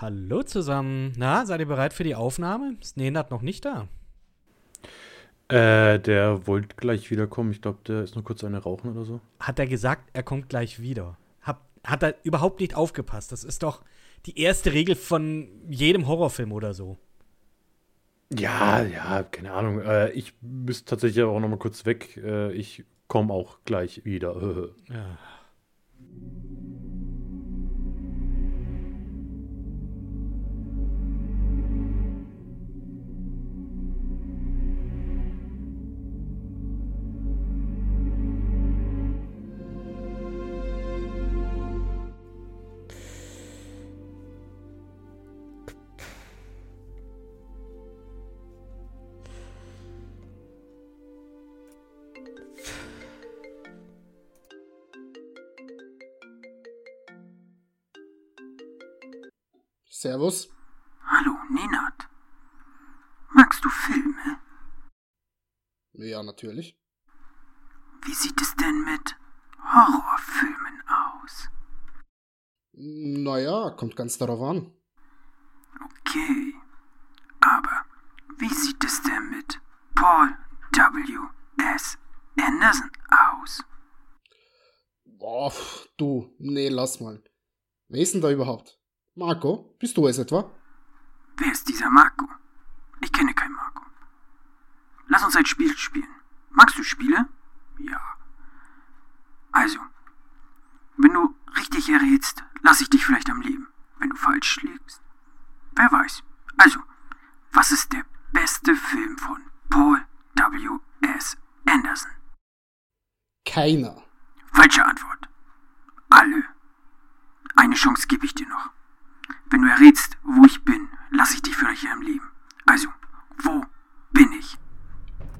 Hallo zusammen. Na, seid ihr bereit für die Aufnahme? Ist Nenad noch nicht da? Äh, der wollte gleich wiederkommen. Ich glaube, der ist nur kurz eine rauchen oder so. Hat er gesagt, er kommt gleich wieder? Hab, hat er überhaupt nicht aufgepasst? Das ist doch die erste Regel von jedem Horrorfilm oder so. Ja, ja, keine Ahnung. Äh, ich müsste tatsächlich auch noch mal kurz weg. Äh, ich komme auch gleich wieder. ja. Ganz darauf an. Okay. Aber wie sieht es denn mit Paul W. S. Anderson aus? Boah, du, nee, lass mal. Wer ist denn da überhaupt? Marco, bist du es etwa? Wer ist dieser Marco? Ich kenne keinen Marco. Lass uns ein Spiel spielen. Magst du Spiele? Ja. Also, wenn du richtig errätst, lass ich dich vielleicht am Leben. Wenn du falsch schlägst, wer weiß. Also, was ist der beste Film von Paul W. S. Anderson? Keiner. Falsche Antwort. Alle. Eine Chance gebe ich dir noch. Wenn du errätst, wo ich bin, lasse ich dich für euch am Leben. Also, wo bin ich?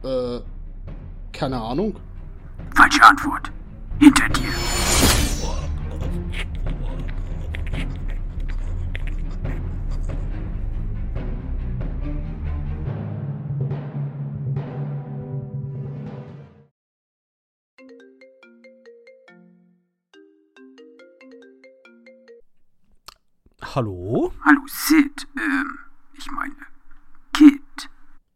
Äh, keine Ahnung. Falsche Antwort. Hinter dir. Hallo? Hallo Sid, ähm, ich meine, Kid.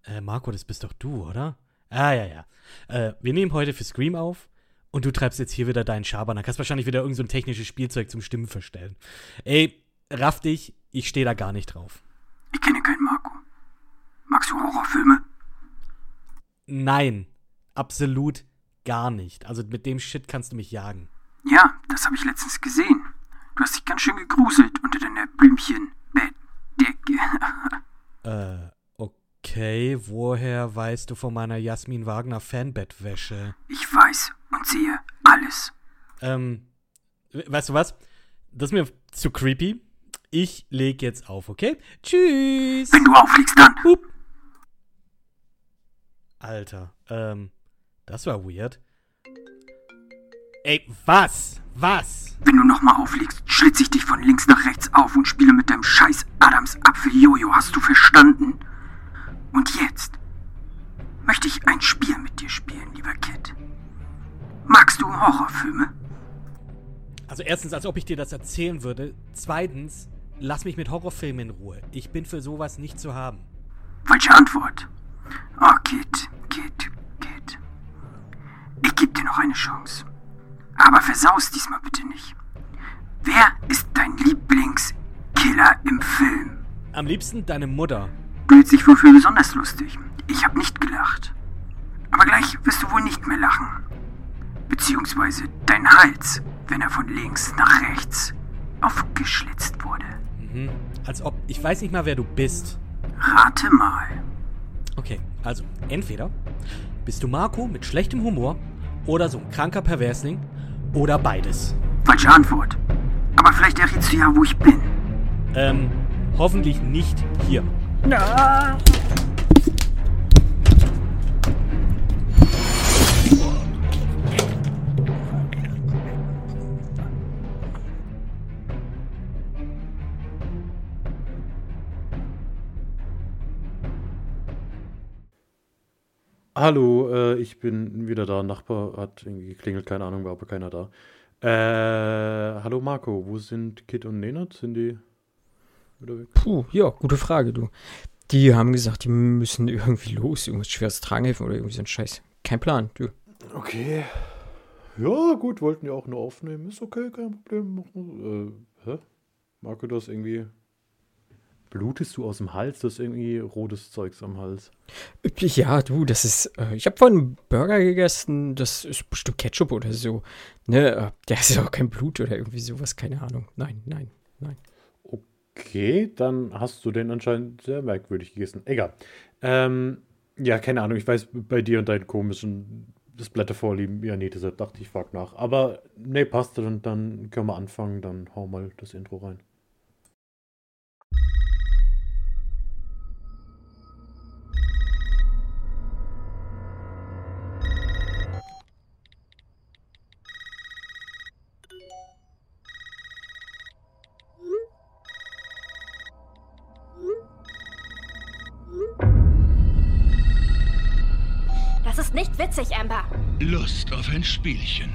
Äh, Marco, das bist doch du, oder? Ah, ja, ja. Äh, wir nehmen heute für Scream auf und du treibst jetzt hier wieder deinen Schabernack. Hast wahrscheinlich wieder irgendein so technisches Spielzeug zum Stimmen verstellen. Ey, raff dich, ich stehe da gar nicht drauf. Ich kenne keinen Marco. Magst du Horrorfilme? Nein, absolut gar nicht. Also mit dem Shit kannst du mich jagen. Ja, das habe ich letztens gesehen. Du hast dich ganz schön gegruselt unter deiner Blümchen-Bettdecke. äh, okay. Woher weißt du von meiner Jasmin Wagner Fanbettwäsche? Ich weiß und sehe alles. Ähm, weißt du was? Das ist mir zu creepy. Ich leg jetzt auf, okay? Tschüss. Wenn du auflegst, dann. Hup. Alter, ähm, das war weird. Ey, was? Was? Wenn du nochmal auflegst, schlitze ich dich von links nach rechts auf und spiele mit deinem scheiß Adams Apfel-Jojo, hast du verstanden? Und jetzt möchte ich ein Spiel mit dir spielen, lieber Kid. Magst du Horrorfilme? Also erstens, als ob ich dir das erzählen würde. Zweitens, lass mich mit Horrorfilmen in Ruhe. Ich bin für sowas nicht zu haben. Falsche Antwort. Oh, Kid, Kid, Kid. Ich gebe dir noch eine Chance. Aber versaus diesmal bitte nicht. Wer ist dein Lieblingskiller im Film? Am liebsten deine Mutter. Du hältst dich wohl für besonders lustig. Ich habe nicht gelacht. Aber gleich wirst du wohl nicht mehr lachen. Beziehungsweise dein Hals, wenn er von links nach rechts aufgeschlitzt wurde. Mhm. Als ob. Ich weiß nicht mal, wer du bist. Rate mal. Okay, also entweder bist du Marco mit schlechtem Humor oder so ein kranker Perversling oder beides. Falsche Antwort. Aber vielleicht errätst du ja, wo ich bin. Ähm, hoffentlich nicht hier. Na. Hallo, äh, ich bin wieder da. Nachbar hat irgendwie geklingelt, keine Ahnung, war aber keiner da. Äh, hallo Marco, wo sind Kit und Nenad? Sind die? wieder weg. Puh, ja, gute Frage, du. Die haben gesagt, die müssen irgendwie los, irgendwas schweres Tragen helfen oder irgendwie so ein Scheiß. Kein Plan, du. Okay. Ja, gut, wollten die auch nur aufnehmen. Ist okay, kein Problem. Äh, hä? Marco, du hast irgendwie. Blutest du aus dem Hals? Du hast irgendwie rotes Zeugs am Hals. Ja, du, das ist. Äh, ich habe vorhin einen Burger gegessen, das ist bestimmt Ketchup oder so. Ne, äh, der ist ja auch kein Blut oder irgendwie sowas, keine Ahnung. Nein, nein, nein. Okay, dann hast du den anscheinend sehr merkwürdig gegessen. Egal. Ähm, ja, keine Ahnung, ich weiß bei dir und deinen komischen Blättervorlieben, ja, nee, deshalb dachte ich, frag nach. Aber nee, passt, dann, dann können wir anfangen, dann hau mal das Intro rein. Spielchen,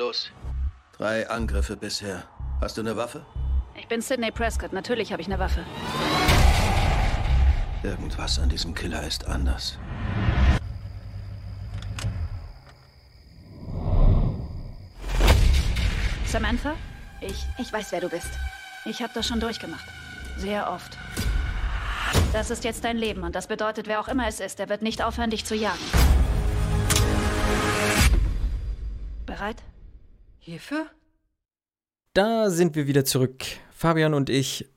los. Drei Angriffe bisher. Hast du eine Waffe? Ich bin Sidney Prescott. Natürlich habe ich eine Waffe. Irgendwas an diesem Killer ist anders. Samantha? Ich, Ich weiß, wer du bist. ich habe das schon durchgemacht. Sehr oft. Das ist jetzt dein Leben und das bedeutet, wer auch immer es ist, der wird nicht aufhören, dich zu jagen. Bereit? Hierfür? Da sind wir wieder zurück. Fabian und ich,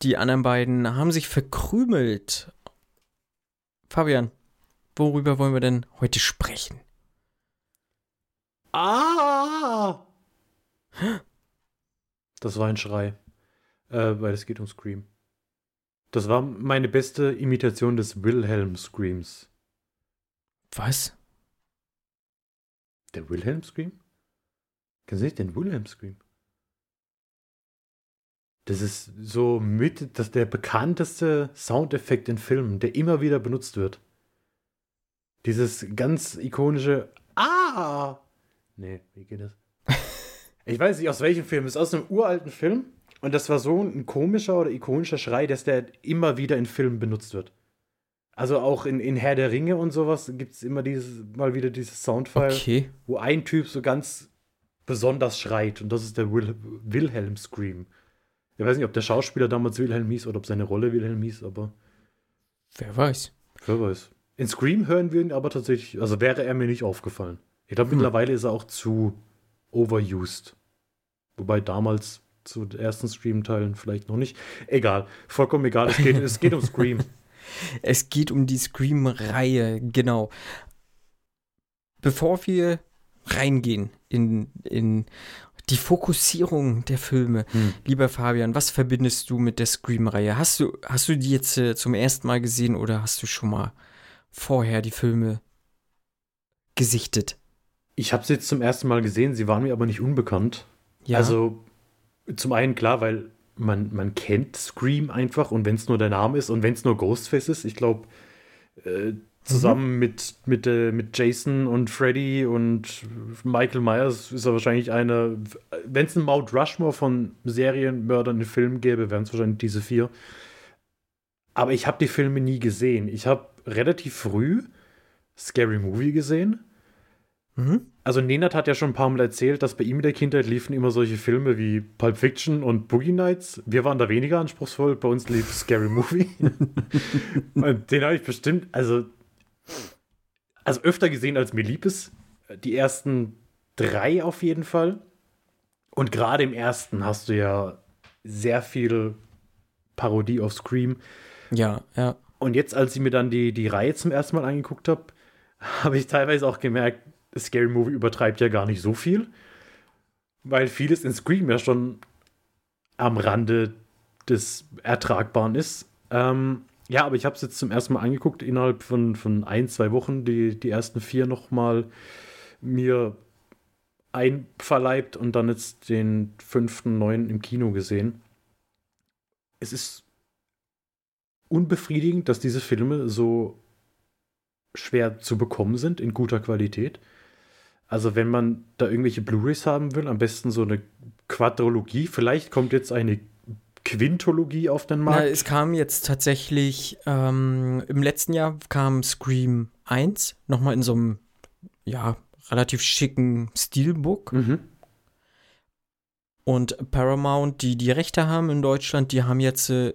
die anderen beiden, haben sich verkrümelt. Fabian, worüber wollen wir denn heute sprechen? Ah! Das war ein Schrei. Äh, weil es geht um Scream. Das war meine beste Imitation des Wilhelm Screams. Was? Der Wilhelm Scream? Kennen Sie nicht den Wilhelm Scream? Das ist so mit, das der bekannteste Soundeffekt in Filmen, der immer wieder benutzt wird. Dieses ganz ikonische Ah! Nee, wie geht das? Ich weiß nicht, aus welchem Film. Es ist aus einem uralten Film. Und das war so ein komischer oder ikonischer Schrei, dass der immer wieder in Filmen benutzt wird. Also auch in, in Herr der Ringe und sowas gibt es immer dieses, mal wieder dieses Soundfile, Okay. wo ein Typ so ganz besonders schreit. Und das ist der Wil Wilhelm Scream. Ich weiß nicht, ob der Schauspieler damals Wilhelm hieß oder ob seine Rolle Wilhelm hieß, aber Wer weiß. wer weiß. In Scream hören wir ihn aber tatsächlich, also wäre er mir nicht aufgefallen. Ich glaube, Hm. mittlerweile ist er auch zu overused. Wobei damals zu den ersten Scream-Teilen vielleicht noch nicht. Egal, vollkommen egal. Es geht, es geht um Scream. Es geht um die Scream-Reihe, genau. Bevor wir reingehen in, in die Fokussierung der Filme, Hm. lieber Fabian, was verbindest du mit der Scream-Reihe? Hast du, hast du die jetzt äh, zum ersten Mal gesehen oder hast du schon mal vorher die Filme gesichtet? Ich habe sie jetzt zum ersten Mal gesehen, sie waren mir aber nicht unbekannt. Ja. Also zum einen klar, weil man, man kennt Scream einfach und wenn es nur der Name ist und wenn es nur Ghostface ist, ich glaube, äh, zusammen mit, mit, äh, mit Jason und Freddy und Michael Myers ist er wahrscheinlich eine, wenn es einen Mount Rushmore von Serienmördern in Filmen gäbe, wären es wahrscheinlich diese vier. Aber ich habe die Filme nie gesehen. Ich habe relativ früh Scary Movie gesehen. Mhm. Also Nenad hat ja schon ein paar Mal erzählt, dass bei ihm in der Kindheit liefen immer solche Filme wie Pulp Fiction und Boogie Nights. Wir waren da weniger anspruchsvoll. Bei uns lief Scary Movie. und den habe ich bestimmt, also, also öfter gesehen, als mir lieb ist. Die ersten drei auf jeden Fall. Und gerade im ersten hast du ja sehr viel Parodie auf Scream. Ja, ja. Und jetzt, als ich mir dann die, die Reihe zum ersten Mal angeguckt habe, habe ich teilweise auch gemerkt, Scary Movie übertreibt ja gar nicht so viel. weil vieles in Scream ja schon am Rande des Ertragbaren ist. Ähm, ja, aber ich habe es jetzt zum ersten Mal angeguckt, innerhalb von, von ein, zwei Wochen, die, die ersten vier nochmal mir einverleibt und dann jetzt den fünften, neuen im Kino gesehen. Es ist unbefriedigend, dass diese Filme so schwer zu bekommen sind in guter Qualität. Also wenn man da irgendwelche Blu-rays haben will, am besten so eine Quadrologie. Vielleicht kommt jetzt eine Quintologie auf den Markt. Na, es kam jetzt tatsächlich, ähm, im letzten Jahr kam Scream 1, nochmal in so einem, ja, relativ schicken Steelbook. Mhm. Und Paramount, die die Rechte haben in Deutschland, die haben jetzt, äh,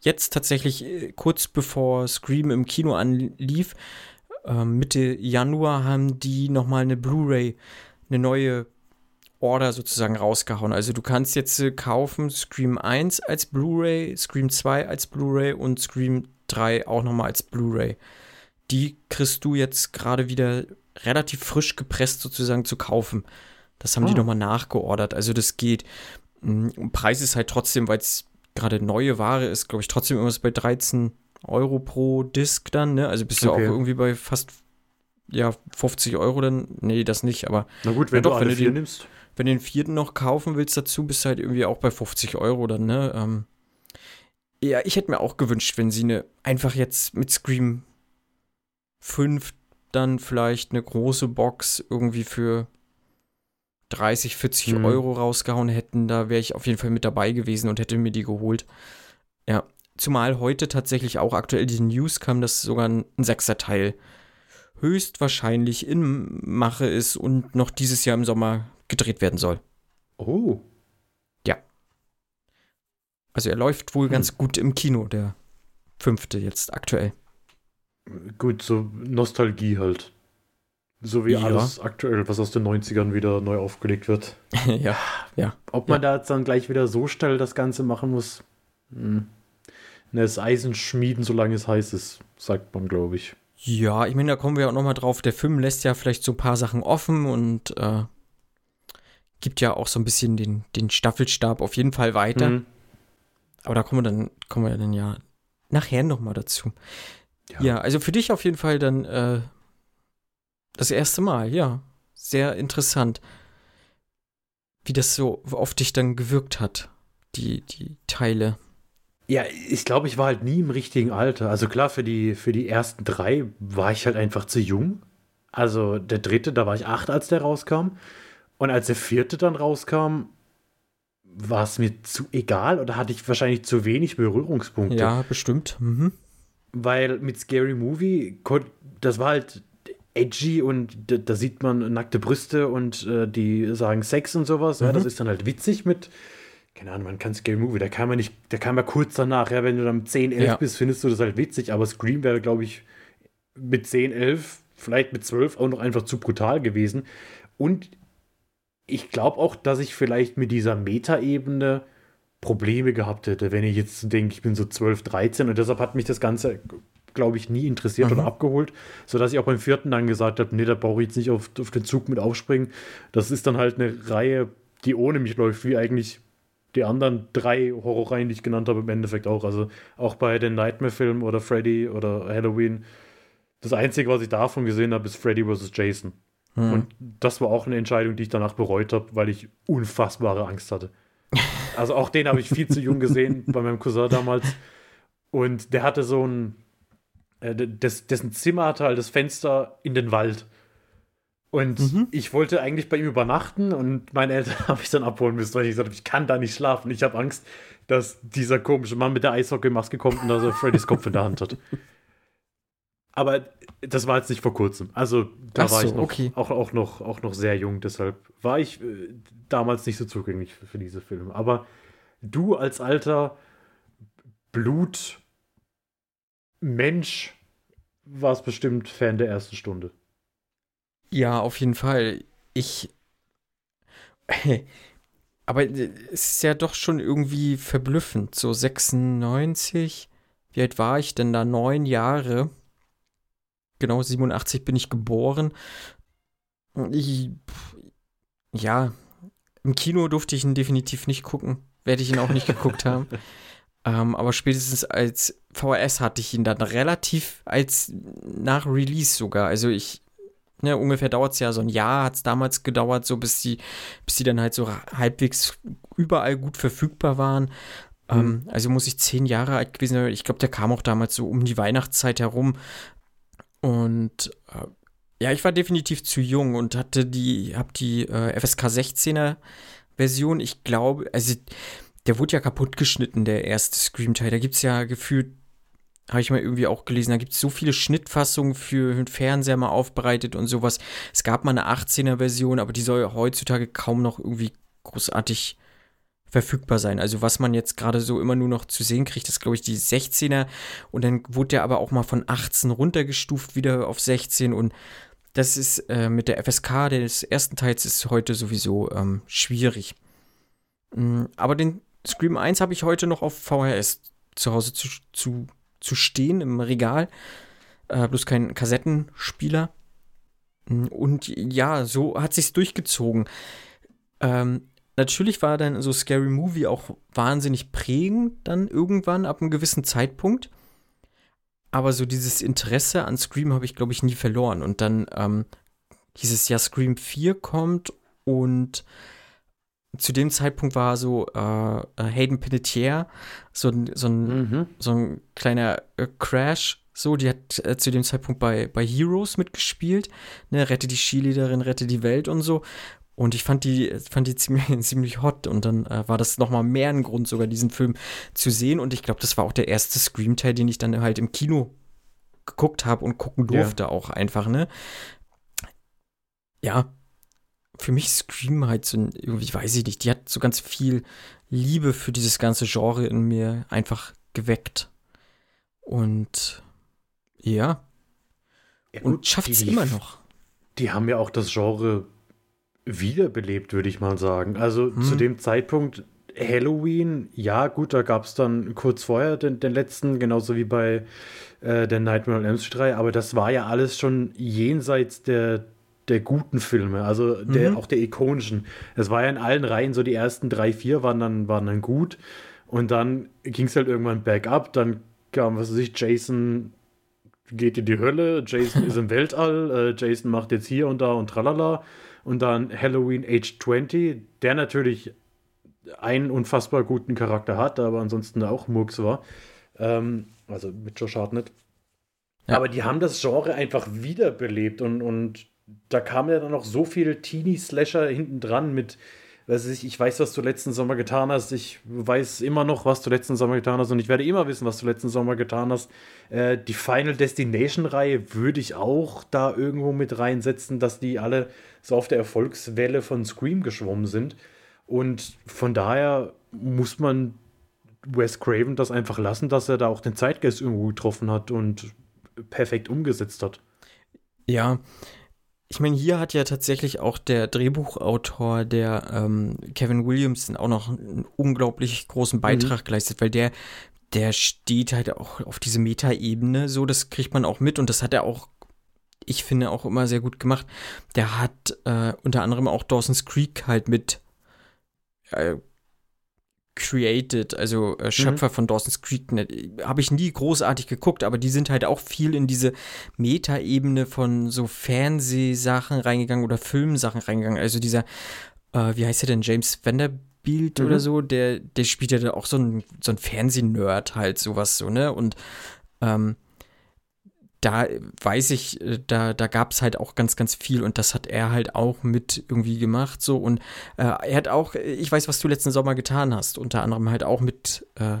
jetzt tatsächlich äh, kurz bevor Scream im Kino anlief, äh, Mitte Januar haben die nochmal eine Blu-ray, eine neue Order sozusagen rausgehauen. Also du kannst jetzt äh, kaufen Scream 1 als Blu-ray, Scream 2 als Blu-ray und Scream 3 auch nochmal als Blu-ray. Die kriegst du jetzt gerade wieder relativ frisch gepresst sozusagen zu kaufen. Das haben die Ah. nochmal nachgeordert. Also das geht. Mm, Preis ist halt trotzdem, weil es gerade neue Ware ist, glaube ich, trotzdem irgendwas bei 13 Euro pro Disc dann, ne? Also bist du Okay. auch irgendwie bei fast ja, 50 Euro dann. Nee, das nicht, aber Na gut, wenn Ja du doch, alle wenn du vier den- nimmst. Wenn du den vierten noch kaufen willst dazu, bist du halt irgendwie auch bei 50 Euro dann, ne? Ähm, ja, ich hätte mir auch gewünscht, wenn sie eine einfach jetzt mit Scream 5 dann vielleicht eine große Box irgendwie für 30, 40 Mhm. Euro rausgehauen hätten, da wäre ich auf jeden Fall mit dabei gewesen und hätte mir die geholt. Ja, zumal heute tatsächlich auch aktuell die News kam, dass sogar ein, ein sechster Teil höchstwahrscheinlich in Mache ist und noch dieses Jahr im Sommer gedreht werden soll. Oh. Also er läuft wohl Hm. ganz gut im Kino, der fünfte jetzt aktuell. Gut, so Nostalgie halt. So wie Ja. alles aktuell, was aus den 90ern wieder neu aufgelegt wird. ja, ja. Ob man da jetzt dann gleich wieder so schnell das Ganze machen muss? Hm. Ne, das Eisen schmieden, solange es heiß ist, sagt man, glaube ich. Ja, ich meine, da kommen wir auch nochmal drauf. Der Film lässt ja vielleicht so ein paar Sachen offen und äh, gibt ja auch so ein bisschen den, den Staffelstab auf jeden Fall weiter. Hm. Aber da kommen wir dann, kommen wir dann ja nachher nochmal dazu. Ja. Ja. also für dich auf jeden Fall dann äh, das erste Mal, ja. Sehr interessant, wie das so auf dich dann gewirkt hat, die, die Teile. Ja, ich glaube, ich war halt nie im richtigen Alter. Also klar, für die, für die ersten drei war ich halt einfach zu jung. Also der dritte, da war ich acht, als der rauskam. Und als der vierte dann rauskam, war es mir zu egal oder hatte ich wahrscheinlich zu wenig Berührungspunkte. Ja, bestimmt. Mhm. Weil mit Scary Movie, das war halt edgy und da, sieht man nackte Brüste und äh, die sagen Sex und sowas. Ja, Mhm. das ist dann halt witzig mit, keine Ahnung, man kann Scary Movie, da kam man nicht, da kam ja kurz danach, ja, wenn du dann 10, 11 Ja. bist, findest du das halt witzig, aber Scream wäre, glaube ich, mit 10, 11, vielleicht mit 12 auch noch einfach zu brutal gewesen. Und ich glaube auch, dass ich vielleicht mit dieser Metaebene Probleme gehabt hätte, wenn ich jetzt denke, ich bin so 12, 13 und deshalb hat mich das Ganze, glaube ich, nie interessiert Mhm. oder abgeholt, sodass ich auch beim vierten dann gesagt habe, nee, da brauche ich jetzt nicht auf, auf den Zug mit aufspringen. Das ist dann halt eine Reihe, die ohne mich läuft, wie eigentlich die anderen drei Horrorreihen, die ich genannt habe, im Endeffekt auch. Also auch bei den Nightmare-Filmen oder Freddy oder Halloween. Das Einzige, was ich davon gesehen habe, ist Freddy vs. Jason. Hm. Und das war auch eine Entscheidung, die ich danach bereut habe, weil ich unfassbare Angst hatte. Also auch den habe ich viel zu jung gesehen bei meinem Cousin damals. Und der hatte so ein, äh, des, dessen Zimmer hatte halt das Fenster in den Wald. Und Mhm. ich wollte eigentlich bei ihm übernachten und meine Eltern habe ich dann abholen müssen, weil ich gesagt habe, ich kann da nicht schlafen. Ich habe Angst, dass dieser komische Mann mit der Eishockeymaske kommt und dass er Freddys Kopf in der Hand hat. Aber das war jetzt nicht vor kurzem. Also da Ach war so, ich noch, okay. auch, auch, noch, auch noch sehr jung. Deshalb war ich äh, damals nicht so zugänglich für, für diese Filme. Aber du als alter Blut Mensch warst bestimmt Fan der ersten Stunde. Ja, auf jeden Fall. Ich. Aber es ist ja doch schon irgendwie verblüffend. So 96. Wie alt war ich denn da? Neun Jahre. Genau, 87 bin ich geboren. Ich, ja, im Kino durfte ich ihn definitiv nicht gucken. Werde ich ihn auch nicht geguckt haben. Ähm, aber spätestens als VHS hatte ich ihn dann relativ als nach Release sogar. Also ich, ne, ungefähr dauert es ja so ein Jahr, hat es damals gedauert, so bis die, bis die dann halt so halbwegs überall gut verfügbar waren. Mhm. Ähm, also muss ich zehn Jahre alt gewesen sein. Ich glaube, der kam auch damals so um die Weihnachtszeit herum. Und äh, ja, ich war definitiv zu jung und hatte die, hab die äh, FSK 16er Version. Ich glaube, also der wurde ja kaputt geschnitten, der erste Scream-Teil. Da gibt es ja gefühlt, habe ich mal irgendwie auch gelesen, da gibt es so viele Schnittfassungen für den Fernseher mal aufbereitet und sowas. Es gab mal eine 18er Version, aber die soll heutzutage kaum noch irgendwie großartig verfügbar sein. Also was man jetzt gerade so immer nur noch zu sehen kriegt, ist glaube ich die 16er und dann wurde der aber auch mal von 18 runtergestuft wieder auf 16 und das ist äh, mit der FSK des ersten Teils ist heute sowieso ähm, schwierig. Mhm, aber den Scream 1 habe ich heute noch auf VHS zu Hause zu, zu, zu stehen im Regal. Äh, bloß kein Kassettenspieler. Mhm, und ja, so hat sich's durchgezogen. Ähm, natürlich war dann so Scary Movie auch wahnsinnig prägend dann irgendwann ab einem gewissen Zeitpunkt aber so dieses Interesse an Scream habe ich, glaube ich, nie verloren. Und dann ähm, hieß es ja, Scream 4 kommt und zu dem Zeitpunkt war so äh, äh Hayden Panettiere so, so, ein, mhm. so ein kleiner äh, Crash. So, die hat äh, zu dem Zeitpunkt bei, bei Heroes mitgespielt. Ne, rette die Skileaderin, rette die Welt und so. Und ich fand die, fand die ziemlich, ziemlich hot. Und dann äh, war das nochmal mehr ein Grund, sogar diesen Film zu sehen. Und ich glaube, das war auch der erste Scream-Teil, den ich dann halt im Kino geguckt habe und gucken durfte, ja. auch einfach, ne? Ja, für mich Scream halt so irgendwie, weiß ich nicht, die hat so ganz viel Liebe für dieses ganze Genre in mir einfach geweckt. Und ja. ja und schafft es immer noch. Die haben ja auch das Genre wiederbelebt, würde ich mal sagen. Also hm. zu dem Zeitpunkt Halloween, ja, gut, da gab es dann kurz vorher den, den, letzten, genauso wie bei äh, der Nightmare on Elm Street 3, aber das war ja alles schon jenseits der, der guten Filme, also der, mhm. auch der ikonischen. Es war ja in allen Reihen so, die ersten drei, vier waren dann, waren dann gut und dann ging es halt irgendwann bergab, dann kam, was weiß ich, Jason geht in die Hölle, Jason ist im Weltall, äh, Jason macht jetzt hier und da und tralala und dann Halloween Age 20, der natürlich einen unfassbar guten Charakter hat, aber ansonsten auch Murks war. Ähm, also mit Josh Hartnett. Ja. Aber die haben das Genre einfach wiederbelebt und, und da kam ja dann noch so viel Teenie-Slasher hinten dran mit, weiß ich, ich weiß, was du letzten Sommer getan hast, ich weiß immer noch, was du letzten Sommer getan hast und ich werde immer wissen, was du letzten Sommer getan hast. Äh, die Final Destination-Reihe würde ich auch da irgendwo mit reinsetzen, dass die alle so auf der Erfolgswelle von Scream geschwommen sind. Und von daher muss man Wes Craven das einfach lassen, dass er da auch den Zeitgeist irgendwo getroffen hat und perfekt umgesetzt hat. Ja, ich meine, hier hat ja tatsächlich auch der Drehbuchautor, der ähm, Kevin Williamson, auch noch einen unglaublich großen mhm. Beitrag mhm. geleistet, weil der, der steht halt auch auf diese Metaebene, so, das kriegt man auch mit und das hat er auch ich finde, auch immer sehr gut gemacht. Der hat äh, unter anderem auch Dawson's Creek halt mit äh, created, also äh, Schöpfer mhm. von Dawson's Creek. Ne, Habe ich nie großartig geguckt, aber die sind halt auch viel in diese Metaebene von so Fernsehsachen reingegangen oder Filmsachen reingegangen. Also dieser, äh, wie heißt der denn, James Vanderbilt mhm. oder so, der, der spielt ja auch so ein, so ein Fernsehnerd halt, sowas so, ne? Und ähm, da weiß ich, äh, da, da gab es halt auch ganz, ganz viel und das hat er halt auch mit irgendwie gemacht so und äh, er hat auch, ich weiß, was du letzten Sommer getan hast, unter anderem halt auch mit äh,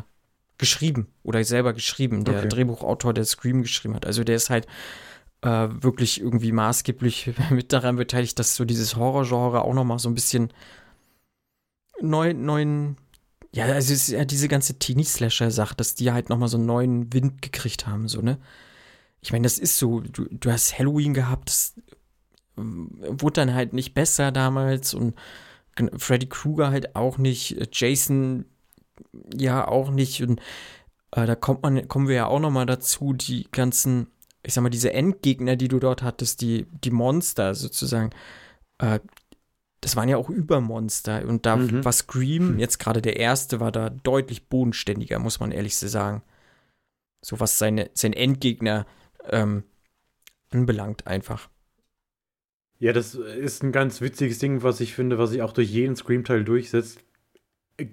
geschrieben oder selber geschrieben, der okay. Drehbuchautor, der Scream geschrieben hat. Also der ist halt äh, wirklich irgendwie maßgeblich mit daran beteiligt, dass so dieses Horrorgenre auch nochmal so ein bisschen neu, neuen ja, also es ist ja diese ganze Teenie-Slasher-Sache, dass die halt nochmal so einen neuen Wind gekriegt haben, so, ne? Ich meine, das ist so, du, du hast Halloween gehabt, das ähm, wurde dann halt nicht besser damals und Freddy Krueger halt auch nicht, äh, Jason ja auch nicht und äh, da kommt man, kommen wir ja auch nochmal dazu, die ganzen, ich sag mal, diese Endgegner, die du dort hattest, die, die Monster sozusagen, äh, das waren ja auch Übermonster. Und da Mhm. war Scream, jetzt gerade der erste, war da deutlich bodenständiger, muss man ehrlich so sagen. So was seine, sein Endgegner ähm, anbelangt, einfach. Ja, das ist ein ganz witziges Ding, was ich finde, was sich auch durch jeden Scream-Teil durchsetzt.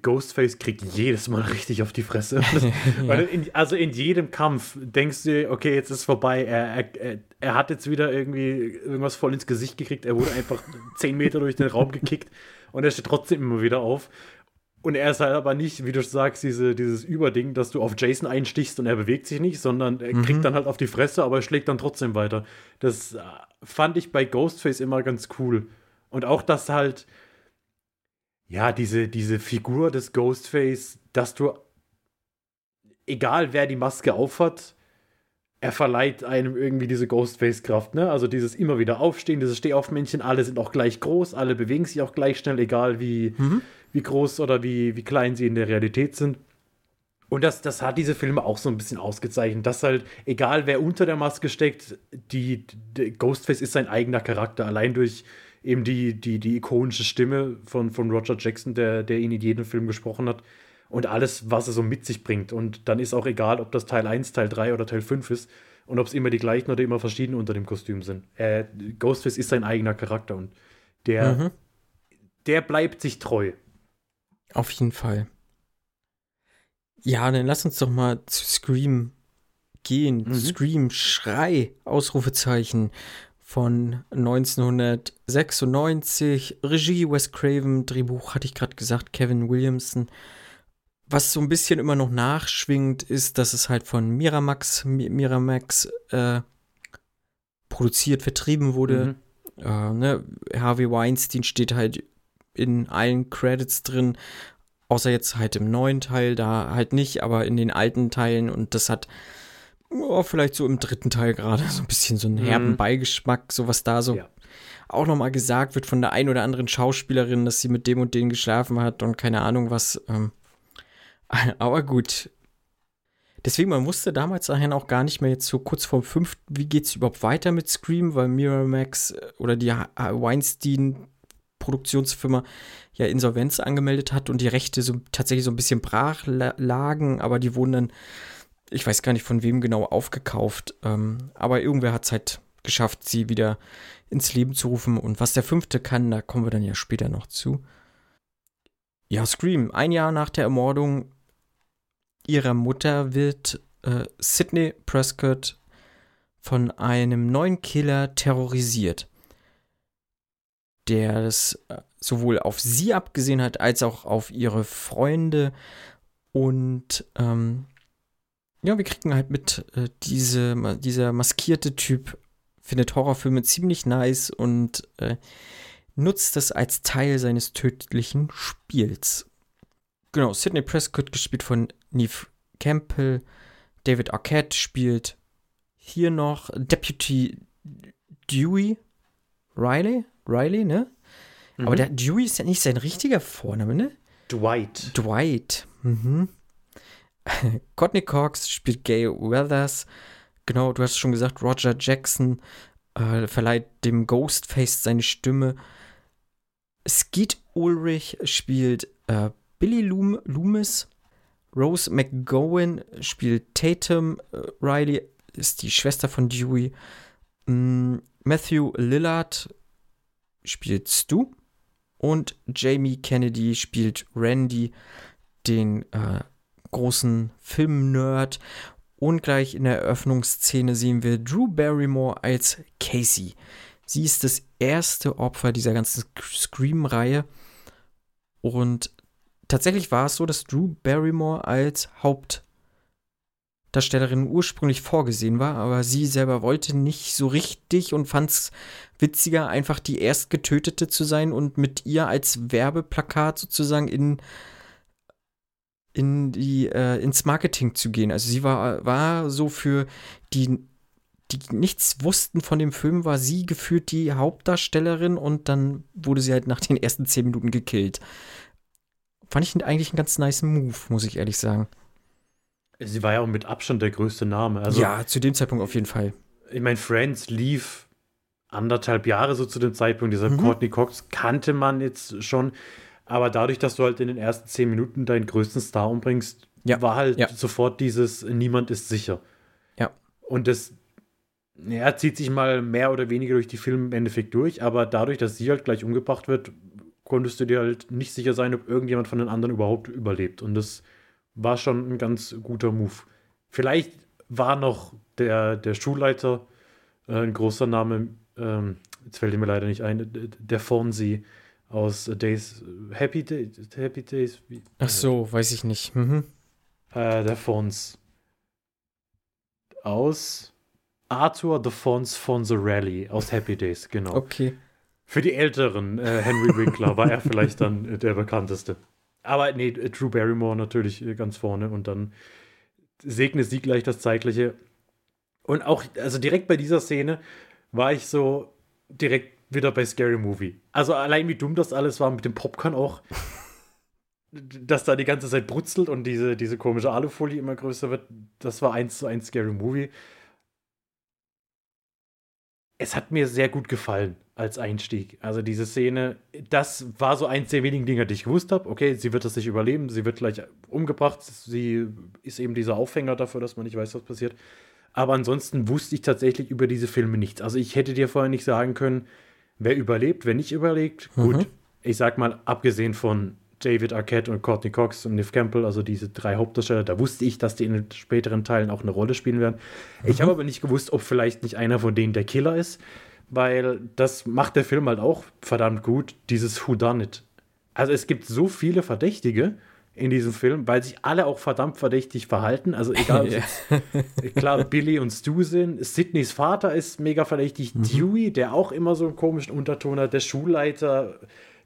Ghostface kriegt jedes Mal richtig auf die Fresse. Das, weil in, also in jedem Kampf denkst du, okay, jetzt ist vorbei. Er, er, er, er hat jetzt wieder irgendwie irgendwas voll ins Gesicht gekriegt. Er wurde einfach zehn Meter durch den Raum gekickt und er steht trotzdem immer wieder auf. Und er ist halt aber nicht, wie du sagst, diese, dieses Überding, dass du auf Jason einstichst und er bewegt sich nicht, sondern er kriegt Mhm. dann halt auf die Fresse, aber er schlägt dann trotzdem weiter. Das äh, fand ich bei Ghostface immer ganz cool. Und auch, dass halt, ja, diese, diese Figur des Ghostface, dass du, egal wer die Maske aufhat, er verleiht einem irgendwie diese Ghostface-Kraft, ne? Also dieses immer wieder aufstehen, dieses Stehaufmännchen, alle sind auch gleich groß, alle bewegen sich auch gleich schnell, egal wie, Mhm. Wie groß oder wie, wie klein sie in der Realität sind. Und das, das hat diese Filme auch so ein bisschen ausgezeichnet, dass halt, egal wer unter der Maske steckt, die, die Ghostface ist sein eigener Charakter, allein durch eben die, die, die ikonische Stimme von, von Roger Jackson, der, der ihn in jedem Film gesprochen hat. Und alles, was er so mit sich bringt. Und dann ist auch egal, ob das Teil 1, Teil 3 oder Teil 5 ist und ob es immer die gleichen oder immer verschiedene unter dem Kostüm sind. Äh, Ghostface ist sein eigener Charakter und der, Mhm. der bleibt sich treu. Auf jeden Fall. Ja, dann lass uns doch mal zu Scream gehen. Mhm. Scream, Schrei, Ausrufezeichen von 1996. Regie Wes Craven, Drehbuch hatte ich gerade gesagt, Kevin Williamson. Was so ein bisschen immer noch nachschwingt, ist, dass es halt von Miramax, Mi- Miramax äh, produziert, vertrieben wurde. Mhm. Äh, ne? Harvey Weinstein steht halt in allen Credits drin, außer jetzt halt im neuen Teil, da halt nicht, aber in den alten Teilen und das hat oh, vielleicht so im dritten Teil gerade so ein bisschen so einen herben Mhm. Beigeschmack, so was da so Ja. auch nochmal gesagt wird von der ein oder anderen Schauspielerin, dass sie mit dem und dem geschlafen hat und keine Ahnung was. Ähm, aber gut. Deswegen, man wusste damals dahin auch gar nicht mehr jetzt so kurz vorm fünften, wie geht's überhaupt weiter mit Scream, weil Miramax äh, oder die Weinstein Produktionsfirma ja Insolvenz angemeldet hat und die Rechte so tatsächlich so ein bisschen brach la- lagen, aber die wurden dann, ich weiß gar nicht von wem genau aufgekauft, ähm, aber irgendwer hat es halt geschafft, sie wieder ins Leben zu rufen. Und was der fünfte kann, da kommen wir dann ja später noch zu. Ja, Scream, ein Jahr nach der Ermordung ihrer Mutter wird äh, Sidney Prescott von einem neuen Killer terrorisiert, der das äh, sowohl auf sie abgesehen hat, als auch auf ihre Freunde. Und ähm, ja, wir kriegen halt mit, äh, diese, dieser maskierte Typ findet Horrorfilme ziemlich nice und äh, nutzt das als Teil seines tödlichen Spiels. Genau, Sidney Prescott gespielt von Neve Campbell. David Arquette spielt hier noch Deputy Dewey Riley. Riley, ne? Aber Mhm. der Dewey ist ja nicht sein richtiger Vorname, ne? Dwight. Dwight. Mhm. Courtney Cox spielt Gay Weathers. Genau, du hast schon gesagt, Roger Jackson äh, verleiht dem Ghostface seine Stimme. Skeet Ulrich spielt äh, Billy Loom Loomis. Rose McGowan spielt Tatum. Äh, Riley ist die Schwester von Dewey. Mm, Matthew Lillard spielt Stu. Und Jamie Kennedy spielt Randy, den äh, großen Filmnerd. Und gleich in der Eröffnungsszene sehen wir Drew Barrymore als Casey. Sie ist das erste Opfer dieser ganzen Scream-Reihe. Und tatsächlich war es so, dass Drew Barrymore als Hauptdarstellerin ursprünglich vorgesehen war, aber sie selber wollte nicht so richtig und fand es witziger, einfach die erstgetötete zu sein und mit ihr als Werbeplakat sozusagen in in die, äh, ins Marketing zu gehen. Also sie war, war so für die, die nichts wussten von dem Film, war sie gefühlt die Hauptdarstellerin und dann wurde sie halt nach den ersten zehn Minuten gekillt. Fand ich eigentlich einen ganz nice Move, muss ich ehrlich sagen. Sie war ja auch mit Abstand der größte Name. Also, ja, zu dem Zeitpunkt auf jeden Fall. ich meine, Friends lief anderthalb Jahre so zu dem Zeitpunkt. Dieser Mhm. Courtney Cox kannte man jetzt schon. Aber dadurch, dass du halt in den ersten zehn Minuten deinen größten Star umbringst, Ja. war halt Ja. sofort dieses Niemand ist sicher. Ja. Und das ja, zieht sich mal mehr oder weniger durch die Filme im Endeffekt durch, aber dadurch, dass sie halt gleich umgebracht wird, konntest du dir halt nicht sicher sein, ob irgendjemand von den anderen überhaupt überlebt. Und das war schon ein ganz guter Move. Vielleicht war noch der, der Schulleiter äh, ein großer Name, ähm, jetzt fällt mir leider nicht ein, der Fonzie aus Days, Happy Days, Happy Days, wie, Ach so, weiß ich nicht. Mhm. äh, der Fons. Aus Arthur the Fons Fonzarelli aus Happy Days, genau. Okay. Für die Älteren, äh, Henry Winkler, war er vielleicht dann äh, der bekannteste. Aber nee, Drew Barrymore natürlich äh, ganz vorne und dann segne sie gleich das Zeitliche. Und auch, also direkt bei dieser Szene war ich so direkt wieder bei Scary Movie. Also allein wie dumm das alles war mit dem Popcorn auch. dass da die ganze Zeit brutzelt und diese, diese komische Alufolie immer größer wird, das war eins zu eins Scary Movie. Es hat mir sehr gut gefallen als Einstieg. Also diese Szene, das war so eins der wenigen Dinge, die ich gewusst habe. Okay, sie wird das nicht überleben, sie wird gleich umgebracht. Sie ist eben dieser Aufhänger dafür, dass man nicht weiß, was passiert. Aber ansonsten wusste ich tatsächlich über diese Filme nichts. Also ich hätte dir vorher nicht sagen können, wer überlebt, wer nicht überlebt. Mhm. Gut, ich sag mal, abgesehen von David Arquette und Courtney Cox und Neve Campbell, also diese drei Hauptdarsteller, da wusste ich, dass die in den späteren Teilen auch eine Rolle spielen werden. Ich habe aber nicht gewusst, ob vielleicht nicht einer von denen der Killer ist, weil das macht der Film halt auch verdammt gut, dieses Whodunit. Also es gibt so viele Verdächtige in diesem Film, weil sich alle auch verdammt verdächtig verhalten. Also egal, Ja. jetzt klar Billy und Stu sind. Sydneys Vater ist mega verdächtig. Dewey, der auch immer so einen komischen Unterton hat. Der Schulleiter,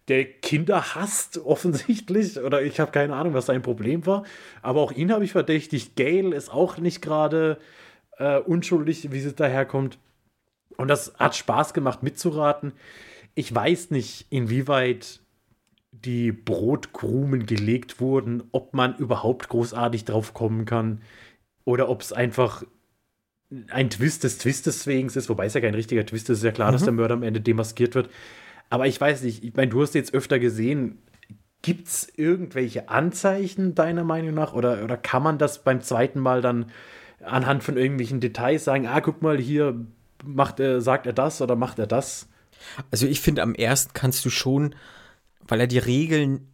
der Kinder hasst offensichtlich. Oder ich habe keine Ahnung, was sein Problem war. Aber auch ihn habe ich verdächtigt. Gail ist auch nicht gerade äh, unschuldig, wie sie daherkommt. Und das hat Spaß gemacht mitzuraten. Ich weiß nicht, inwieweit die Brotkrumen gelegt wurden, ob man überhaupt großartig drauf kommen kann oder ob es einfach ein Twist des Twistes wegen ist, wobei es ja kein richtiger Twist ist, ist ja klar, dass Mhm. der Mörder am Ende demaskiert wird. Aber ich weiß nicht, ich meine, du hast jetzt öfter gesehen, gibt es irgendwelche Anzeichen deiner Meinung nach oder, oder kann man das beim zweiten Mal dann anhand von irgendwelchen Details sagen, ah, guck mal, hier macht er, sagt er das oder macht er das? Also ich finde, am ersten kannst du schon, weil er die Regeln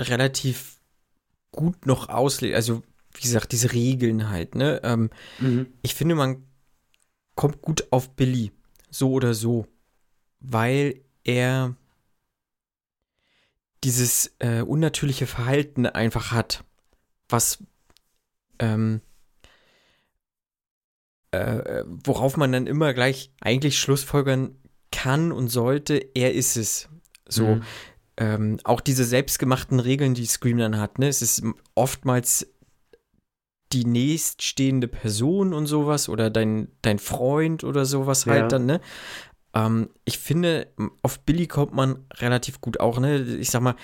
relativ gut noch auslegt, also wie gesagt, diese Regeln halt, ne? Ähm, Mhm. Ich finde, man kommt gut auf Billy, so oder so, weil er dieses äh, unnatürliche Verhalten einfach hat, was ähm, äh, worauf man dann immer gleich eigentlich Schlussfolgern kann und sollte, er ist es. So, Mhm. ähm, auch diese selbstgemachten Regeln, die Scream dann hat, ne? Es ist oftmals die nächststehende Person und sowas oder dein, dein Freund oder sowas halt Ja. dann, ne? Ähm, ich finde, auf Billy kommt man relativ gut auch, ne? Ich sag mal,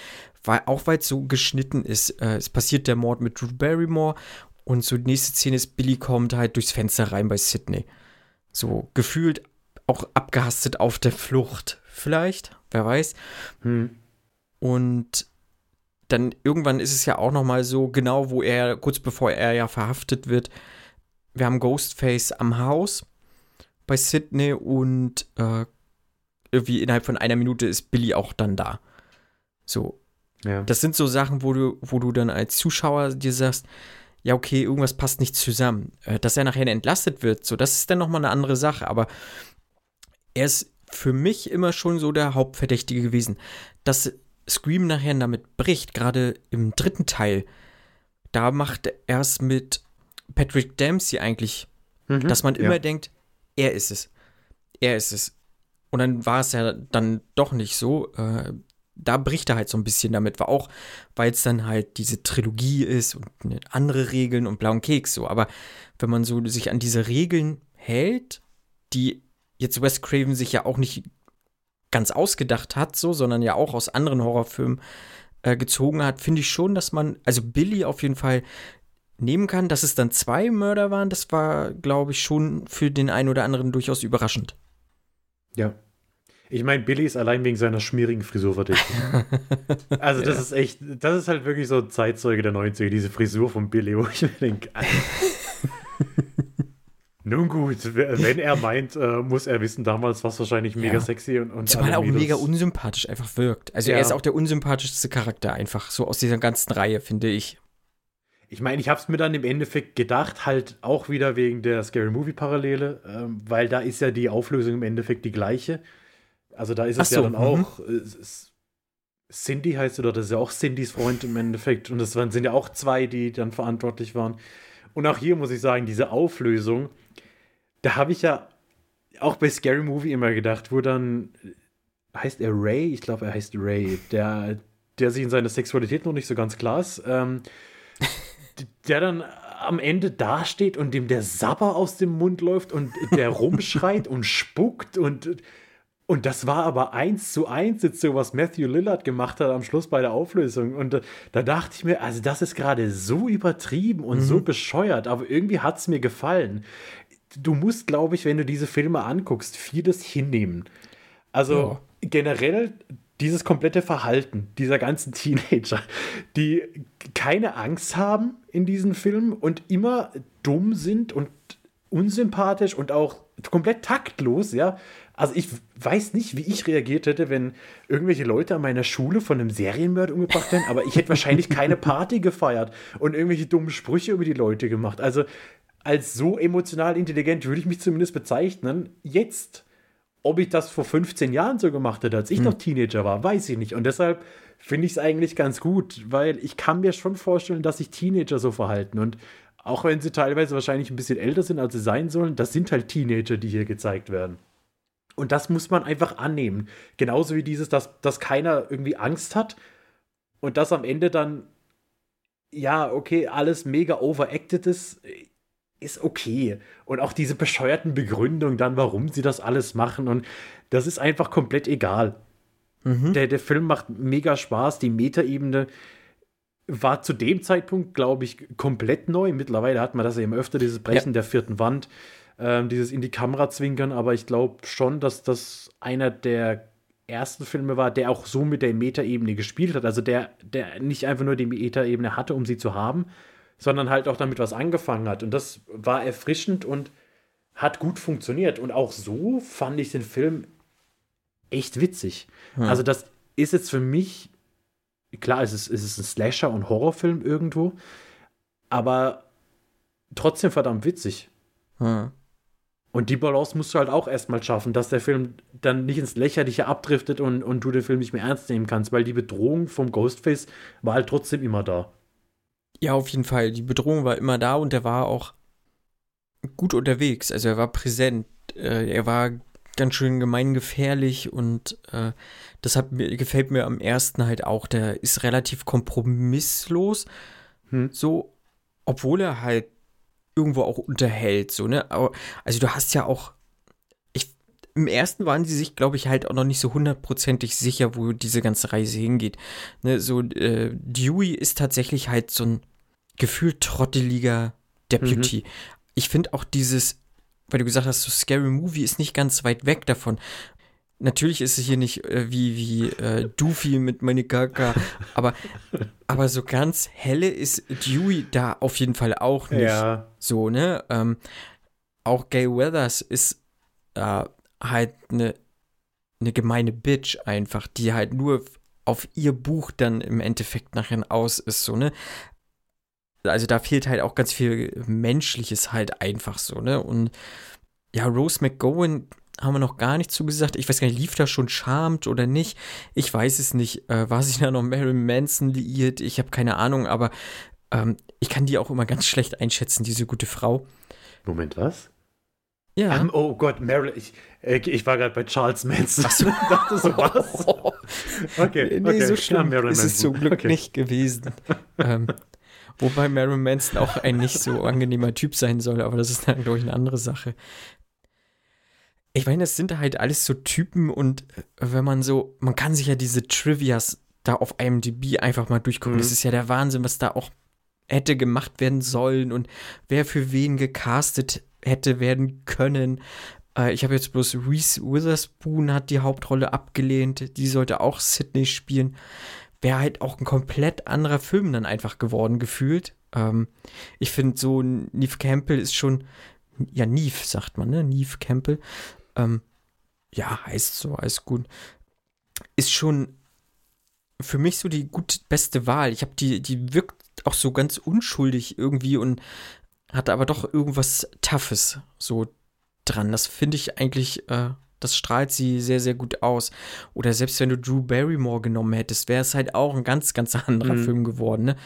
weil, auch weil es so geschnitten ist. Äh, es passiert der Mord mit Drew Barrymore und so die nächste Szene ist, Billy kommt halt durchs Fenster rein bei Sydney. So gefühlt auch abgehastet auf der Flucht. Vielleicht, wer weiß. Hm. Und dann irgendwann ist es ja auch noch mal so, genau wo er, kurz bevor er ja verhaftet wird, wir haben Ghostface am Haus bei Sydney und äh, irgendwie innerhalb von einer Minute ist Billy auch dann da. So, Ja. das sind so Sachen, wo du, wo du dann als Zuschauer dir sagst, ja, okay, irgendwas passt nicht zusammen. Äh, Dass er nachher entlastet wird, so, das ist dann nochmal eine andere Sache, aber er ist für mich immer schon so der Hauptverdächtige gewesen. Dass Scream nachher damit bricht, gerade im dritten Teil, da macht er es mit Patrick Dempsey eigentlich, Mhm. dass man Ja. immer denkt, er ist es. Er ist es. Und dann war es ja dann doch nicht so. Äh, da bricht er halt so ein bisschen damit, war auch, weil es dann halt diese Trilogie ist und ne, andere Regeln und blauen Keks so. Aber wenn man so sich an diese Regeln hält, die jetzt Wes Craven sich ja auch nicht ganz ausgedacht hat, so, sondern ja auch aus anderen Horrorfilmen äh, gezogen hat, finde ich schon, dass man, also Billy auf jeden Fall nehmen kann, dass es dann zwei Mörder waren, das war, glaube ich, schon für den einen oder anderen durchaus überraschend. Ja. Ich meine, Billy ist allein wegen seiner schmierigen Frisur verdächtig. also, das Ja. ist echt, das ist halt wirklich so ein Zeitzeuge der 90er, diese Frisur von Billy, wo ich mir denke. Nun gut, wenn er meint, äh, muss er wissen, damals war es wahrscheinlich mega Ja. sexy und, und Zumal er auch mega unsympathisch einfach wirkt. Also Ja. er ist auch der unsympathischste Charakter einfach, so aus dieser ganzen Reihe, finde ich. Ich meine, ich habe es mir dann im Endeffekt gedacht, halt auch wieder wegen der Scary Movie Parallele, ähm, weil da ist ja die Auflösung im Endeffekt die gleiche. Also da ist es so, ja dann mhm. auch äh, es Cindy heißt oder das ist ja auch Cindys Freund im Endeffekt und das waren, sind ja auch zwei, die dann verantwortlich waren. Und auch hier muss ich sagen, diese Auflösung, da habe ich ja auch bei Scary Movie immer gedacht, wo dann heißt er Ray, ich glaube, er heißt Ray, der der sich in seiner Sexualität noch nicht so ganz klar ist. Ähm, der dann am Ende dasteht und dem der Sabber aus dem Mund läuft und der rumschreit und spuckt und und das war aber eins zu eins jetzt so, was Matthew Lillard gemacht hat am Schluss bei der Auflösung. Und da, da dachte ich mir, also das ist gerade so übertrieben und so bescheuert, aber irgendwie hat es mir gefallen. Du musst, glaube ich, wenn du diese Filme anguckst, vieles hinnehmen. Also generell dieses komplette Verhalten dieser ganzen Teenager, die keine Angst haben in diesen Filmen und immer dumm sind und unsympathisch und auch komplett taktlos, ja. Also ich weiß nicht, wie ich reagiert hätte, wenn irgendwelche Leute an meiner Schule von einem Serienmörder umgebracht werden, aber ich hätte wahrscheinlich keine Party gefeiert und irgendwelche dummen Sprüche über die Leute gemacht. Also als so emotional intelligent würde ich mich zumindest bezeichnen. Jetzt ob ich das vor 15 Jahren so gemacht hätte, als ich noch Teenager war, weiß ich nicht. Und deshalb finde ich es eigentlich ganz gut, weil ich kann mir schon vorstellen, dass sich Teenager so verhalten. Und auch wenn sie teilweise wahrscheinlich ein bisschen älter sind, als sie sein sollen, das sind halt Teenager, die hier gezeigt werden. Und das muss man einfach annehmen. Genauso wie dieses, dass, dass keiner irgendwie Angst hat und dass am Ende dann, ja, okay, alles mega overacted ist, ist okay. Und auch diese bescheuerten Begründungen dann, warum sie das alles machen. Und das ist einfach komplett egal. Der, der Film macht mega Spaß. Die Metaebene war zu dem Zeitpunkt, glaube ich, komplett neu. Mittlerweile hat man das ja immer öfter, dieses Brechen der vierten Wand, ähm, dieses in die Kamera zwinkern. Aber ich glaube schon, dass das einer der ersten Filme war, der auch so mit der Metaebene gespielt hat. Also der, der nicht einfach nur die Metaebene hatte, um sie zu haben, sondern halt auch damit was angefangen hat. Und das war erfrischend und hat gut funktioniert. Und auch so fand ich den Film echt witzig. Hm. Also das ist jetzt für mich, klar, es ist, es ist ein Slasher- und Horrorfilm irgendwo, aber trotzdem verdammt witzig. Hm. Und die Balance musst du halt auch erstmal schaffen, dass der Film dann nicht ins Lächerliche abdriftet und, und du den Film nicht mehr ernst nehmen kannst, weil die Bedrohung vom Ghostface war halt trotzdem immer da. Ja, auf jeden Fall. Die Bedrohung war immer da und er war auch gut unterwegs. Also er war präsent. Äh, er war ganz schön gemeingefährlich und äh, das hat mir, gefällt mir am ersten halt auch. Der ist relativ kompromisslos. Hm. So, obwohl er halt irgendwo auch unterhält, so, ne? Aber, also du hast ja auch. Ich, Im ersten waren sie sich, glaube ich, halt auch noch nicht so hundertprozentig sicher, wo diese ganze Reise hingeht. Ne, so, äh, Dewey ist tatsächlich halt so ein gefühlt trotteliger Deputy. Ich finde auch dieses, weil du gesagt hast, so Scary Movie ist nicht ganz weit weg davon. Natürlich ist es hier nicht äh, wie, wie äh, Doofy mit Manikaka, aber, aber so ganz helle ist Dewey da auf jeden Fall auch nicht. Ja. So, ne? Ähm, auch Gay Weathers ist äh, halt eine eine gemeine Bitch einfach, die halt nur auf ihr Buch dann im Endeffekt nachher aus ist, so, ne? Also da fehlt halt auch ganz viel Menschliches halt einfach so, ne? Und ja, Rose McGowan haben wir noch gar nicht zugesagt. Ich weiß gar nicht, lief da schon Charmed oder nicht? Ich weiß es nicht. Äh, war sie da noch Marilyn Manson liiert? Ich habe keine Ahnung, aber ähm, ich kann die auch immer ganz schlecht einschätzen, diese gute Frau. Moment, was? Ja. Ähm, oh Gott, Marilyn, ich, äh, ich war gerade bei Charles Manson. Ach so. dachte so, was? Okay, nee, okay. so schlimm ist es zum Glück Okay. nicht gewesen. ähm, wobei Marilyn Manson auch ein nicht so angenehmer Typ sein soll, aber das ist dann, glaube ich, eine andere Sache. Ich meine, das sind halt alles so Typen und äh, wenn man so, man kann sich ja diese Trivias da auf IMDb einfach mal durchgucken. Mhm. Das ist ja der Wahnsinn, was da auch hätte gemacht werden sollen und wer für wen gecastet hätte werden können. Äh, ich habe jetzt bloß Reese Witherspoon hat die Hauptrolle abgelehnt. Die sollte auch Sydney spielen. Wäre halt auch ein komplett anderer Film dann einfach geworden, gefühlt. Ähm, ich finde so, Neve Campbell ist schon, ja, Neve sagt man, ne? Neve Campbell. Ähm, ja, heißt so, alles gut. Ist schon für mich so die gut beste Wahl. Ich habe die, die wirkt auch so ganz unschuldig irgendwie und hat aber doch irgendwas Toughes so dran. Das finde ich eigentlich, äh, das strahlt sie sehr, sehr gut aus. Oder selbst wenn du Drew Barrymore genommen hättest, wäre es halt auch ein ganz, ganz anderer Mhm. Film geworden. Ne?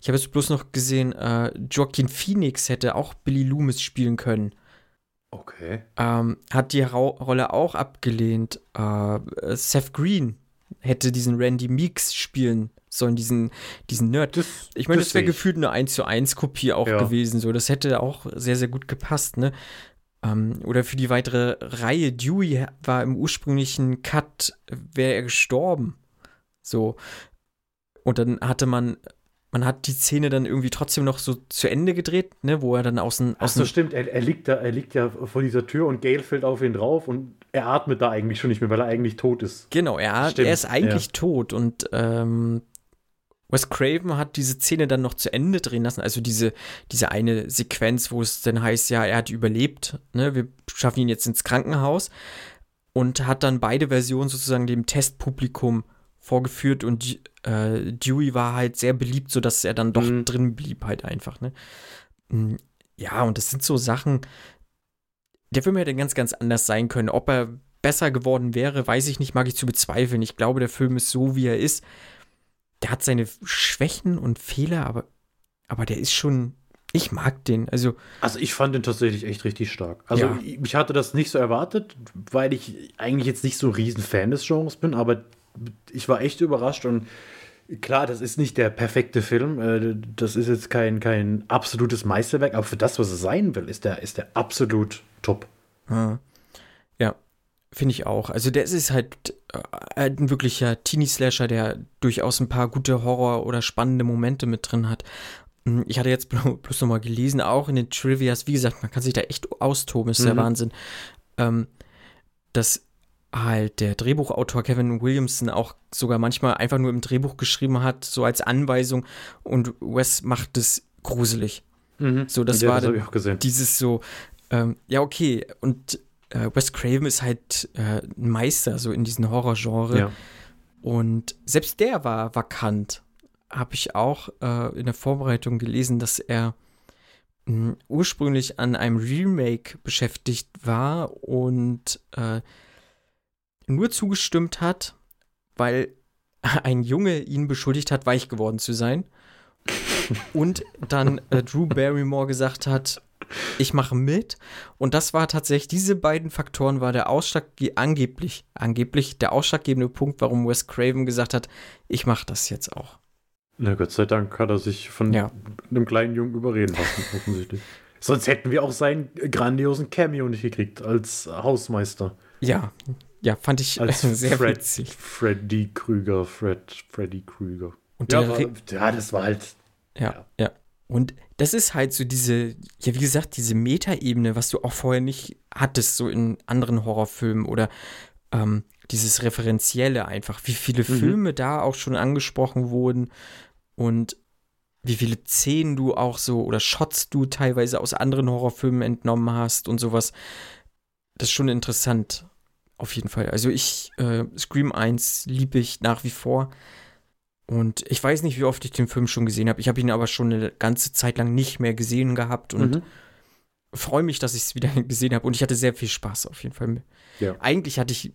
Ich habe jetzt bloß noch gesehen, äh, Joaquin Phoenix hätte auch Billy Loomis spielen können. Okay. Ähm, hat die Ra Rolle auch abgelehnt. Äh, Seth Green hätte diesen Randy Meeks spielen sollen, diesen, diesen Nerd. Das, Ich meine, das das wäre gefühlt eine 1 zu 1 Kopie auch Ja. gewesen. So, das hätte auch sehr, sehr gut gepasst, ne? Ähm, oder für die weitere Reihe, Dewey war im ursprünglichen Cut, wäre er gestorben. So. Und dann hatte man, man hat die Szene dann irgendwie trotzdem noch so zu Ende gedreht, ne, wo er dann aus dem, Ach so, stimmt. Er, er, liegt da, er liegt ja vor dieser Tür und Gail fällt auf ihn drauf und er atmet da eigentlich schon nicht mehr, weil er eigentlich tot ist. Genau, er, er ist eigentlich tot und ähm, Wes Craven hat diese Szene dann noch zu Ende drehen lassen, also diese, diese eine Sequenz, wo es dann heißt, ja, er hat überlebt, ne, wir schaffen ihn jetzt ins Krankenhaus und hat dann beide Versionen sozusagen dem Testpublikum vorgeführt und äh, Dewey war halt sehr beliebt, sodass er dann doch Mhm. drin blieb halt einfach, ne. Mm, Ja, und das sind so Sachen, der Film hätte ganz, ganz anders sein können. Ob er besser geworden wäre, weiß ich nicht, mag ich zu bezweifeln. Ich glaube, der Film ist so, wie er ist. Der hat seine Schwächen und Fehler, aber, aber der ist schon, ich mag den. Also, Also ich fand den tatsächlich echt richtig stark. Also Ja. ich, hatte das nicht so erwartet, weil ich eigentlich jetzt nicht so ein riesen Fan des Genres bin, aber ich war echt überrascht und klar, das ist nicht der perfekte Film. äh, Das ist jetzt kein, kein absolutes Meisterwerk, aber für das, was es sein will, ist der, ist der absolut top. ja, finde ich auch. Also, der ist halt äh, ein wirklicher Teenie-Slasher, der durchaus ein paar gute Horror- oder spannende Momente mit drin hat. Mm, Ich hatte jetzt blo- bloß noch mal gelesen, auch in den Trivias, wie gesagt, man kann sich da echt austoben, ist der Mhm. Wahnsinn. Ähm, dass halt der Drehbuchautor Kevin Williamson auch sogar manchmal einfach nur im Drehbuch geschrieben hat, so als Anweisung und Wes macht es gruselig. So, das Ja, war das dann habe ich auch gesehen. dieses so, ähm, ja, okay, und äh, Wes Craven ist halt äh, ein Meister so in diesem Horrorgenre. Ja. Und selbst der war vakant. Habe ich auch äh, in der Vorbereitung gelesen, dass er mh, ursprünglich an einem Remake beschäftigt war und äh, nur zugestimmt hat, weil ein Junge ihn beschuldigt hat, weich geworden zu sein. und dann äh, Drew Barrymore gesagt hat, ich mache mit. Und das war tatsächlich, diese beiden Faktoren war der Ausschlag, angeblich, angeblich der ausschlaggebende Punkt, warum Wes Craven gesagt hat, ich mache das jetzt auch. Na Gott sei Dank hat er sich von Ja. einem kleinen Jungen überreden lassen, offensichtlich. Sonst hätten wir auch seinen grandiosen Cameo nicht gekriegt als Hausmeister. Ja, ja, fand ich Als sehr Fred, witzig. Freddy Krüger, Fred, Freddy Krüger. Und Ja, Re- ja, das war halt. Ja, ja. Und das ist halt so diese, ja, wie gesagt, diese Metaebene, was du auch vorher nicht hattest, so in anderen Horrorfilmen oder ähm, dieses Referenzielle einfach, wie viele Mhm. Filme da auch schon angesprochen wurden und wie viele Szenen du auch so oder Shots du teilweise aus anderen Horrorfilmen entnommen hast und sowas. Das ist schon interessant, auf jeden Fall. Also ich, äh, Scream 1 liebe ich nach wie vor. Und ich weiß nicht, wie oft ich den Film schon gesehen habe. Ich habe ihn aber schon eine ganze Zeit lang nicht mehr gesehen gehabt und Mhm. freue mich, dass ich es wieder gesehen habe. Und ich hatte sehr viel Spaß auf jeden Fall. Ja. Eigentlich hatte ich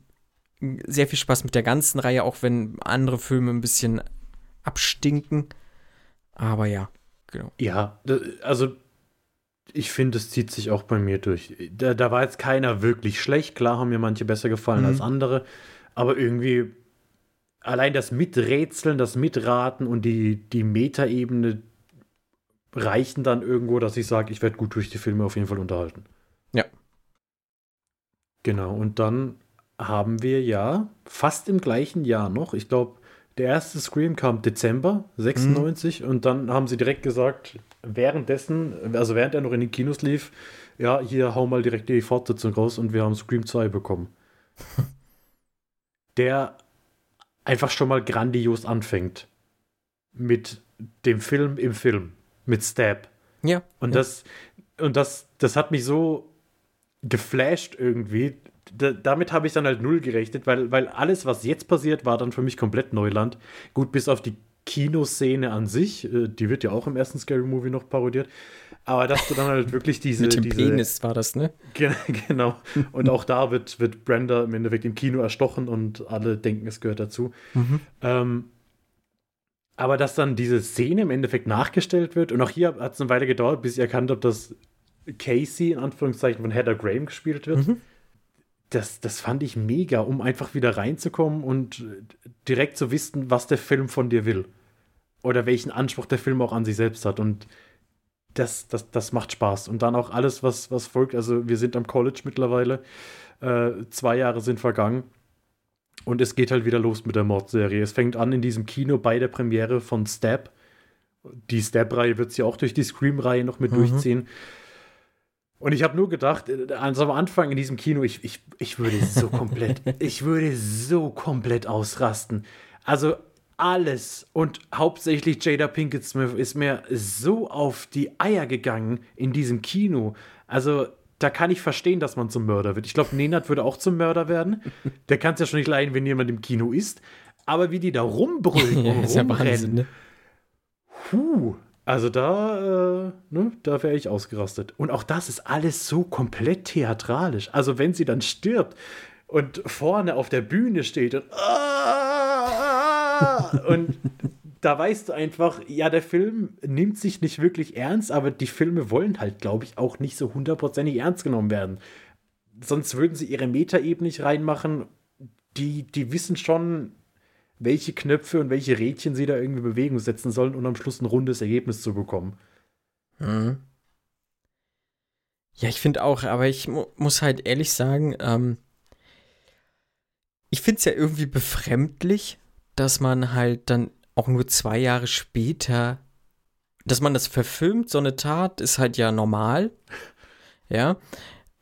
sehr viel Spaß mit der ganzen Reihe, auch wenn andere Filme ein bisschen abstinken. Aber ja, genau. Ja, also ich finde, es zieht sich auch bei mir durch. Da, da war jetzt keiner wirklich schlecht. Klar haben mir manche besser gefallen Mhm. als andere, aber irgendwie allein das Miträtseln, das Mitraten und die, die Metaebene reichen dann irgendwo, dass ich sage, ich werde gut durch die Filme auf jeden Fall unterhalten. Ja. Genau, und dann haben wir ja fast im gleichen Jahr noch, ich glaube, der erste Scream kam Dezember 96 und dann haben sie direkt gesagt, währenddessen, also während er noch in den Kinos lief, ja, hier hau mal direkt die Fortsetzung raus und wir haben Scream 2 bekommen. Der einfach schon mal grandios anfängt. Mit dem Film im Film. Mit Stab. Ja. Und ja. das, und das, das hat mich so geflasht irgendwie. Da, damit habe ich dann halt null gerechnet, weil, weil alles, was jetzt passiert, war dann für mich komplett Neuland. Gut, bis auf die Kinoszene an sich, äh, die wird ja auch im ersten Scary Movie noch parodiert. Aber dass du dann halt wirklich diese. Mit dem diese, Penis war das, ne? Gen- Genau. Und auch da wird, wird Brenda im Endeffekt im Kino erstochen und alle denken, es gehört dazu. Mhm. Ähm, aber dass dann diese Szene im Endeffekt nachgestellt wird, und auch hier hat es eine Weile gedauert, bis ich erkannt habe, dass Casey in Anführungszeichen von Heather Graham gespielt wird. Mhm. Das, das fand ich mega, um einfach wieder reinzukommen und direkt zu wissen, was der Film von dir will. Oder welchen Anspruch der Film auch an sich selbst hat. Und das, das, das macht Spaß. Und dann auch alles, was, was folgt. Also, wir sind am College mittlerweile. Äh, zwei Jahre sind vergangen. Und es geht halt wieder los mit der Mordserie. Es fängt an in diesem Kino bei der Premiere von Stab. Die Stab-Reihe wird sie auch durch die Scream-Reihe noch mit Mhm. durchziehen. Und ich habe nur gedacht, also am Anfang in diesem Kino, ich, ich, ich würde so komplett, ich würde so komplett ausrasten. Also alles und hauptsächlich Jada Pinkett Smith ist mir so auf die Eier gegangen in diesem Kino. Also da kann ich verstehen, dass man zum Mörder wird. Ich glaube, Nenad würde auch zum Mörder werden. Der kann es ja schon nicht leiden, wenn jemand im Kino ist. Aber wie die da rumbrüllen Ja, und ist ja rumrennen, Wahnsinn, ne? Puh, also da, äh, ne, da wäre ich ausgerastet. Und auch das ist alles so komplett theatralisch. Also wenn sie dann stirbt und vorne auf der Bühne steht und, ah, und da weißt du einfach, ja, der Film nimmt sich nicht wirklich ernst, aber die Filme wollen halt, glaube ich, auch nicht so hundertprozentig ernst genommen werden. Sonst würden sie ihre Metaebene nicht reinmachen. Die, die wissen schon, welche Knöpfe und welche Rädchen sie da irgendwie Bewegung setzen sollen, um am Schluss ein rundes Ergebnis zu bekommen. Mhm. Ja, ich finde auch, aber ich mu muss halt ehrlich sagen, ähm, ich finde es ja irgendwie befremdlich, dass man halt dann auch nur zwei Jahre später, dass man das verfilmt, so eine Tat, ist halt ja normal. Ja.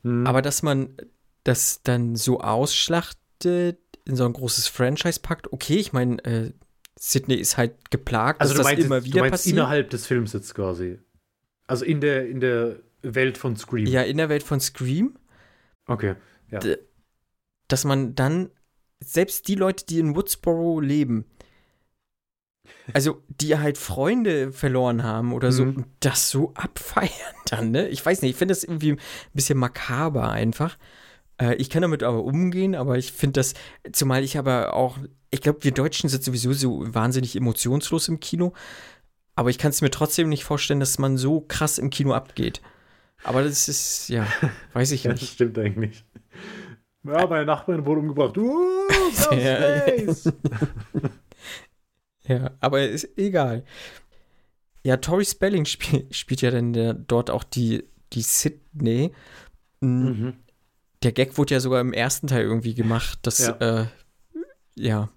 Hm. Aber dass man das dann so ausschlachtet, in so ein großes Franchise packt, okay, ich meine, äh, Sydney ist halt geplagt, also dass du das meinst, immer wieder du meinst passiert. innerhalb des Films jetzt quasi. Also in der, in der Welt von Scream. Ja, in der Welt von Scream. Okay. Ja. Dass man dann, selbst die Leute, die in Woodsboro leben, also die halt Freunde verloren haben oder so, Mhm. das so abfeiern dann, ne? Ich weiß nicht, ich finde das irgendwie ein bisschen makaber einfach. Äh, ich kann damit aber umgehen, aber ich finde das, zumal ich aber auch, ich glaube, wir Deutschen sind sowieso so wahnsinnig emotionslos im Kino, aber ich kann es mir trotzdem nicht vorstellen, dass man so krass im Kino abgeht. Aber das ist, ja, weiß ich Ja, das nicht. stimmt eigentlich. Ja, meine Nachbarin wurde umgebracht. Uh, Ja. Ghostface! Ja, aber ist egal. Ja, Tori Spelling spiel, spielt ja dann der, dort auch die, die Sydney. Mm, mhm. Der Gag wurde ja sogar im ersten Teil irgendwie gemacht, dass, Ja. äh, ja.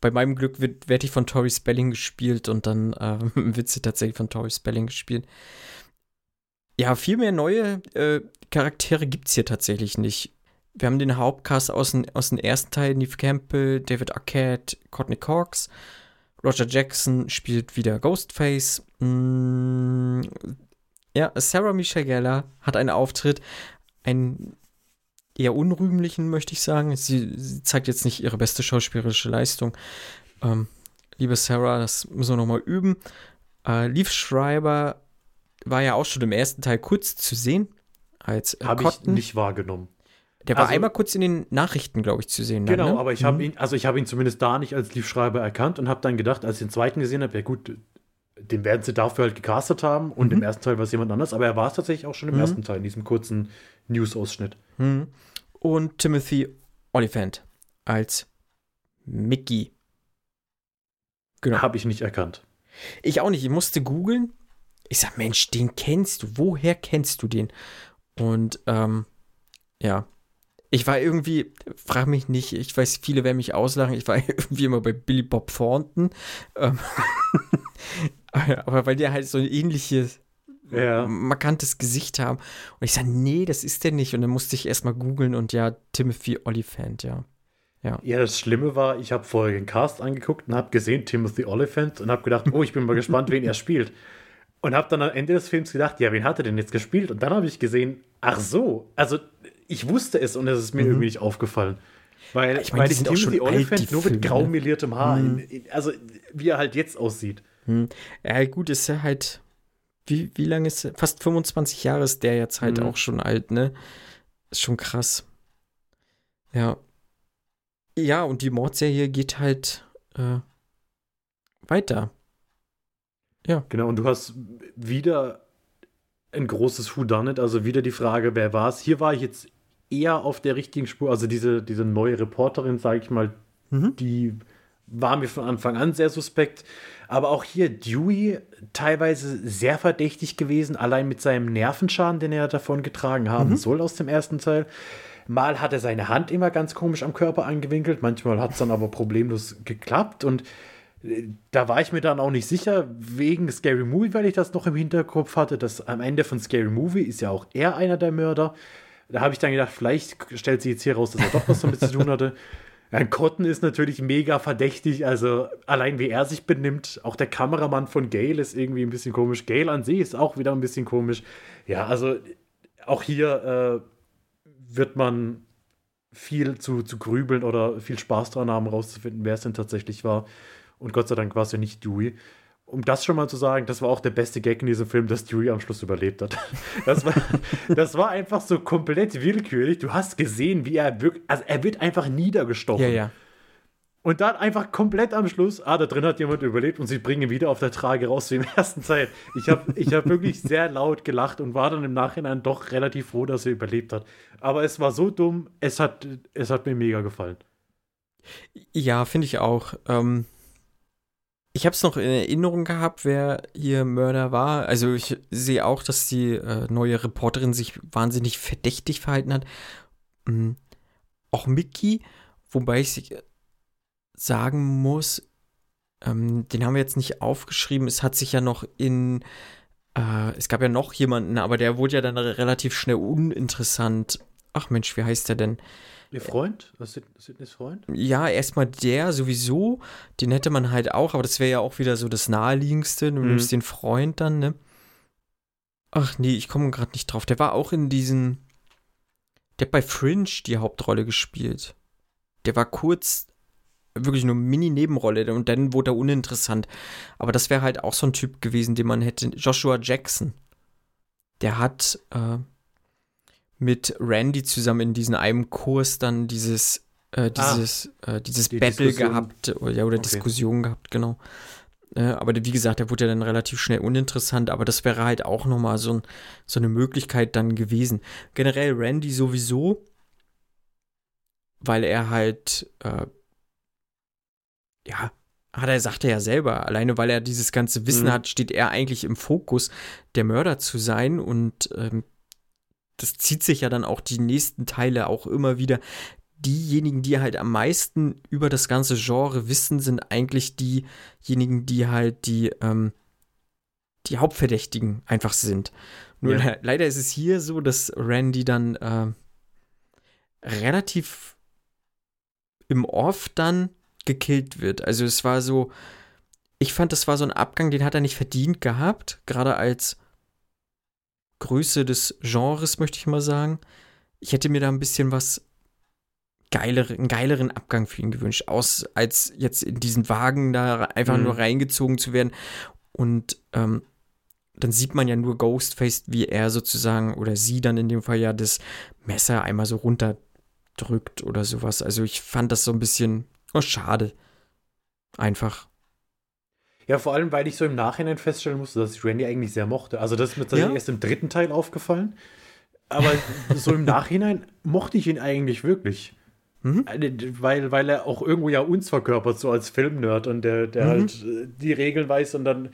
Bei meinem Glück wird, werde ich von Tori Spelling gespielt und dann äh, wird sie tatsächlich von Tori Spelling gespielt. Ja, viel mehr neue äh, Charaktere gibt es hier tatsächlich nicht. Wir haben den Hauptcast aus, den- aus dem ersten Teil, Neve Campbell, David Arquette, Courtney Cox. Roger Jackson spielt wieder Ghostface. Mm, ja, Sarah Michelle Gellar hat einen Auftritt, einen eher unrühmlichen, möchte ich sagen. Sie, sie zeigt jetzt nicht ihre beste schauspielerische Leistung. Ähm, liebe Sarah, das müssen wir nochmal üben. Äh, Leaf Schreiber war ja auch schon im ersten Teil kurz zu sehen. Als äh, Habe ich nicht wahrgenommen. Der war also- einmal kurz in den Nachrichten, glaube ich, zu sehen. dann, Genau, ne? aber ich habe ihn, also ich habe ihn zumindest da nicht als Liefschreiber erkannt und habe dann gedacht, als ich den zweiten gesehen habe, ja gut, den werden sie dafür halt gecastet haben und Mhm. im ersten Teil war es jemand anders, aber er war es tatsächlich auch schon im Mhm. ersten Teil, in diesem kurzen News-Ausschnitt. Hm. Und Timothy Oliphant als Mickey. Genau. Habe ich nicht erkannt. Ich auch nicht. Ich musste googeln. Ich sag, Mensch, den kennst du. Woher kennst du den? Und ähm, ja. Ich war irgendwie, frag mich nicht, ich weiß, viele werden mich auslachen, ich war irgendwie immer bei Billy Bob Thornton. Ähm, aber weil der halt so eine ähnliche Ja. markantes Gesicht haben. Und ich sage, nee, das ist der nicht. Und dann musste ich erstmal googeln und ja, Timothy Oliphant, ja. Ja, das Schlimme war, ich habe vorher den Cast angeguckt und habe gesehen Timothy Oliphant und habe gedacht, oh, ich bin mal gespannt, wen er spielt. Und habe dann am Ende des Films gedacht, ja, wen hat er denn jetzt gespielt? Und dann habe ich gesehen, ach so, also ich wusste es und es ist mir irgendwie nicht aufgefallen. Weil, Ich meine, weil die ich sind auch Timothy Oliphant nur mit Filme, grau ne? meliertem Haar, in, in, also wie er halt jetzt aussieht. Hm. Ja, gut, ist er halt. Wie, wie lange ist er? Fast 25 Jahre ist der jetzt halt Mhm. auch schon alt, ne? Ist schon krass. Ja. Ja, und die Mordserie geht halt äh, weiter. Genau, und du hast wieder ein großes Whodunit, also wieder die Frage, wer war es? Hier war ich jetzt eher auf der richtigen Spur, also diese, diese neue Reporterin, sage ich mal, Mhm. die war mir von Anfang an sehr suspekt. Aber auch hier Dewey teilweise sehr verdächtig gewesen, allein mit seinem Nervenschaden, den er davon getragen haben soll aus dem ersten Teil. Mal hat er seine Hand immer ganz komisch am Körper angewinkelt, manchmal hat es dann aber problemlos geklappt und äh, da war ich mir dann auch nicht sicher, wegen Scary Movie, weil ich das noch im Hinterkopf hatte, dass am Ende von Scary Movie ist ja auch er einer der Mörder. Da habe ich dann gedacht, vielleicht stellt sich jetzt hier raus, dass er doch was damit zu tun hatte. Ein Cotton ist natürlich mega verdächtig, also allein wie er sich benimmt. Auch der Kameramann von Gale ist irgendwie ein bisschen komisch. Gale an sich ist auch wieder ein bisschen komisch. Ja, also auch hier äh, wird man viel zu, zu grübeln oder viel Spaß dran haben, rauszufinden, wer es denn tatsächlich war. Und Gott sei Dank war es ja nicht Dewey. Um das schon mal zu sagen, das war auch der beste Gag in diesem Film, dass Dewey am Schluss überlebt hat. Das war, das war einfach so komplett willkürlich. Du hast gesehen, wie er wirklich, also er wird einfach niedergestochen. Ja, ja. Und dann einfach komplett am Schluss, ah, da drin hat jemand überlebt und sie bringen ihn wieder auf der Trage raus wie im ersten Teil. Ich habe ich hab wirklich sehr laut gelacht und war dann im Nachhinein doch relativ froh, dass er überlebt hat. Aber es war so dumm, es hat, es hat mir mega gefallen. Ja, finde ich auch. Ähm, ich habe es noch in Erinnerung gehabt, wer hier Mörder war. Also ich sehe auch, dass die äh, neue Reporterin sich wahnsinnig verdächtig verhalten hat. Mhm. Auch Mickey, wobei ich sagen muss, ähm, den haben wir jetzt nicht aufgeschrieben. Es hat sich ja noch in, äh, es gab ja noch jemanden, aber der wurde ja dann relativ schnell uninteressant. Ach Mensch, wie heißt der denn? Ihr Freund? Was ist Sydneys Freund? Ja, erstmal der sowieso, den hätte man halt auch, aber das wäre ja auch wieder so das naheliegendste. Du Mhm. nimmst den Freund dann, ne? Ach nee, ich komme gerade nicht drauf. Der war auch in diesen. Der hat bei Fringe die Hauptrolle gespielt. Der war kurz, wirklich nur Mini-Nebenrolle und dann wurde er uninteressant. Aber das wäre halt auch so ein Typ gewesen, den man hätte. Joshua Jackson. Der hat äh, mit Randy zusammen in diesem einem Kurs dann dieses, äh, dieses, äh, dieses Die Battle Diskussion. gehabt, oder, ja, oder Okay. Diskussion gehabt, genau. Äh, aber wie gesagt, der wurde ja dann relativ schnell uninteressant, aber das wäre halt auch nochmal so, ein, so eine Möglichkeit dann gewesen. Generell Randy sowieso, weil er halt, äh, ja, hat er, sagt er ja selber, alleine weil er dieses ganze Wissen Mhm. hat, steht er eigentlich im Fokus, der Mörder zu sein und ähm, das zieht sich ja dann auch die nächsten Teile auch immer wieder. Diejenigen, die halt am meisten über das ganze Genre wissen, sind eigentlich diejenigen, die halt die, ähm, die Hauptverdächtigen einfach sind. Nur Ja. le leider ist es hier so, dass Randy dann äh, relativ im Off dann gekillt wird. Also es war so, ich fand, das war so ein Abgang, den hat er nicht verdient gehabt, gerade als Größe des Genres, möchte ich mal sagen. Ich hätte mir da ein bisschen was geilere, einen geileren Abgang für ihn gewünscht, aus als jetzt in diesen Wagen da einfach Mhm. nur reingezogen zu werden. Und ähm, dann sieht man ja nur Ghostface, wie er sozusagen, oder sie dann in dem Fall ja das Messer einmal so runterdrückt oder sowas. Also ich fand das so ein bisschen oh, schade. Einfach. Ja, vor allem, weil ich so im Nachhinein feststellen musste, dass ich Randy eigentlich sehr mochte. Also das ist mir tatsächlich Ja? erst im dritten Teil aufgefallen. Aber so im Nachhinein mochte ich ihn eigentlich wirklich. Mhm. Äh, Weil, weil er auch irgendwo ja uns verkörpert, so als Filmnerd und der, der Mhm. halt äh, die Regeln weiß und dann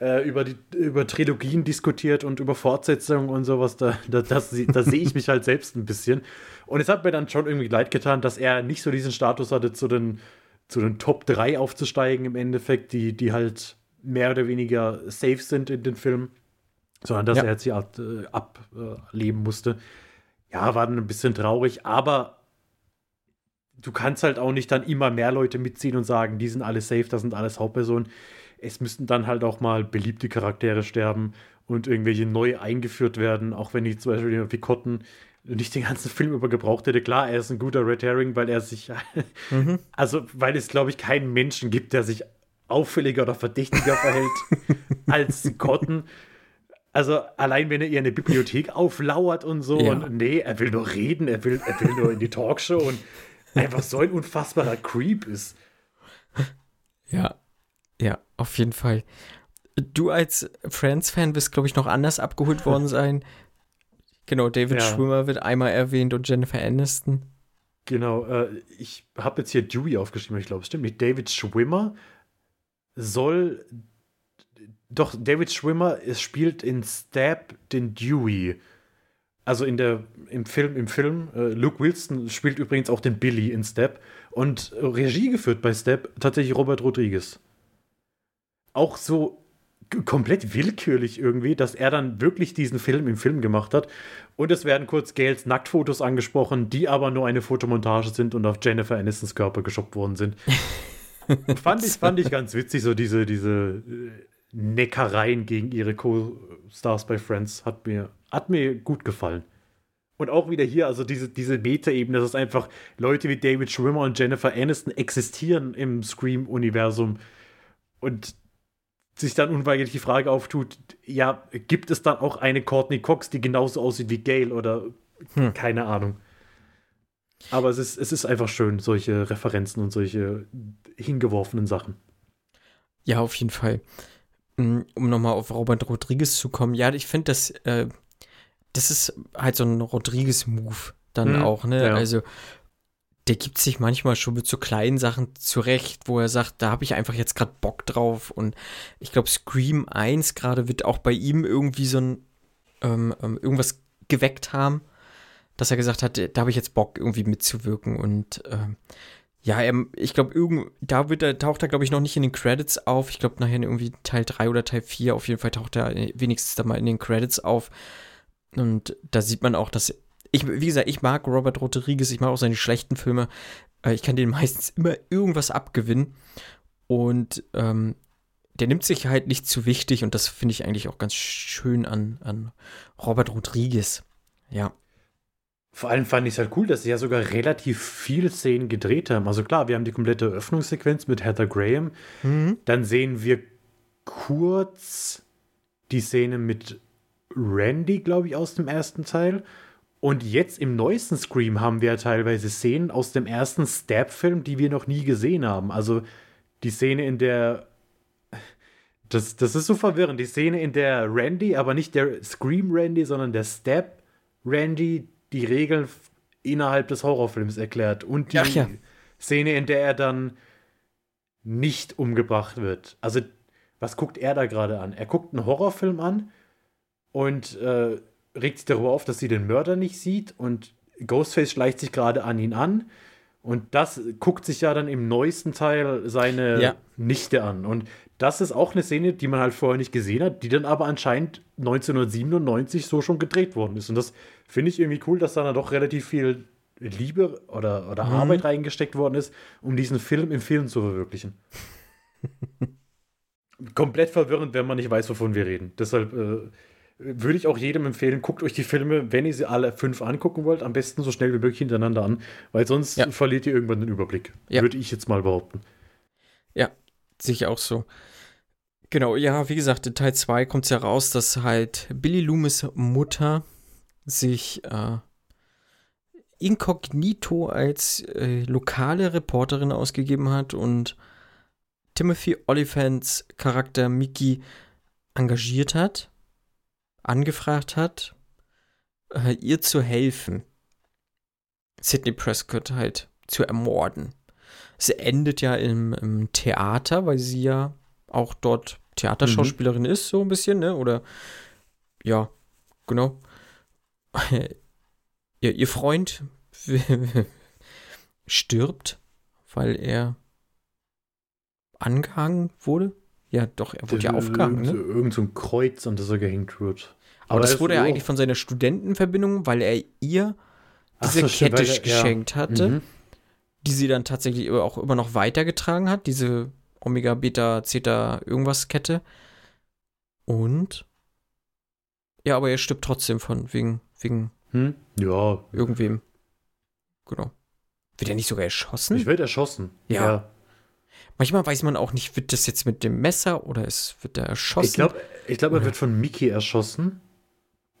äh, über, die, über Trilogien diskutiert und über Fortsetzungen und sowas. Da, da, das, da sehe ich mich halt selbst ein bisschen. Und es hat mir dann schon irgendwie leid getan, dass er nicht so diesen Status hatte, zu den, zu den Top 3 aufzusteigen im Endeffekt, die, die halt mehr oder weniger safe sind in den Filmen. sondern dass Ja. er jetzt hier ab- äh, ableben musste. Ja, war dann ein bisschen traurig, aber du kannst halt auch nicht dann immer mehr Leute mitziehen und sagen, die sind alle safe, das sind alles Hauptpersonen. Es müssten dann halt auch mal beliebte Charaktere sterben und irgendwelche neu eingeführt werden, auch wenn ich zum Beispiel den Picotten nicht den ganzen Film über gebraucht hätte. Klar, er ist ein guter Red Herring, weil er sich, Mhm. also weil es, glaube ich, keinen Menschen gibt, der sich auffälliger oder verdächtiger verhält als Cotton. Also allein wenn er ihr eine Bibliothek auflauert und so Ja. und nee, er will nur reden, er will, er will nur in die Talkshow und einfach so ein unfassbarer Creep ist. Ja, ja, auf jeden Fall. Du als Friends-Fan wirst, glaube ich, noch anders abgeholt worden sein. Genau, David Ja. Schwimmer wird einmal erwähnt und Jennifer Aniston. Genau, äh, ich habe jetzt hier Dewey aufgeschrieben, ich glaube, es stimmt nicht. David Schwimmer soll. Doch, David Schwimmer es spielt in Stab den Dewey. Also in der, im Film, im Film, äh, Luke Wilson spielt übrigens auch den Billy in Step und Regie geführt bei Step tatsächlich Robert Rodriguez. Auch so komplett willkürlich irgendwie, dass er dann wirklich diesen Film im Film gemacht hat. Und es werden kurz Gales Nacktfotos angesprochen, die aber nur eine Fotomontage sind und auf Jennifer Anistons Körper geshoppt worden sind. fand, ich, fand ich ganz witzig, so diese, diese äh, Neckereien gegen ihre Co-Stars bei Friends. Hat mir, hat mir gut gefallen. Und auch wieder hier, also diese, diese Meta-Ebene, dass es einfach Leute wie David Schwimmer und Jennifer Aniston existieren im Scream-Universum. Und sich dann unweigerlich die Frage auftut, ja, gibt es dann auch eine Courtney Cox, die genauso aussieht wie Gail oder Hm. keine Ahnung. Aber es ist, es ist einfach schön, solche Referenzen und solche hingeworfenen Sachen. Ja, auf jeden Fall. Mm, Um nochmal auf Robert Rodriguez zu kommen. Ja, ich finde, das, äh, das ist halt so ein Rodriguez-Move dann Hm, auch, ne? ja. Also, der gibt sich manchmal schon mit so kleinen Sachen zurecht, wo er sagt, da habe ich einfach jetzt gerade Bock drauf. Und ich glaube, Scream 1 gerade wird auch bei ihm irgendwie so ein ähm, ähm, irgendwas geweckt haben, dass er gesagt hat, da habe ich jetzt Bock, irgendwie mitzuwirken. Und ähm, ja, er, ich glaube, da wird er, taucht er, glaube ich, noch nicht in den Credits auf. Ich glaube, nachher irgendwie Teil 3 oder Teil 4, auf jeden Fall taucht er wenigstens da mal in den Credits auf. Und da sieht man auch, dass ich, wie gesagt, ich mag Robert Rodriguez, ich mag auch seine schlechten Filme. Äh, Ich kann denen meistens immer irgendwas abgewinnen. Und ähm, der nimmt sich halt nicht zu wichtig und das finde ich eigentlich auch ganz schön an, an Robert Rodriguez. Ja. Vor allem fand ich es halt cool, dass sie ja sogar relativ viele Szenen gedreht haben. Also klar, wir haben die komplette Öffnungssequenz mit Heather Graham. Mhm. Dann sehen wir kurz die Szene mit Randy, glaube ich, aus dem ersten Teil. Und jetzt im neuesten Scream haben wir teilweise Szenen aus dem ersten Stab-Film, die wir noch nie gesehen haben. Also die Szene, in der. Das, das ist so verwirrend. Die Szene, in der Randy, aber nicht der Scream Randy, sondern der Stab Randy die Regeln innerhalb des Horrorfilms erklärt. Und die ja. Szene, in der er dann nicht umgebracht wird. Also, was guckt er da gerade an? Er guckt einen Horrorfilm an und äh, regt sich darüber auf, dass sie den Mörder nicht sieht und Ghostface schleicht sich gerade an ihn an. Und das guckt sich ja dann im neuesten Teil seine Ja. Nichte an. Und das ist auch eine Szene, die man halt vorher nicht gesehen hat, die dann aber anscheinend 1997 so schon gedreht worden ist. Und das finde ich irgendwie cool, dass da dann doch relativ viel Liebe oder, oder Mhm. Arbeit reingesteckt worden ist, um diesen Film im Film zu verwirklichen. Komplett verwirrend, wenn man nicht weiß, wovon wir reden. Deshalb äh, würde ich auch jedem empfehlen, guckt euch die Filme, wenn ihr sie alle fünf angucken wollt, am besten so schnell wie möglich hintereinander an, weil sonst Ja. verliert ihr irgendwann den Überblick. Ja. Würde ich jetzt mal behaupten. Sehe ich auch so. Genau, ja, wie gesagt, in Teil 2 kommt es ja raus, dass halt Billy Loomis Mutter sich äh, inkognito als äh, lokale Reporterin ausgegeben hat und Timothy Oliphants Charakter Mickey engagiert hat, angefragt hat, äh, ihr zu helfen, Sidney Prescott halt zu ermorden. Es endet ja im, im Theater, weil sie ja auch dort Theaterschauspielerin ist, so ein bisschen, ne? Oder ja, genau. ihr, ihr Freund stirbt, weil er angehangen wurde. Ja, doch, er wurde ja aufgehangen, Irgend, ne? irgend so ein Kreuz, an das er gehängt wird. Aber das er wurde ja eigentlich von seiner Studentenverbindung, weil er ihr diese so, Kette er- ja. geschenkt hatte, Mhm. die sie dann tatsächlich auch immer noch weitergetragen hat, diese Omega, Beta, Zeta, irgendwas Kette. Und ja, aber er stirbt trotzdem von wegen wegen Hm? Ja, irgendwem. Genau. Wird er nicht sogar erschossen? ich werde erschossen. Ja. Manchmal weiß man auch nicht, wird das jetzt mit dem Messer oder es wird er erschossen? Ich glaube, ich glaub, er wird von Mickey erschossen.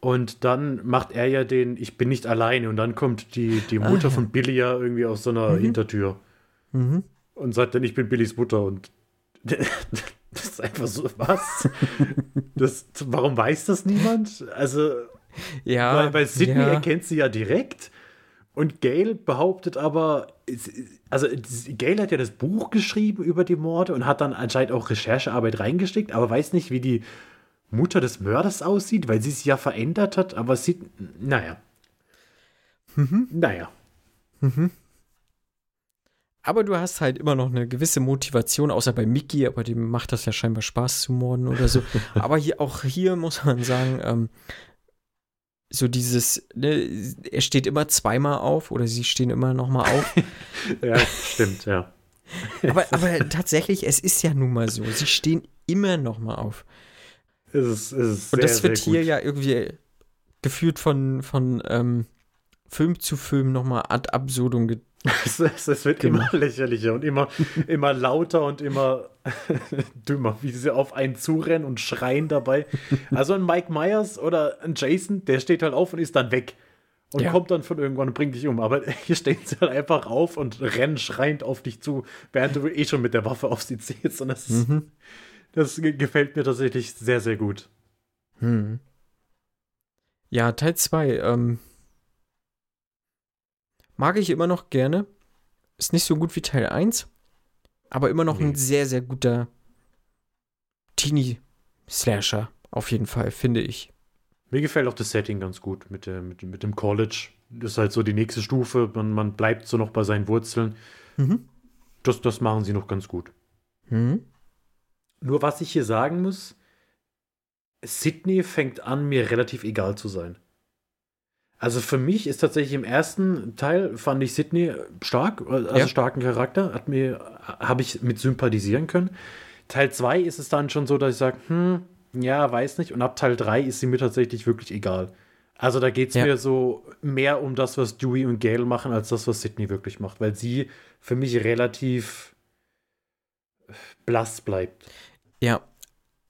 Und dann macht er ja den Ich bin nicht alleine. Und dann kommt die, die Ah, Mutter ja. von Billy ja irgendwie aus so einer Mhm. Hintertür Mhm. und sagt dann, ich bin Billys Mutter. Und das ist einfach so, was? das, warum weiß das niemand? Also, Ja, weil, weil Sidney ja. erkennt sie ja direkt. Und Gail behauptet aber, also Gail hat ja das Buch geschrieben über die Morde und hat dann anscheinend auch Recherchearbeit reingesteckt, aber weiß nicht, wie die Mutter des Mörders aussieht, weil sie sich ja verändert hat, aber sieht, naja. Mhm. Naja. Aber du hast halt immer noch eine gewisse Motivation, außer bei Mickey, aber dem macht das ja scheinbar Spaß zu morden oder so. aber hier, auch hier muss man sagen, ähm, so dieses, ne, er steht immer zweimal auf oder sie stehen immer noch mal auf. Ja, stimmt, ja. aber, aber tatsächlich, es ist ja nun mal so, sie stehen immer noch mal auf. Es ist, es ist Und das wird hier gut. ja irgendwie geführt von, von ähm, Film zu Film noch mal ad absurdum ge Es, es, es wird Genau. immer lächerlicher und immer, immer lauter und immer dümmer, wie sie auf einen zurennen und schreien dabei. Also ein Mike Myers oder ein Jason, der steht halt auf und ist dann weg. Und Ja. kommt dann von irgendwann und bringt dich um. Aber hier stehen sie halt einfach auf und rennen schreiend auf dich zu, während du eh schon mit der Waffe auf sie ziehst. Und das, Mhm. das ge- gefällt mir tatsächlich sehr, sehr gut. Hm. Ja, Teil 2. Ähm, mag ich immer noch gerne. Ist nicht so gut wie Teil 1, aber immer noch ein Nee. sehr, sehr guter Teenie-Slasher. Auf jeden Fall, finde ich. Mir gefällt auch das Setting ganz gut mit, der, mit, mit dem College. Das ist halt so die nächste Stufe. Man, man bleibt so noch bei seinen Wurzeln. Mhm. Das, das machen sie noch ganz gut. Hm? Nur was ich hier sagen muss, Sydney fängt an, mir relativ egal zu sein. Also für mich ist tatsächlich im ersten Teil fand ich Sydney stark, also Ja. starken Charakter, hat mir habe ich mit sympathisieren können. Teil 2 ist es dann schon so, dass ich sage, hm, ja, weiß nicht und ab Teil 3 ist sie mir tatsächlich wirklich egal. Also da geht es Ja. mir so mehr um das, was Dewey und Gale machen, als das, was Sydney wirklich macht, weil sie für mich relativ blass bleibt. Ja.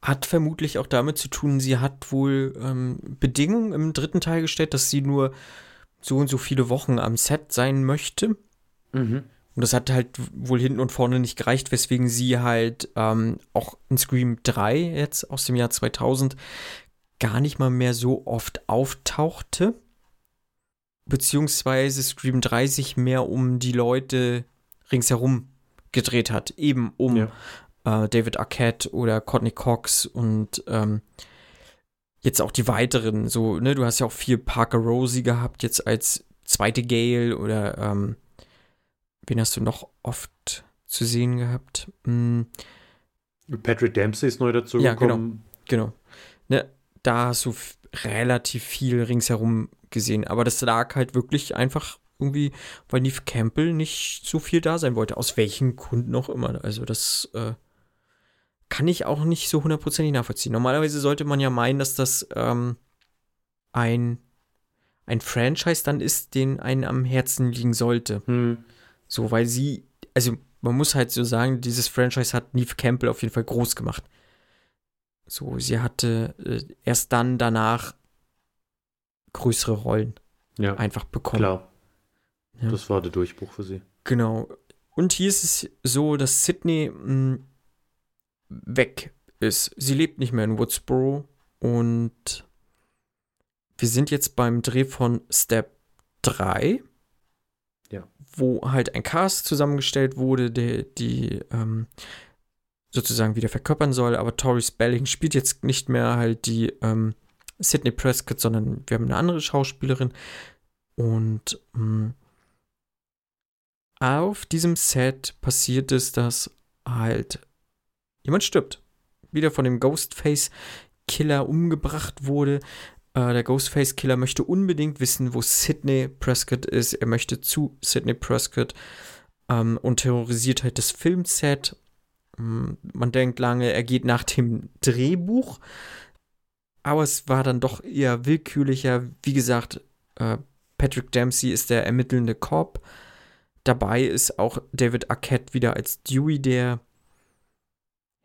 Hat vermutlich auch damit zu tun, sie hat wohl ähm, Bedingungen im dritten Teil gestellt, dass sie nur so und so viele Wochen am Set sein möchte. Mhm. Und das hat halt wohl hinten und vorne nicht gereicht, weswegen sie halt ähm, auch in Scream 3 jetzt aus dem Jahr 2000 gar nicht mal mehr so oft auftauchte. Beziehungsweise Scream 3 sich mehr um die Leute ringsherum gedreht hat. Eben um Ja. Äh, David Arquette oder Courtney Cox und ähm, jetzt auch die weiteren. So, ne, du hast ja auch viel Parker Rosie gehabt, jetzt als zweite Gale oder ähm, wen hast du noch oft zu sehen gehabt? Hm, Patrick Dempsey ist neu dazu Ja, gekommen. genau. Ne, da hast du relativ viel ringsherum gesehen, aber das lag halt wirklich einfach irgendwie, weil Neve Campbell nicht so viel da sein wollte. Aus welchen Gründen auch immer. Also das äh, kann ich auch nicht so hundertprozentig nachvollziehen. Normalerweise sollte man ja meinen, dass das ähm, ein, ein Franchise dann ist, den einen am Herzen liegen sollte. Hm. So, weil sie, also man muss halt so sagen, dieses Franchise hat Neve Campbell auf jeden Fall groß gemacht. So, sie hatte äh, erst dann danach größere Rollen Ja, einfach bekommen. klar. Ja. Das war der Durchbruch für sie. Genau. Und hier ist es so, dass Sydney mh, weg ist. Sie lebt nicht mehr in Woodsboro und wir sind jetzt beim Dreh von Step 3. Ja. Wo halt ein Cast zusammengestellt wurde, der die ähm, sozusagen wieder verkörpern soll, aber Tori Spelling spielt jetzt nicht mehr halt die ähm, Sydney Prescott, sondern wir haben eine andere Schauspielerin und mh, auf diesem Set passiert es, dass halt jemand stirbt. wieder von dem Ghostface-Killer umgebracht wurde. Äh, der Ghostface-Killer möchte unbedingt wissen, wo Sidney Prescott ist. Er möchte zu Sidney Prescott ähm, und terrorisiert halt das Filmset. Ähm, man denkt lange, er geht nach dem Drehbuch, aber es war dann doch eher willkürlicher. Wie gesagt, äh, Patrick Dempsey ist der ermittelnde Cop. Dabei ist auch David Arquette wieder als Dewey, der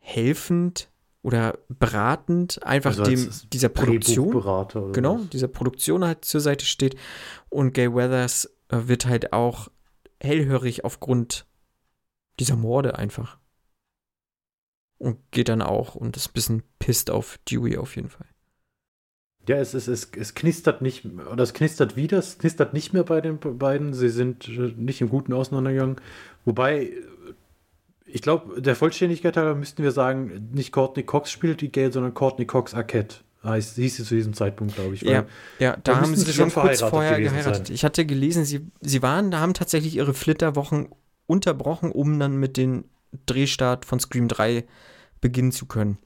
helfend oder beratend einfach Also dem dieser Produktion genau was? dieser Produktion halt zur Seite steht und Gay Weathers äh, wird halt auch hellhörig aufgrund dieser Morde einfach und geht dann auch und ist ein bisschen pisst auf Dewey auf jeden Fall. Ja, es, es, es, es knistert nicht, oder es knistert wieder, es knistert nicht mehr bei den beiden. Sie sind äh, nicht im Guten auseinandergegangen. Wobei, ich glaube, der Vollständigkeit halber müssten wir sagen, nicht Courtney Cox spielt die Gale, sondern Courtney Cox Arquette. Heißt, hieß sie zu diesem Zeitpunkt, glaube ich. Ja, ja, da da haben sie sie schon kurz vorher geheiratet. sein. Ich hatte gelesen, sie, sie waren, da haben tatsächlich ihre Flitterwochen unterbrochen, um dann mit dem Drehstart von Scream 3 beginnen zu können.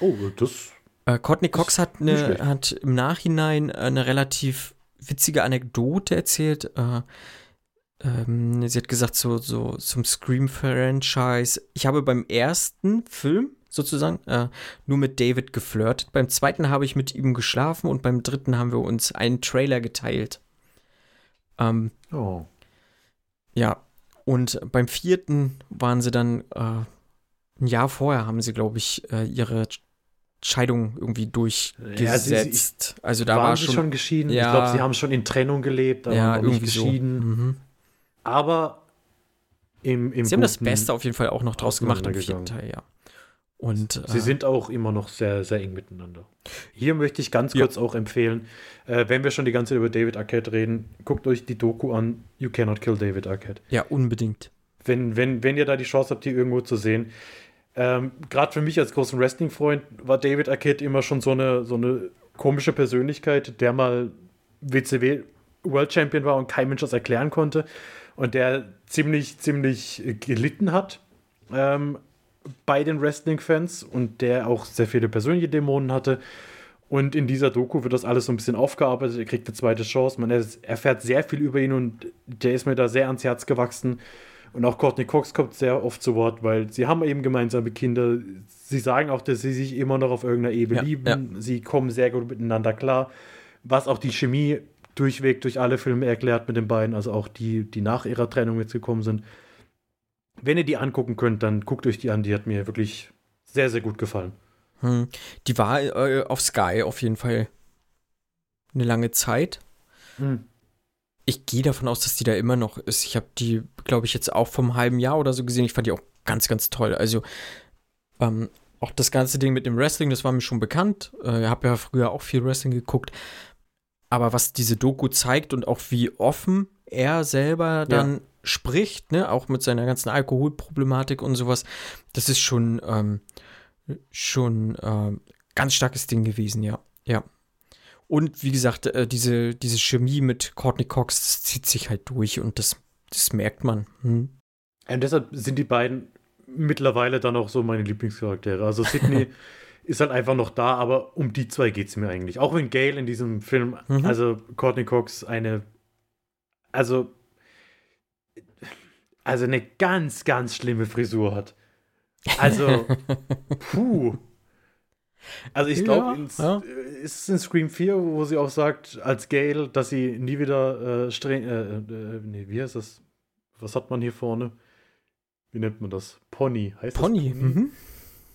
Oh, das. Äh, Courtney Cox hat, eine, hat im Nachhinein eine relativ witzige Anekdote erzählt. Äh, ähm, sie hat gesagt, so, so zum Scream-Franchise, ich habe beim ersten Film sozusagen äh, nur mit David geflirtet. Beim zweiten habe ich mit ihm geschlafen und beim dritten haben wir uns einen Trailer geteilt. Ähm, Oh. ja, und beim vierten waren sie dann, äh, ein Jahr vorher haben sie, glaube ich, äh, ihre Scheidung irgendwie durchgesetzt. also da Waren war sie schon, schon, geschieden? Ja. Ich glaube, sie haben schon in Trennung gelebt, aber ja, irgendwie so. geschieden. Mhm. Aber im, im Sie haben das Beste auf jeden Fall auch noch draus gemacht im vierten. Teil, ja. Und Sie äh, sind auch immer noch sehr, sehr eng miteinander. Hier möchte ich ganz Ja. kurz auch empfehlen, äh, wenn wir schon die ganze Zeit über David Arquette reden, guckt euch die Doku an, You Cannot Kill David Arquette. ja unbedingt. Wenn, wenn, wenn ihr da die Chance habt, die irgendwo zu sehen. Ähm, Gerade für mich als großen Wrestling-Freund war David Arquette immer schon so eine, so eine komische Persönlichkeit, der mal WCW World Champion war und kein Mensch das erklären konnte und der ziemlich, ziemlich gelitten hat ähm, bei den Wrestling-Fans und der auch sehr viele persönliche Dämonen hatte. Und in dieser Doku wird das alles so ein bisschen aufgearbeitet. Er kriegt eine zweite Chance. Man er- erfährt sehr viel über ihn und der ist mir da sehr ans Herz gewachsen. Und auch Courtney Cox kommt sehr oft zu Wort, weil sie haben eben gemeinsame Kinder. Sie sagen auch, dass sie sich immer noch auf irgendeiner Ebene Ja, lieben. Sie kommen sehr gut miteinander klar. Was auch die Chemie durchweg durch alle Filme erklärt mit den beiden, also auch die, die nach ihrer Trennung mitgekommen sind. Wenn ihr die angucken könnt, dann guckt euch die an. Die hat mir wirklich sehr, sehr gut gefallen. Hm. Die war äh, auf Sky auf jeden Fall eine lange Zeit. Ich gehe davon aus, dass die da immer noch ist. Ich habe die, glaube ich, jetzt auch vom halben Jahr oder so gesehen. Ich fand die auch ganz, ganz toll. Also ähm, auch das ganze Ding mit dem Wrestling, das war mir schon bekannt. Äh, Ich habe ja früher auch viel Wrestling geguckt. Aber was diese Doku zeigt und auch wie offen er selber dann spricht, ne, auch mit seiner ganzen Alkoholproblematik und sowas, das ist schon, ähm, schon ähm, ganz starkes Ding gewesen, ja. Ja. Und wie gesagt, äh, diese, diese Chemie mit Courtney Cox, das zieht sich halt durch und das, das merkt man. Hm. Und deshalb sind die beiden mittlerweile dann auch so meine Lieblingscharaktere. Also Sydney ist halt einfach noch da, aber um die zwei geht es mir eigentlich. Auch wenn Gail in diesem Film, Mhm. also Courtney Cox, eine, also, also eine ganz, ganz schlimme Frisur hat. Also, puh. Also ich glaube, Ja, ja. ist es in Scream 4, wo sie auch sagt, als Gail, dass sie nie wieder äh, streng, äh, äh, nee, wie heißt das? Was hat man hier vorne? Wie nennt man das? Pony. Heißt Pony. das Pony? Mhm.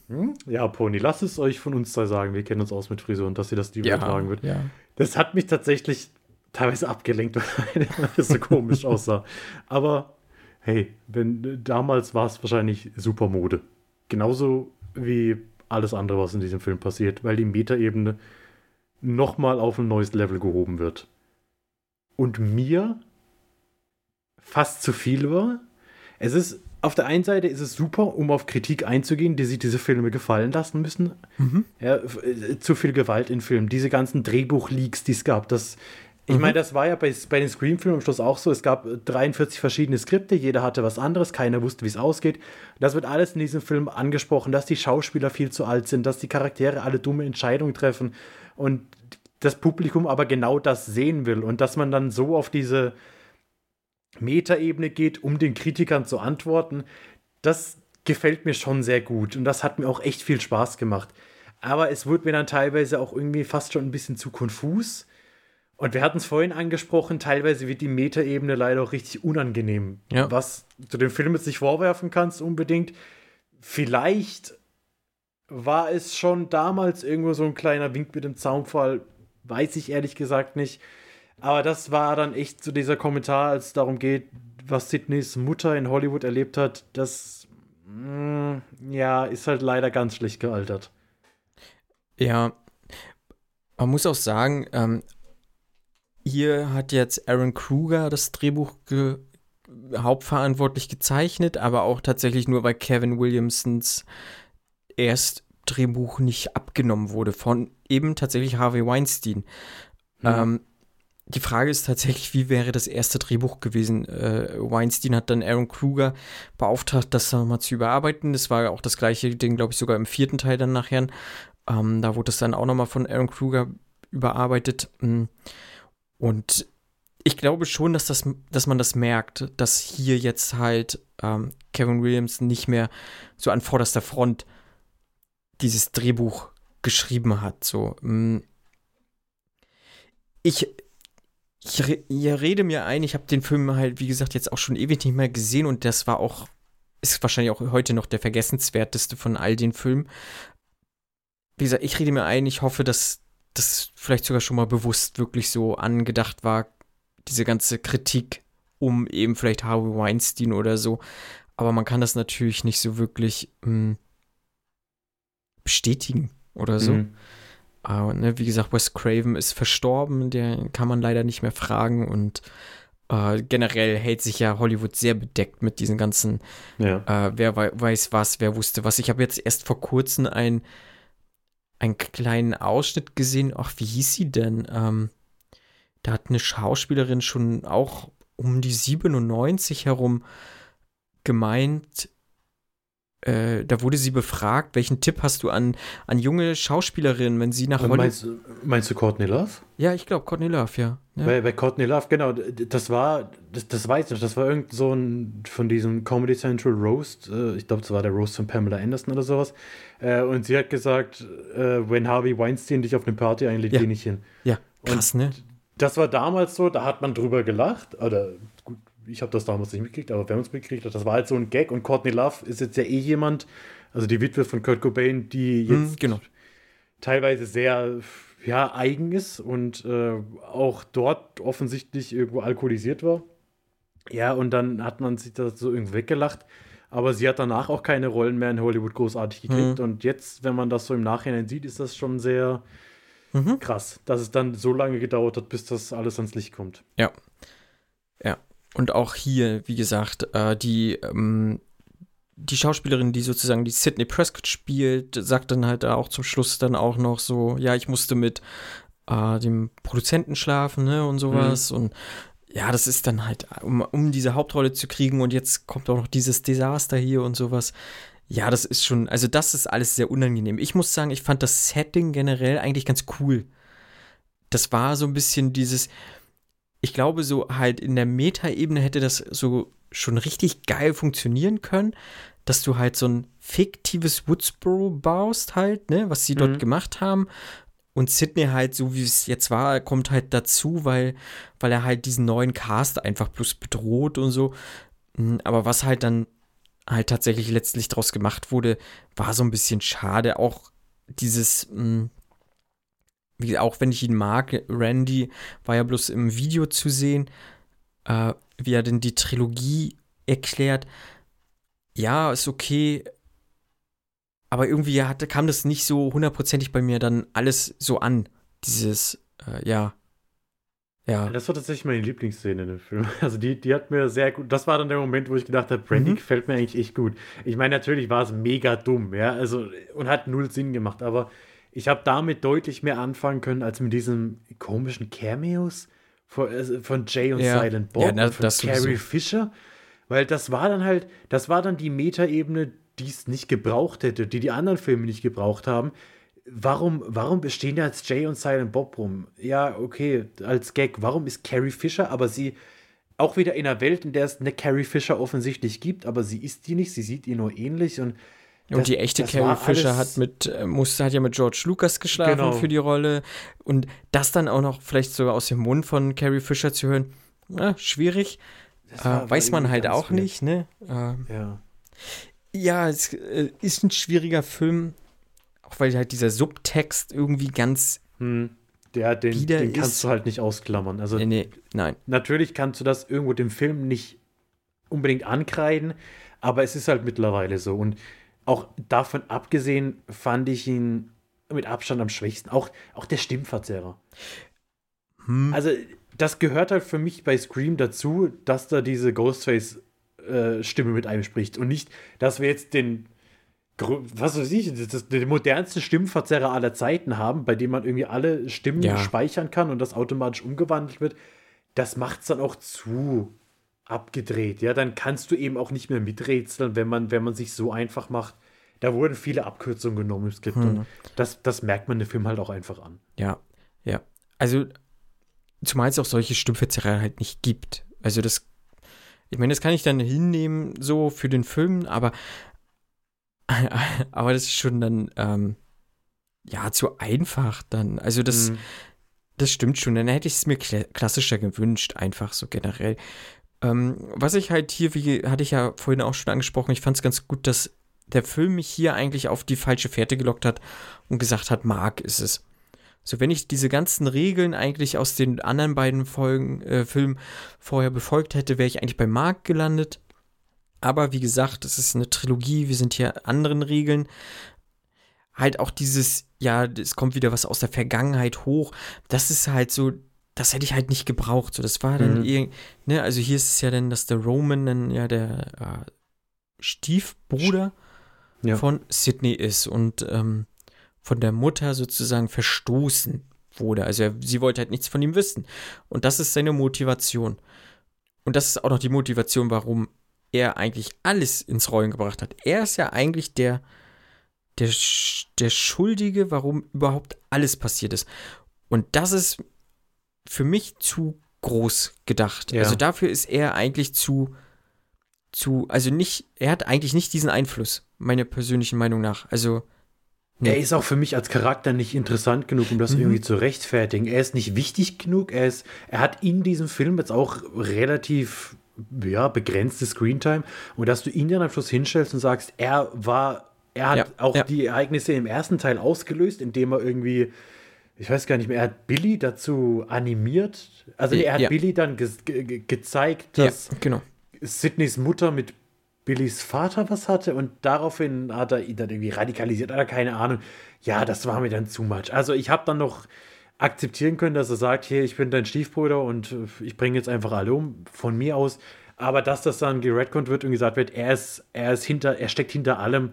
Hm? Ja, Pony. Lasst es euch von uns zwei sagen. Wir kennen uns aus mit Frisuren, dass sie das wieder Ja, tragen wird. ja. Das hat mich tatsächlich teilweise abgelenkt, weil das so komisch aussah. Aber hey, wenn damals war es wahrscheinlich super Mode. Genauso wie alles andere, was in diesem Film passiert, weil die Metaebene nochmal auf ein neues Level gehoben wird. Und mir fast zu viel war. Es ist auf der einen Seite ist es super, um auf Kritik einzugehen, die sich diese Filme gefallen lassen müssen. Mhm. Ja, äh, zu viel Gewalt in Filmen, diese ganzen Drehbuchleaks, die es gab, das Ich Mhm. meine, das war ja bei, bei den Scream-Filmen am Schluss auch so. Es gab 43 verschiedene Skripte, jeder hatte was anderes, keiner wusste, wie es ausgeht. Das wird alles in diesem Film angesprochen, dass die Schauspieler viel zu alt sind, dass die Charaktere alle dumme Entscheidungen treffen und das Publikum aber genau das sehen will und dass man dann so auf diese Metaebene geht, um den Kritikern zu antworten. Das gefällt mir schon sehr gut und das hat mir auch echt viel Spaß gemacht. Aber es wurde mir dann teilweise auch irgendwie fast schon ein bisschen zu konfus. Und wir hatten es vorhin angesprochen, teilweise wird die Metaebene leider auch richtig unangenehm. Ja. Was du dem Film jetzt nicht vorwerfen kannst unbedingt. Vielleicht war es schon damals irgendwo so ein kleiner Wink mit dem Zaunfall, weiß ich ehrlich gesagt nicht. Aber das war dann echt so dieser Kommentar, als es darum geht, was Sydneys Mutter in Hollywood erlebt hat. Das, mm, ja, ist halt leider ganz schlecht gealtert. Ja, man muss auch sagen, ähm, hier hat jetzt Aaron Kruger das Drehbuch ge hauptverantwortlich gezeichnet, aber auch tatsächlich nur, weil Kevin Williamsons erst Drehbuch nicht abgenommen wurde von eben tatsächlich Harvey Weinstein. Ähm, die Frage ist tatsächlich, wie wäre das erste Drehbuch gewesen? Äh, Weinstein hat dann Aaron Kruger beauftragt, das nochmal zu überarbeiten. Das war auch das gleiche Ding, glaube ich, sogar im vierten Teil dann nachher. Ähm, da wurde es dann auch nochmal von Aaron Kruger überarbeitet. Mm. Und ich glaube schon, dass, das, dass man das merkt, dass hier jetzt halt ähm, Kevin Williams nicht mehr so an vorderster Front dieses Drehbuch geschrieben hat. So, mm. ich, ich, re- ich rede mir ein, ich habe den Film halt, wie gesagt, jetzt auch schon ewig nicht mehr gesehen und das war auch, ist wahrscheinlich auch heute noch der vergessenswerteste von all den Filmen. Wie gesagt, ich rede mir ein, ich hoffe, dass das vielleicht sogar schon mal bewusst wirklich so angedacht war, diese ganze Kritik um eben vielleicht Harvey Weinstein oder so. Aber man kann das natürlich nicht so wirklich mh, bestätigen oder so. Mhm. Aber ne, wie gesagt, Wes Craven ist verstorben, der kann man leider nicht mehr fragen und äh, generell hält sich ja Hollywood sehr bedeckt mit diesen ganzen, Ja. äh, wer wei weiß was, wer wusste was. Ich habe jetzt erst vor kurzem ein, einen kleinen Ausschnitt gesehen, ach, wie hieß sie denn? Ähm, da hat eine Schauspielerin schon auch um die 97 herum gemeint, äh, da wurde sie befragt, welchen Tipp hast du an, an junge Schauspielerinnen, wenn sie nach Und Hollywood. meinst, du- meinst du Courtney Love? Ja, ich glaube, Courtney Love, ja. ja. Bei, bei Courtney Love, genau, das war, das, das weiß ich noch, das war irgend so ein von diesem Comedy Central Roast, äh, ich glaube, das war der Roast von Pamela Anderson oder sowas. Äh, und sie hat gesagt, äh, wenn Harvey Weinstein dich auf eine Party einlädt, Ja. geh nicht hin. ja, krass, ne? Das war damals so, da hat man drüber gelacht, oder gut, ich habe das damals nicht mitgekriegt, aber wir haben es mitgekriegt, das war halt so ein Gag und Courtney Love ist jetzt ja eh jemand, also die Witwe von Kurt Cobain, die Hm, jetzt genau. teilweise sehr ja, eigen ist und äh, auch dort offensichtlich irgendwo alkoholisiert war. Ja, und dann hat man sich das so irgendwie weggelacht. Aber sie hat danach auch keine Rollen mehr in Hollywood großartig gekriegt. Mhm. Und jetzt, wenn man das so im Nachhinein sieht, ist das schon sehr Mhm. krass, dass es dann so lange gedauert hat, bis das alles ans Licht kommt. Ja. Ja. Und auch hier, wie gesagt, äh, die, ähm, die Schauspielerin, die sozusagen die Sydney Prescott spielt, sagt dann halt auch zum Schluss dann auch noch so, ja, ich musste mit äh, dem Produzenten schlafen, ne, und sowas. Und ja, das ist dann halt, um, um diese Hauptrolle zu kriegen und jetzt kommt auch noch dieses Desaster hier und sowas. Ja, das ist schon, also das ist alles sehr unangenehm. Ich muss sagen, ich fand das Setting generell eigentlich ganz cool. Das war so ein bisschen dieses, ich glaube, so halt in der Metaebene hätte das so schon richtig geil funktionieren können, dass du halt so ein fiktives Woodsboro baust halt, ne, was sie dort Mhm. gemacht haben. Und Sydney halt, so wie es jetzt war, kommt halt dazu, weil, weil er halt diesen neuen Cast einfach bloß bedroht und so. Mm, Aber was halt dann halt tatsächlich letztlich draus gemacht wurde, war so ein bisschen schade. Auch dieses, mh, wie, auch wenn ich ihn mag, Randy war ja bloß im Video zu sehen, äh, wie er denn die Trilogie erklärt. Ja, ist okay, aber irgendwie hatte, kam das nicht so hundertprozentig bei mir dann alles so an. Dieses, äh, ja. Ja. Das war tatsächlich meine Lieblingsszene in dem Film. Also die, die hat mir sehr gut. Das war dann der Moment, wo ich gedacht habe, Brandy Mhm. gefällt mir eigentlich echt gut. Ich meine, natürlich war es mega dumm, ja, also und hat null Sinn gemacht, aber ich habe damit deutlich mehr anfangen können als mit diesen komischen Cameos von, äh, von Jay und Ja. Silent Bob Ja, na, und von Carrie sowieso. Fisher. Weil das war dann halt, das war dann die Metaebene, die es nicht gebraucht hätte, die die anderen Filme nicht gebraucht haben. Warum, warum bestehen da jetzt Jay und Silent Bob rum? Ja, okay, als Gag. Warum ist Carrie Fisher, aber sie auch wieder in einer Welt, in der es eine Carrie Fisher offensichtlich gibt, aber sie ist die nicht, sie sieht ihr nur ähnlich und Und die echte Carrie Fisher hat mit, äh, musste, hat ja mit George Lucas geschlafen Genau. für die Rolle. Und das dann auch noch vielleicht sogar aus dem Mund von Carrie Fisher zu hören, na, schwierig. Äh, weiß man halt auch weird. nicht, ne? Ähm, Ja. ja, es äh, ist ein schwieriger Film, auch weil halt dieser Subtext irgendwie ganz. Hm. Der, den, den kannst ist- du halt nicht ausklammern. Also Nee, nee, nein. natürlich kannst du das irgendwo dem Film nicht unbedingt ankreiden, aber es ist halt mittlerweile so. Und auch davon abgesehen fand ich ihn mit Abstand am schwächsten. Auch, auch der Stimmverzerrer. Hm. Also, das gehört halt für mich bei Scream dazu, dass da diese Ghostface-Stimme mit einem spricht. Und nicht, dass wir jetzt den, was weiß ich, das, das, den modernsten Stimmverzerrer aller Zeiten haben, bei dem man irgendwie alle Stimmen Ja. speichern kann und das automatisch umgewandelt wird. Das macht es dann auch zu abgedreht. Ja, dann kannst du eben auch nicht mehr miträtseln, wenn man, wenn man sich so einfach macht. Da wurden viele Abkürzungen genommen im Skript. Hm. Und das, das merkt man dem Film halt auch einfach an. Ja, ja. Also, zumal es auch solche Stimmverzerrer halt nicht gibt. Also, das, ich meine, das kann ich dann hinnehmen, so für den Film, aber, aber das ist schon dann, ähm, ja, zu einfach dann. Also, das, Mhm. das stimmt schon. Dann hätte ich es mir kla klassischer gewünscht, einfach so generell. Ähm, was ich halt hier, wie hatte ich ja vorhin auch schon angesprochen, ich fand es ganz gut, dass der Film mich hier eigentlich auf die falsche Fährte gelockt hat und gesagt hat, Mark ist es. So, wenn ich diese ganzen Regeln eigentlich aus den anderen beiden Folgen, äh, Filmen vorher befolgt hätte, wäre ich eigentlich bei Mark gelandet. Aber wie gesagt, es ist eine Trilogie, wir sind hier anderen Regeln. Halt auch dieses, ja, es kommt wieder was aus der Vergangenheit hoch. Das ist halt so, das hätte ich halt nicht gebraucht. So, das war dann Mhm. irgend, ne, also hier ist es ja dann, dass der Roman dann ja der äh, Stiefbruder Ja. von Sydney ist und ähm, von der Mutter sozusagen verstoßen wurde. Also er, sie wollte halt nichts von ihm wissen. Und das ist seine Motivation. Und das ist auch noch die Motivation, warum er eigentlich alles ins Rollen gebracht hat. Er ist ja eigentlich der, der, der Schuldige, warum überhaupt alles passiert ist. Und das ist für mich zu groß gedacht. Ja. Also dafür ist er eigentlich zu, zu, also nicht, er hat eigentlich nicht diesen Einfluss, meiner persönlichen Meinung nach. Also, nee. Er ist auch für mich als Charakter nicht interessant genug, um das Mhm. irgendwie zu rechtfertigen. Er ist nicht wichtig genug. Er, ist, er hat in diesem Film jetzt auch relativ ja, begrenzte Screentime. Und dass du ihn dann am Schluss hinstellst und sagst, er war, er hat Ja, auch ja. die Ereignisse im ersten Teil ausgelöst, indem er irgendwie, ich weiß gar nicht mehr, er hat Billy dazu animiert. Also er hat Ja. Billy dann ge ge ge gezeigt, ja, dass genau. Sidneys Mutter mit Billys Vater was hatte und daraufhin hat er ihn dann irgendwie radikalisiert oder keine Ahnung. Ja, das war mir dann zu much. Also ich habe dann noch akzeptieren können, dass er sagt, hier, ich bin dein Stiefbruder und äh, ich bringe jetzt einfach alle um, von mir aus. Aber dass das dann geredconnt wird und gesagt wird, er ist, er ist hinter, er steckt hinter allem.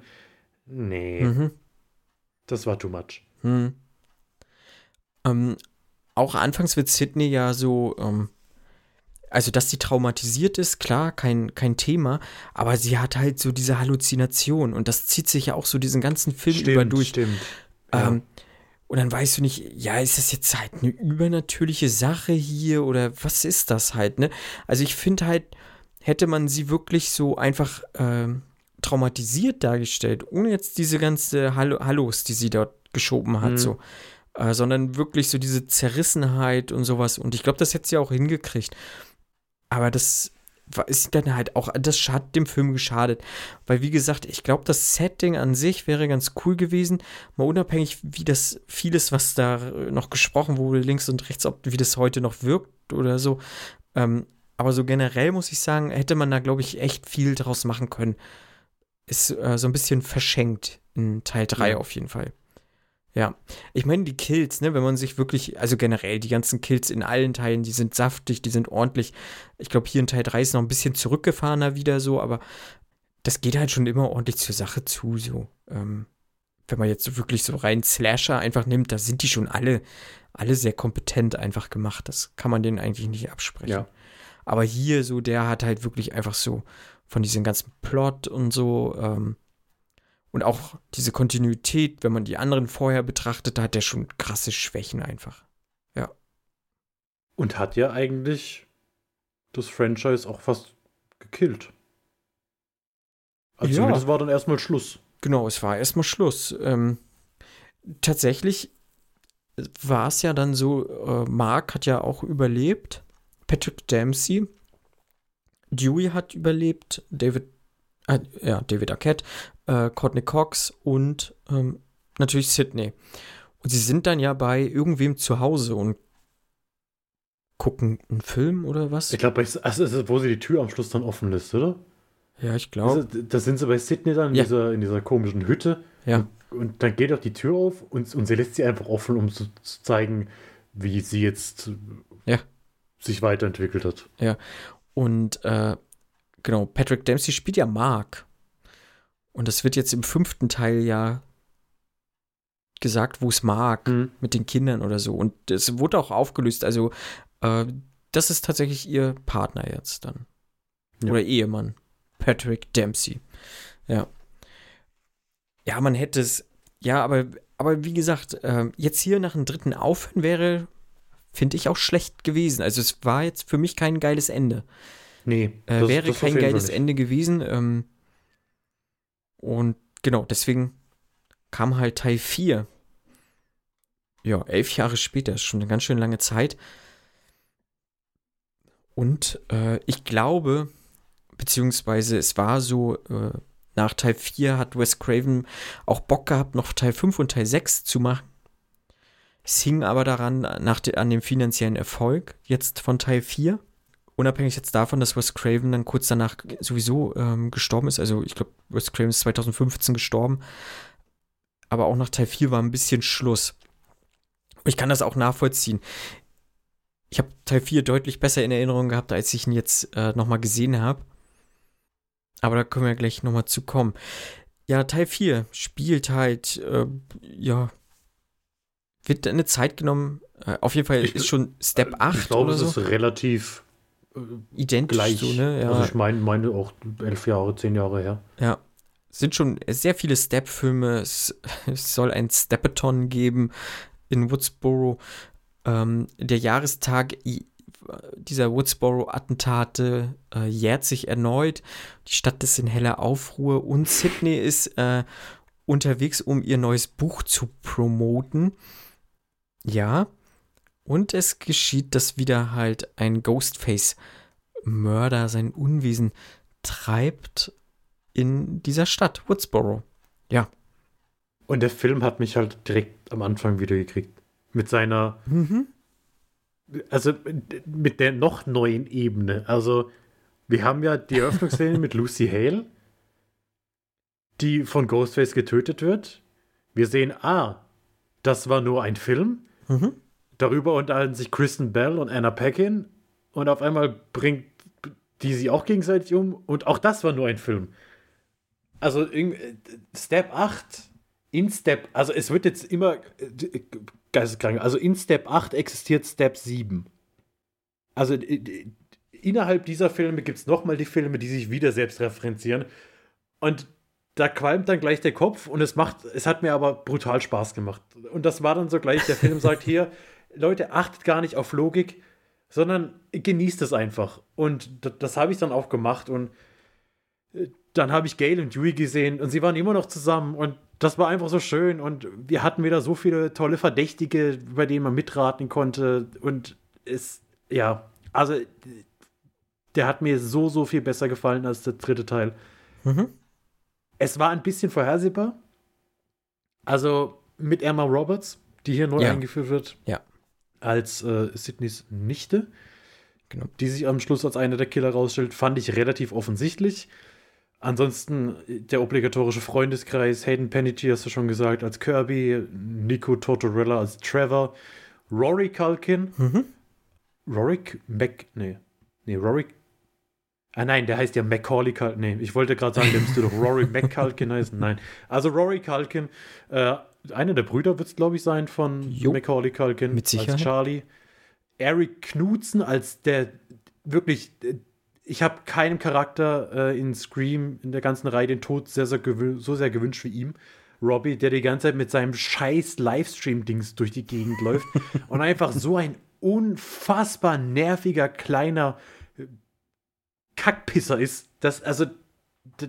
Nee, Mhm. das war too much. Hm. Ähm, auch anfangs wird Sydney ja so, ähm, also dass sie traumatisiert ist, klar, kein, kein Thema, aber sie hat halt so diese Halluzination und das zieht sich ja auch so diesen ganzen Film über durch. stimmt. Ja. Ähm, und dann weißt du nicht, ja, ist das jetzt halt eine übernatürliche Sache hier oder was ist das halt, ne? Also ich finde halt, hätte man sie wirklich so einfach ähm, traumatisiert dargestellt, ohne jetzt diese ganze Hallo Hallos, die sie dort geschoben hat, Mhm. so, äh, sondern wirklich so diese Zerrissenheit und sowas. Und ich glaube, das hätte sie auch hingekriegt. Aber das ist dann halt auch, das hat dem Film geschadet. Weil, wie gesagt, ich glaube, das Setting an sich wäre ganz cool gewesen. Mal unabhängig, wie das vieles, was da noch gesprochen wurde, links und rechts, ob wie das heute noch wirkt oder so. Ähm, aber so generell muss ich sagen, hätte man da, glaube ich, echt viel draus machen können. Ist äh, so ein bisschen verschenkt in Teil 3 Ja. auf jeden Fall. Ja, ich meine, die Kills, ne, wenn man sich wirklich, also generell die ganzen Kills in allen Teilen, die sind saftig, die sind ordentlich. Ich glaube, hier in Teil 3 ist noch ein bisschen zurückgefahrener wieder so, aber das geht halt schon immer ordentlich zur Sache zu, so. Ähm, wenn man jetzt so wirklich so rein Slasher einfach nimmt, da sind die schon alle, alle sehr kompetent einfach gemacht. Das kann man denen eigentlich nicht absprechen. Ja. Aber hier so, der hat halt wirklich einfach so von diesem ganzen Plot und so ähm, und auch diese Kontinuität, wenn man die anderen vorher betrachtet, da hat der schon krasse Schwächen einfach. Ja. Und hat ja eigentlich das Franchise auch fast gekillt. Also Ja. zumindest war dann erstmal Schluss. Genau, es war erstmal Schluss. Ähm, tatsächlich war es ja dann so, äh, Mark hat ja auch überlebt, Patrick Dempsey, Dewey hat überlebt, David, äh, ja, David Arquette, äh, Courtney Cox und ähm, natürlich Sydney. Und sie sind dann ja bei irgendwem zu Hause und gucken einen Film oder was? Ich glaube, also, also, wo sie die Tür am Schluss dann offen lässt, oder? ja, ich glaube. Da sind sie bei Sydney dann in, Ja. dieser, in dieser komischen Hütte. Ja. Und dann geht auch die Tür auf und, und sie lässt sie einfach offen, um zu, zu zeigen, wie sie jetzt Ja. sich weiterentwickelt hat. Und äh, genau, Patrick Dempsey spielt ja Mark. Und das wird jetzt im fünften Teil ja gesagt, wo es mag, Mhm. mit den Kindern oder so. Und es wurde auch aufgelöst. Also, äh, das ist tatsächlich ihr Partner jetzt dann. Ja. Oder Ehemann. Patrick Dempsey. Ja. Ja, man hätte es. Ja, aber, aber wie gesagt, äh, jetzt hier nach dem dritten Aufhören wäre, finde ich, auch schlecht gewesen. Also, es war jetzt für mich kein geiles Ende. Nee, Äh, das- wäre das kein geiles. Ende gewesen. Ähm, und genau, deswegen kam halt Teil 4. Ja, elf Jahre später, ist schon eine ganz schön lange Zeit. Und äh, ich glaube, beziehungsweise es war so, äh, nach Teil 4 hat Wes Craven auch Bock gehabt, noch Teil 5 und Teil 6 zu machen. Es hing aber daran, nach de, an dem finanziellen Erfolg jetzt von Teil 4 unabhängig jetzt davon, dass Wes Craven dann kurz danach sowieso ähm, gestorben ist, also ich glaube, Wes Craven ist 2015 gestorben, aber auch nach Teil 4 war ein bisschen Schluss. Ich kann das auch nachvollziehen. Ich habe Teil 4 deutlich besser in Erinnerung gehabt, als ich ihn jetzt äh, nochmal gesehen habe. Aber da können wir gleich nochmal zu kommen. Ja, Teil 4 spielt halt, äh, ja, wird eine Zeit genommen. Äh, auf jeden Fall Ich- ist schon Step 8 Ich glaube, es so. ist relativ äh, Identisch gleich. so, ne? Ja. Also ich meine, meine auch elf Jahre, zehn Jahre her. Ja. Es sind schon sehr viele Step-Filme. Es, es soll ein Stepathon geben in Woodsboro. Ähm, der Jahrestag dieser Woodsboro-Attentate äh, jährt sich erneut. Die Stadt ist in heller Aufruhr und Sydney ist äh, unterwegs, um ihr neues Buch zu promoten. Ja. Und es geschieht, dass wieder halt ein Ghostface-Mörder sein Unwesen treibt in dieser Stadt, Woodsboro. Ja. Und der Film hat mich halt direkt am Anfang wieder gekriegt. Mit seiner, Mhm. also mit der noch neuen Ebene. Also, wir haben ja die Eröffnungsszene mit Lucy Hale, die von Ghostface getötet wird. Wir sehen, ah, das war nur ein Film. Mhm. Darüber unterhalten sich Kristen Bell und Anna Paquin. Und auf einmal bringt die sie auch gegenseitig um. Und auch das war nur ein Film. Also Step 8 in Step, also es wird jetzt immer geisteskrank. Also in Step 8 existiert Step 7. Also äh, innerhalb dieser Filme gibt es nochmal die Filme, die sich wieder selbst referenzieren. Und da qualmt dann gleich der Kopf und es macht, es hat mir aber brutal Spaß gemacht. Und das war dann so gleich, der Film sagt hier, Leute, achtet gar nicht auf Logik, sondern genießt es einfach. Und das, das habe ich dann auch gemacht und äh, dann habe ich Gail und Dewey gesehen und sie waren immer noch zusammen und das war einfach so schön und wir hatten wieder so viele tolle Verdächtige, bei denen man mitraten konnte und es, ja, also der hat mir so, so viel besser gefallen als der dritte Teil. Mhm. Es war ein bisschen vorhersehbar. Also mit Emma Roberts, die hier neu Ja. eingeführt wird. Ja. Als äh, Sydneys Nichte. Genau. Die sich am Schluss als einer der Killer rausstellt, fand ich relativ offensichtlich. Ansonsten äh, der obligatorische Freundeskreis, Hayden Panettiere hast du schon gesagt, als Kirby, Nico Tortorella als Trevor, Rory Culkin, Mhm. Rorik Mac, nee, nee, Rorik, Ah nein, der heißt ja Macaulay Culkin. Nee, ich wollte gerade sagen, der müsste doch Rory McCulkin heißen. Nein. Also Rory Culkin, äh, einer der Brüder wird es, glaube ich, sein von Jo. Macaulay Culkin Mit Sicherheit. als Charlie. Eric Knudsen als der wirklich, äh, ich habe keinem Charakter äh, in Scream in der ganzen Reihe den Tod sehr, sehr so sehr gewünscht wie ihm. Robbie, der die ganze Zeit mit seinem scheiß Livestream-Dings durch die Gegend läuft und einfach so ein unfassbar nerviger kleiner äh, Kackpisser ist. Das, also,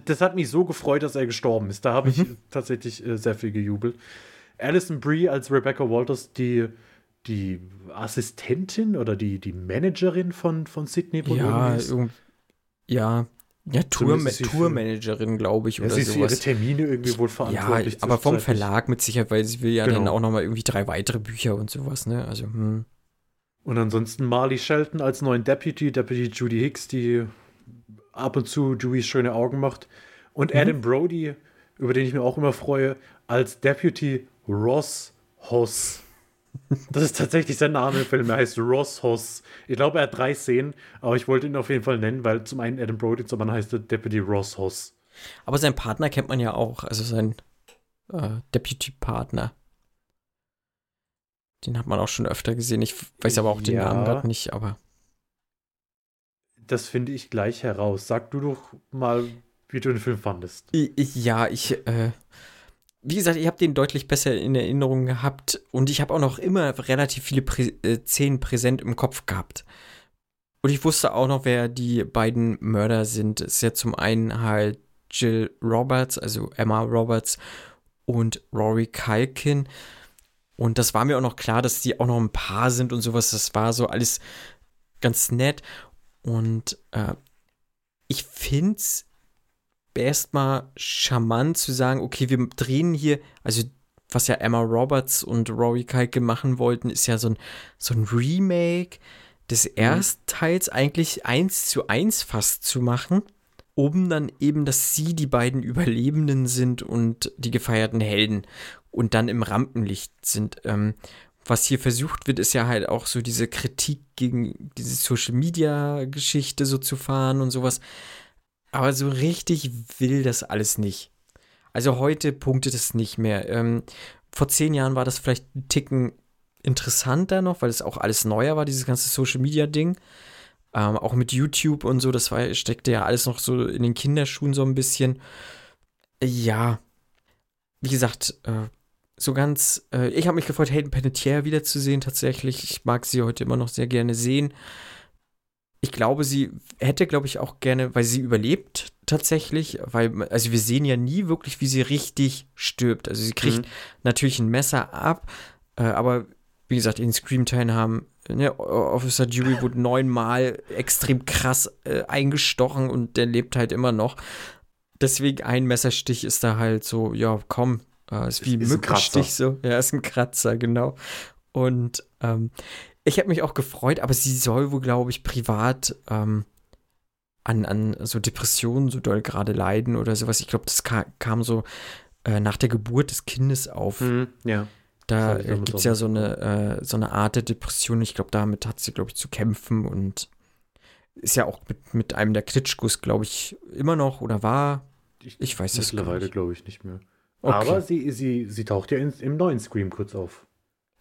das hat mich so gefreut, dass er gestorben ist. Da habe ich tatsächlich äh, sehr viel gejubelt. Alison Brie als Rebecca Walters, die, die Assistentin oder die, die Managerin von, von Sidney Ja, irgendwie ist. irgend- ja, ja, Tour, Tourmanagerin, glaube ich, Ja, oder sie ist für ihre sowas. Termine irgendwie wohl Ja, verantwortlich. aber vom. Verlag mit Sicherheit, weil sie will ja dann Genau. auch noch mal irgendwie drei weitere Bücher und sowas, ne? Also, hm. Und ansonsten Marley Shelton als neuen Deputy, Deputy Judy Hicks, die ab und zu Dewey's schöne Augen macht. Und Adam Brody, über den ich mir auch immer freue, als Deputy Ross Hoss. Das ist tatsächlich sein Name im Film. Er heißt Ross Hoss. Ich glaube, er hat drei Szenen, aber ich wollte ihn auf jeden Fall nennen, weil zum einen Adam Brody, zum anderen heißt er Deputy Ross Hoss. Aber seinen Partner kennt man ja auch, also sein äh, Deputy-Partner. Den hat man auch schon öfter gesehen. Ich weiß aber auch den Ja. Namen gerade nicht, aber. Das finde ich gleich heraus. Sag du doch mal, wie du den Film fandest. Ja, ich, äh, wie gesagt, ich habe den deutlich besser in Erinnerung gehabt und ich habe auch noch immer relativ viele Prä äh, Szenen präsent im Kopf gehabt. Und ich wusste auch noch, wer die beiden Mörder sind. Es ist ja zum einen halt Jill Roberts, also Emma Roberts und Rory Culkin. Und das war mir auch noch klar, dass die auch noch ein Paar sind und sowas. Das war so alles ganz nett. Und äh, ich finde es erstmal charmant zu sagen, okay, wir drehen hier, also was ja Emma Roberts und Rory Culkin machen wollten, ist ja so ein, so ein Remake des ersten Teils eigentlich eins zu eins fast zu machen, um dann eben, dass sie die beiden Überlebenden sind und die gefeierten Helden und dann im Rampenlicht sind. Ähm, was hier versucht wird, ist ja halt auch so diese Kritik gegen diese Social Media Geschichte so zu fahren und sowas. Aber so richtig will das alles nicht. Also heute punktet es nicht mehr. Ähm, vor zehn Jahren war das vielleicht ein Ticken interessanter noch, weil es auch alles neuer war, dieses ganze Social Media Ding. Ähm, auch mit YouTube und so, das war, steckte ja alles noch so in den Kinderschuhen so ein bisschen. Ja, wie gesagt, äh, so ganz, äh, ich habe mich gefreut, Hayden Panettiere wiederzusehen tatsächlich. Ich mag sie heute immer noch sehr gerne sehen. Ich glaube, sie hätte, glaube ich, auch gerne, weil sie überlebt tatsächlich, weil, also wir sehen ja nie wirklich, wie sie richtig stirbt. Also sie kriegt Mhm. natürlich ein Messer ab, äh, aber wie gesagt, in Scream-Teilen haben, ne, Officer Dewey wurde neunmal extrem krass äh, eingestochen und der lebt halt immer noch. Deswegen ein Messerstich ist da halt so, ja, komm, äh, ist wie Ist ein Mückenstich so. Ja, ist ein Kratzer, genau. Und ähm, ich habe mich auch gefreut, aber sie soll wohl, glaube ich, privat ähm, an, an so Depressionen so doll gerade leiden oder sowas. Ich glaube, das ka kam so äh, nach der Geburt des Kindes auf. Mhm, ja. Da ich äh, gibt es ja so eine, äh, so eine Art der Depression. Ich glaube, damit hat sie, glaube ich, zu kämpfen und ist ja auch mit, mit einem der Klitschkos, glaube ich, immer noch oder war. Ich weiß das gar Mittlerweile nicht. glaube ich nicht mehr. Okay. Aber sie, sie, sie taucht ja in, im neuen Scream kurz auf.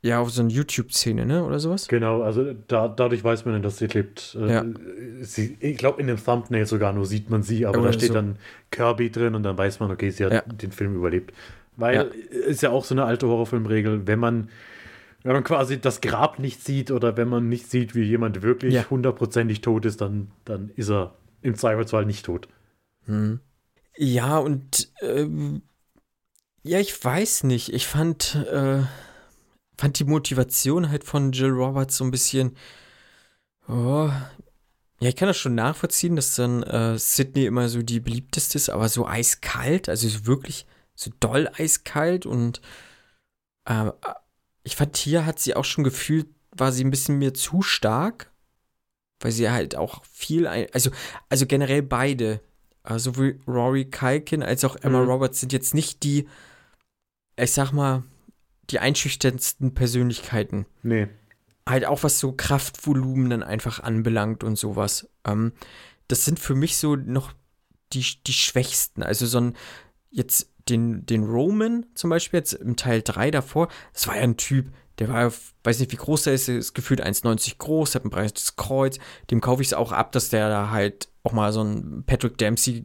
Ja, auf so eine YouTube-Szene, ne? Oder sowas? Genau, also da, dadurch weiß man dann, dass sie lebt. Äh, Ja. sie, ich glaube, in dem Thumbnail sogar nur sieht man sie, aber Oder da steht so. dann Kirby drin und dann weiß man, okay, sie hat Ja. den Film überlebt. Weil Ja. ist ja auch so eine alte Horrorfilmregel, wenn man, wenn man quasi das Grab nicht sieht oder wenn man nicht sieht, wie jemand wirklich hundertprozentig tot ist, dann, dann ist er im Zweifelsfall nicht tot. Hm. Ja, und ähm, ja, ich weiß nicht. Ich fand, äh, fand die Motivation halt von Jill Roberts so ein bisschen. Oh, ja, ich kann das schon nachvollziehen, dass dann äh, Sydney immer so die beliebteste ist, aber so eiskalt, also so wirklich so doll eiskalt und äh, ich fand, hier hat sie auch schon gefühlt, war sie ein bisschen mir zu stark, weil sie halt auch viel, ein, also, also generell beide, äh, sowohl Rory Culkin als auch Emma Mhm. Roberts sind jetzt nicht die, ich sag mal, die einschüchternsten Persönlichkeiten Nee. halt auch was so Kraftvolumen dann einfach anbelangt und sowas. Ähm, das sind für mich so noch die, die Schwächsten. Also so ein, jetzt den, den Roman zum Beispiel, jetzt im Teil 3 davor, das war ja ein Typ, der war, weiß nicht, wie groß der ist, ist gefühlt 1,90 groß, hat ein breites Kreuz. Dem kaufe ich es auch ab, dass der da halt auch mal so ein Patrick Dempsey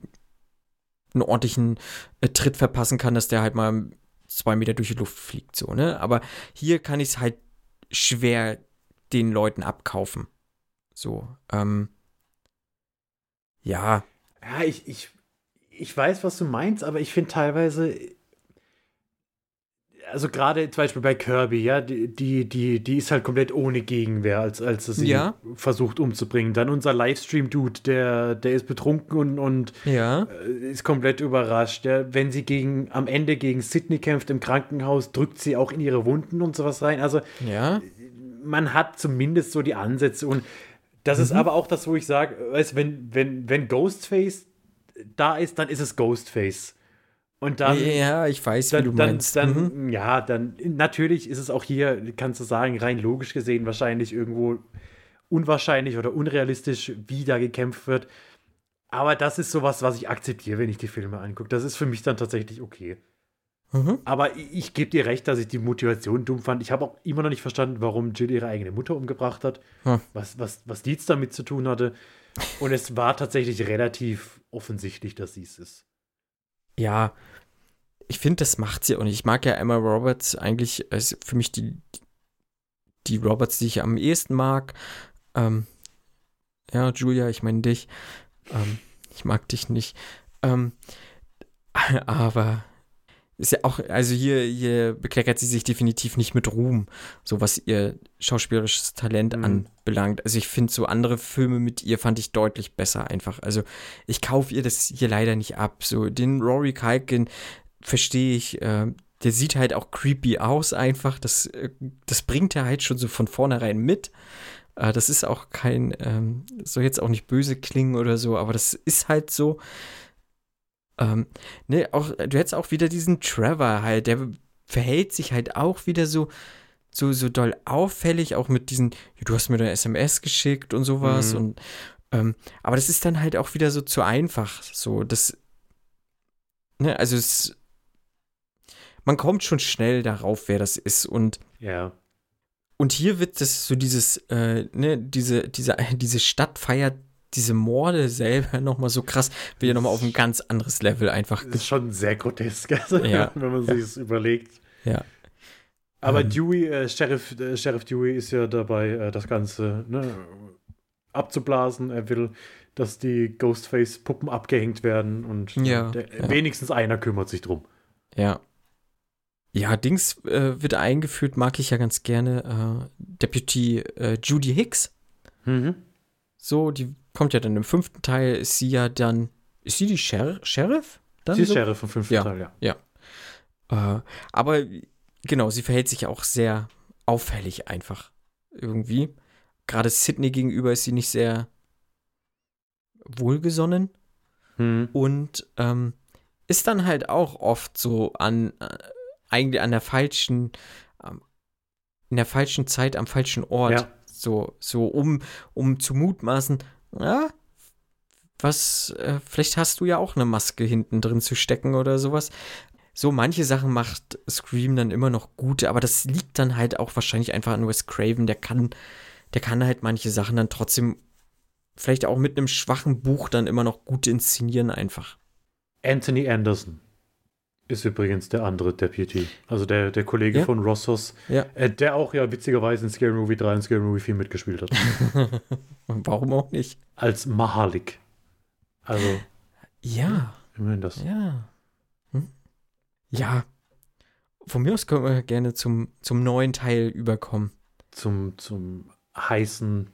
einen ordentlichen äh, Tritt verpassen kann, dass der halt mal zwei Meter durch die Luft fliegt, so, ne? Aber hier kann ich es halt schwer den Leuten abkaufen. So, ähm, ja. Ja, ich, ich, ich weiß, was du meinst, aber ich finde teilweise, also gerade zum Beispiel bei Kirby, ja, die, die, die, die ist halt komplett ohne Gegenwehr, als, als sie Ja. versucht umzubringen. Dann unser Livestream-Dude, der, der ist betrunken und, und Ja. äh, ist komplett überrascht. Ja. Wenn sie gegen, am Ende gegen Sydney kämpft im Krankenhaus, drückt sie auch in ihre Wunden und sowas rein. Also Ja. man hat zumindest so die Ansätze und das ist aber auch das, wo ich sage, weißt, wenn, wenn, wenn Ghostface da ist, dann ist es Ghostface. Und dann, ja, ich weiß, wie dann, du dann, meinst. dann Mhm. ja, dann natürlich ist es auch hier, kannst du sagen, rein logisch gesehen wahrscheinlich irgendwo unwahrscheinlich oder unrealistisch, wie da gekämpft wird. Aber das ist sowas, was ich akzeptiere, wenn ich die Filme angucke. Das ist für mich dann tatsächlich okay. Mhm. Aber ich, ich gebe dir recht, dass ich die Motivation dumm fand. Ich habe auch immer noch nicht verstanden, warum Jill ihre eigene Mutter umgebracht hat. Hm. Was, was, was die jetzt damit zu tun hatte. Und es war tatsächlich relativ offensichtlich, dass sie es ist. Ja, ich finde, das macht sie auch nicht. Ich mag ja Emma Roberts eigentlich, ist für mich die, die Roberts, die ich am ehesten mag. Ähm, ja, Julia, ich meine dich. Ähm, ich mag dich nicht. Ähm, aber ist ja auch, also hier, hier bekleckert sie sich definitiv nicht mit Ruhm, so was ihr schauspielerisches Talent Mhm. anbelangt. Also ich finde so andere Filme mit ihr fand ich deutlich besser einfach. Also ich kaufe ihr das hier leider nicht ab. So den Rory Culkin verstehe ich, äh, der sieht halt auch creepy aus einfach. Das, äh, das bringt er halt schon so von vornherein mit. Äh, das ist auch kein, ähm, soll jetzt auch nicht böse klingen oder so, aber das ist halt so. Ähm, ne, auch, du hättest auch wieder diesen Trevor halt, der verhält sich halt auch wieder so, so, so doll auffällig, auch mit diesen, du hast mir eine SMS geschickt und sowas Mhm. und ähm, aber das ist dann halt auch wieder so zu einfach. So, das, ne, also es, man kommt schon schnell darauf, wer das ist und Ja. und hier wird das so dieses, äh, ne, diese, diese, diese Stadt feiert diese Morde selber nochmal so krass, wieder nochmal auf ein ganz anderes Level einfach. Das ist schon sehr grotesk, also, Ja. wenn man sich das überlegt. Ja. Aber Ähm. Dewey, äh, Sheriff, äh, Sheriff Dewey ist ja dabei, äh, das Ganze ne, abzublasen. Er will, dass die Ghostface-Puppen abgehängt werden und äh, Ja, der, ja. wenigstens einer kümmert sich drum. Ja. Ja, Dings äh, wird eingeführt, mag ich ja ganz gerne. Äh, Deputy äh, Judy Hicks. Mhm. So, die kommt ja dann im fünften Teil, ist sie ja dann. Ist sie die Sher Sheriff? Dann Sie ist so? Sheriff im fünften Ja. Teil, ja. Äh, aber genau, sie verhält sich auch sehr auffällig einfach. Irgendwie. Gerade Sydney gegenüber ist sie nicht sehr wohlgesonnen Mhm. und ähm, ist dann halt auch oft so an äh, eigentlich an der falschen in der falschen Zeit am falschen Ort Ja. so so um um zu mutmaßen ja was äh, vielleicht hast du ja auch eine Maske hinten drin zu stecken oder sowas so manche Sachen macht Scream dann immer noch gut aber das liegt dann halt auch wahrscheinlich einfach an Wes Craven der kann der kann halt manche Sachen dann trotzdem vielleicht auch mit einem schwachen Buch dann immer noch gut inszenieren einfach. Anthony Anderson ist übrigens der andere Deputy. Also der, der Kollege Ja. von Rossos, Ja. äh, der auch ja witzigerweise in Scary Movie 3 und Scary Movie 4 mitgespielt hat. Warum auch nicht? Als Mahalik. Also, Ja, immerhin das. ja. Hm? Ja. Von mir aus können wir gerne zum, zum neuen Teil überkommen. Zum, zum heißen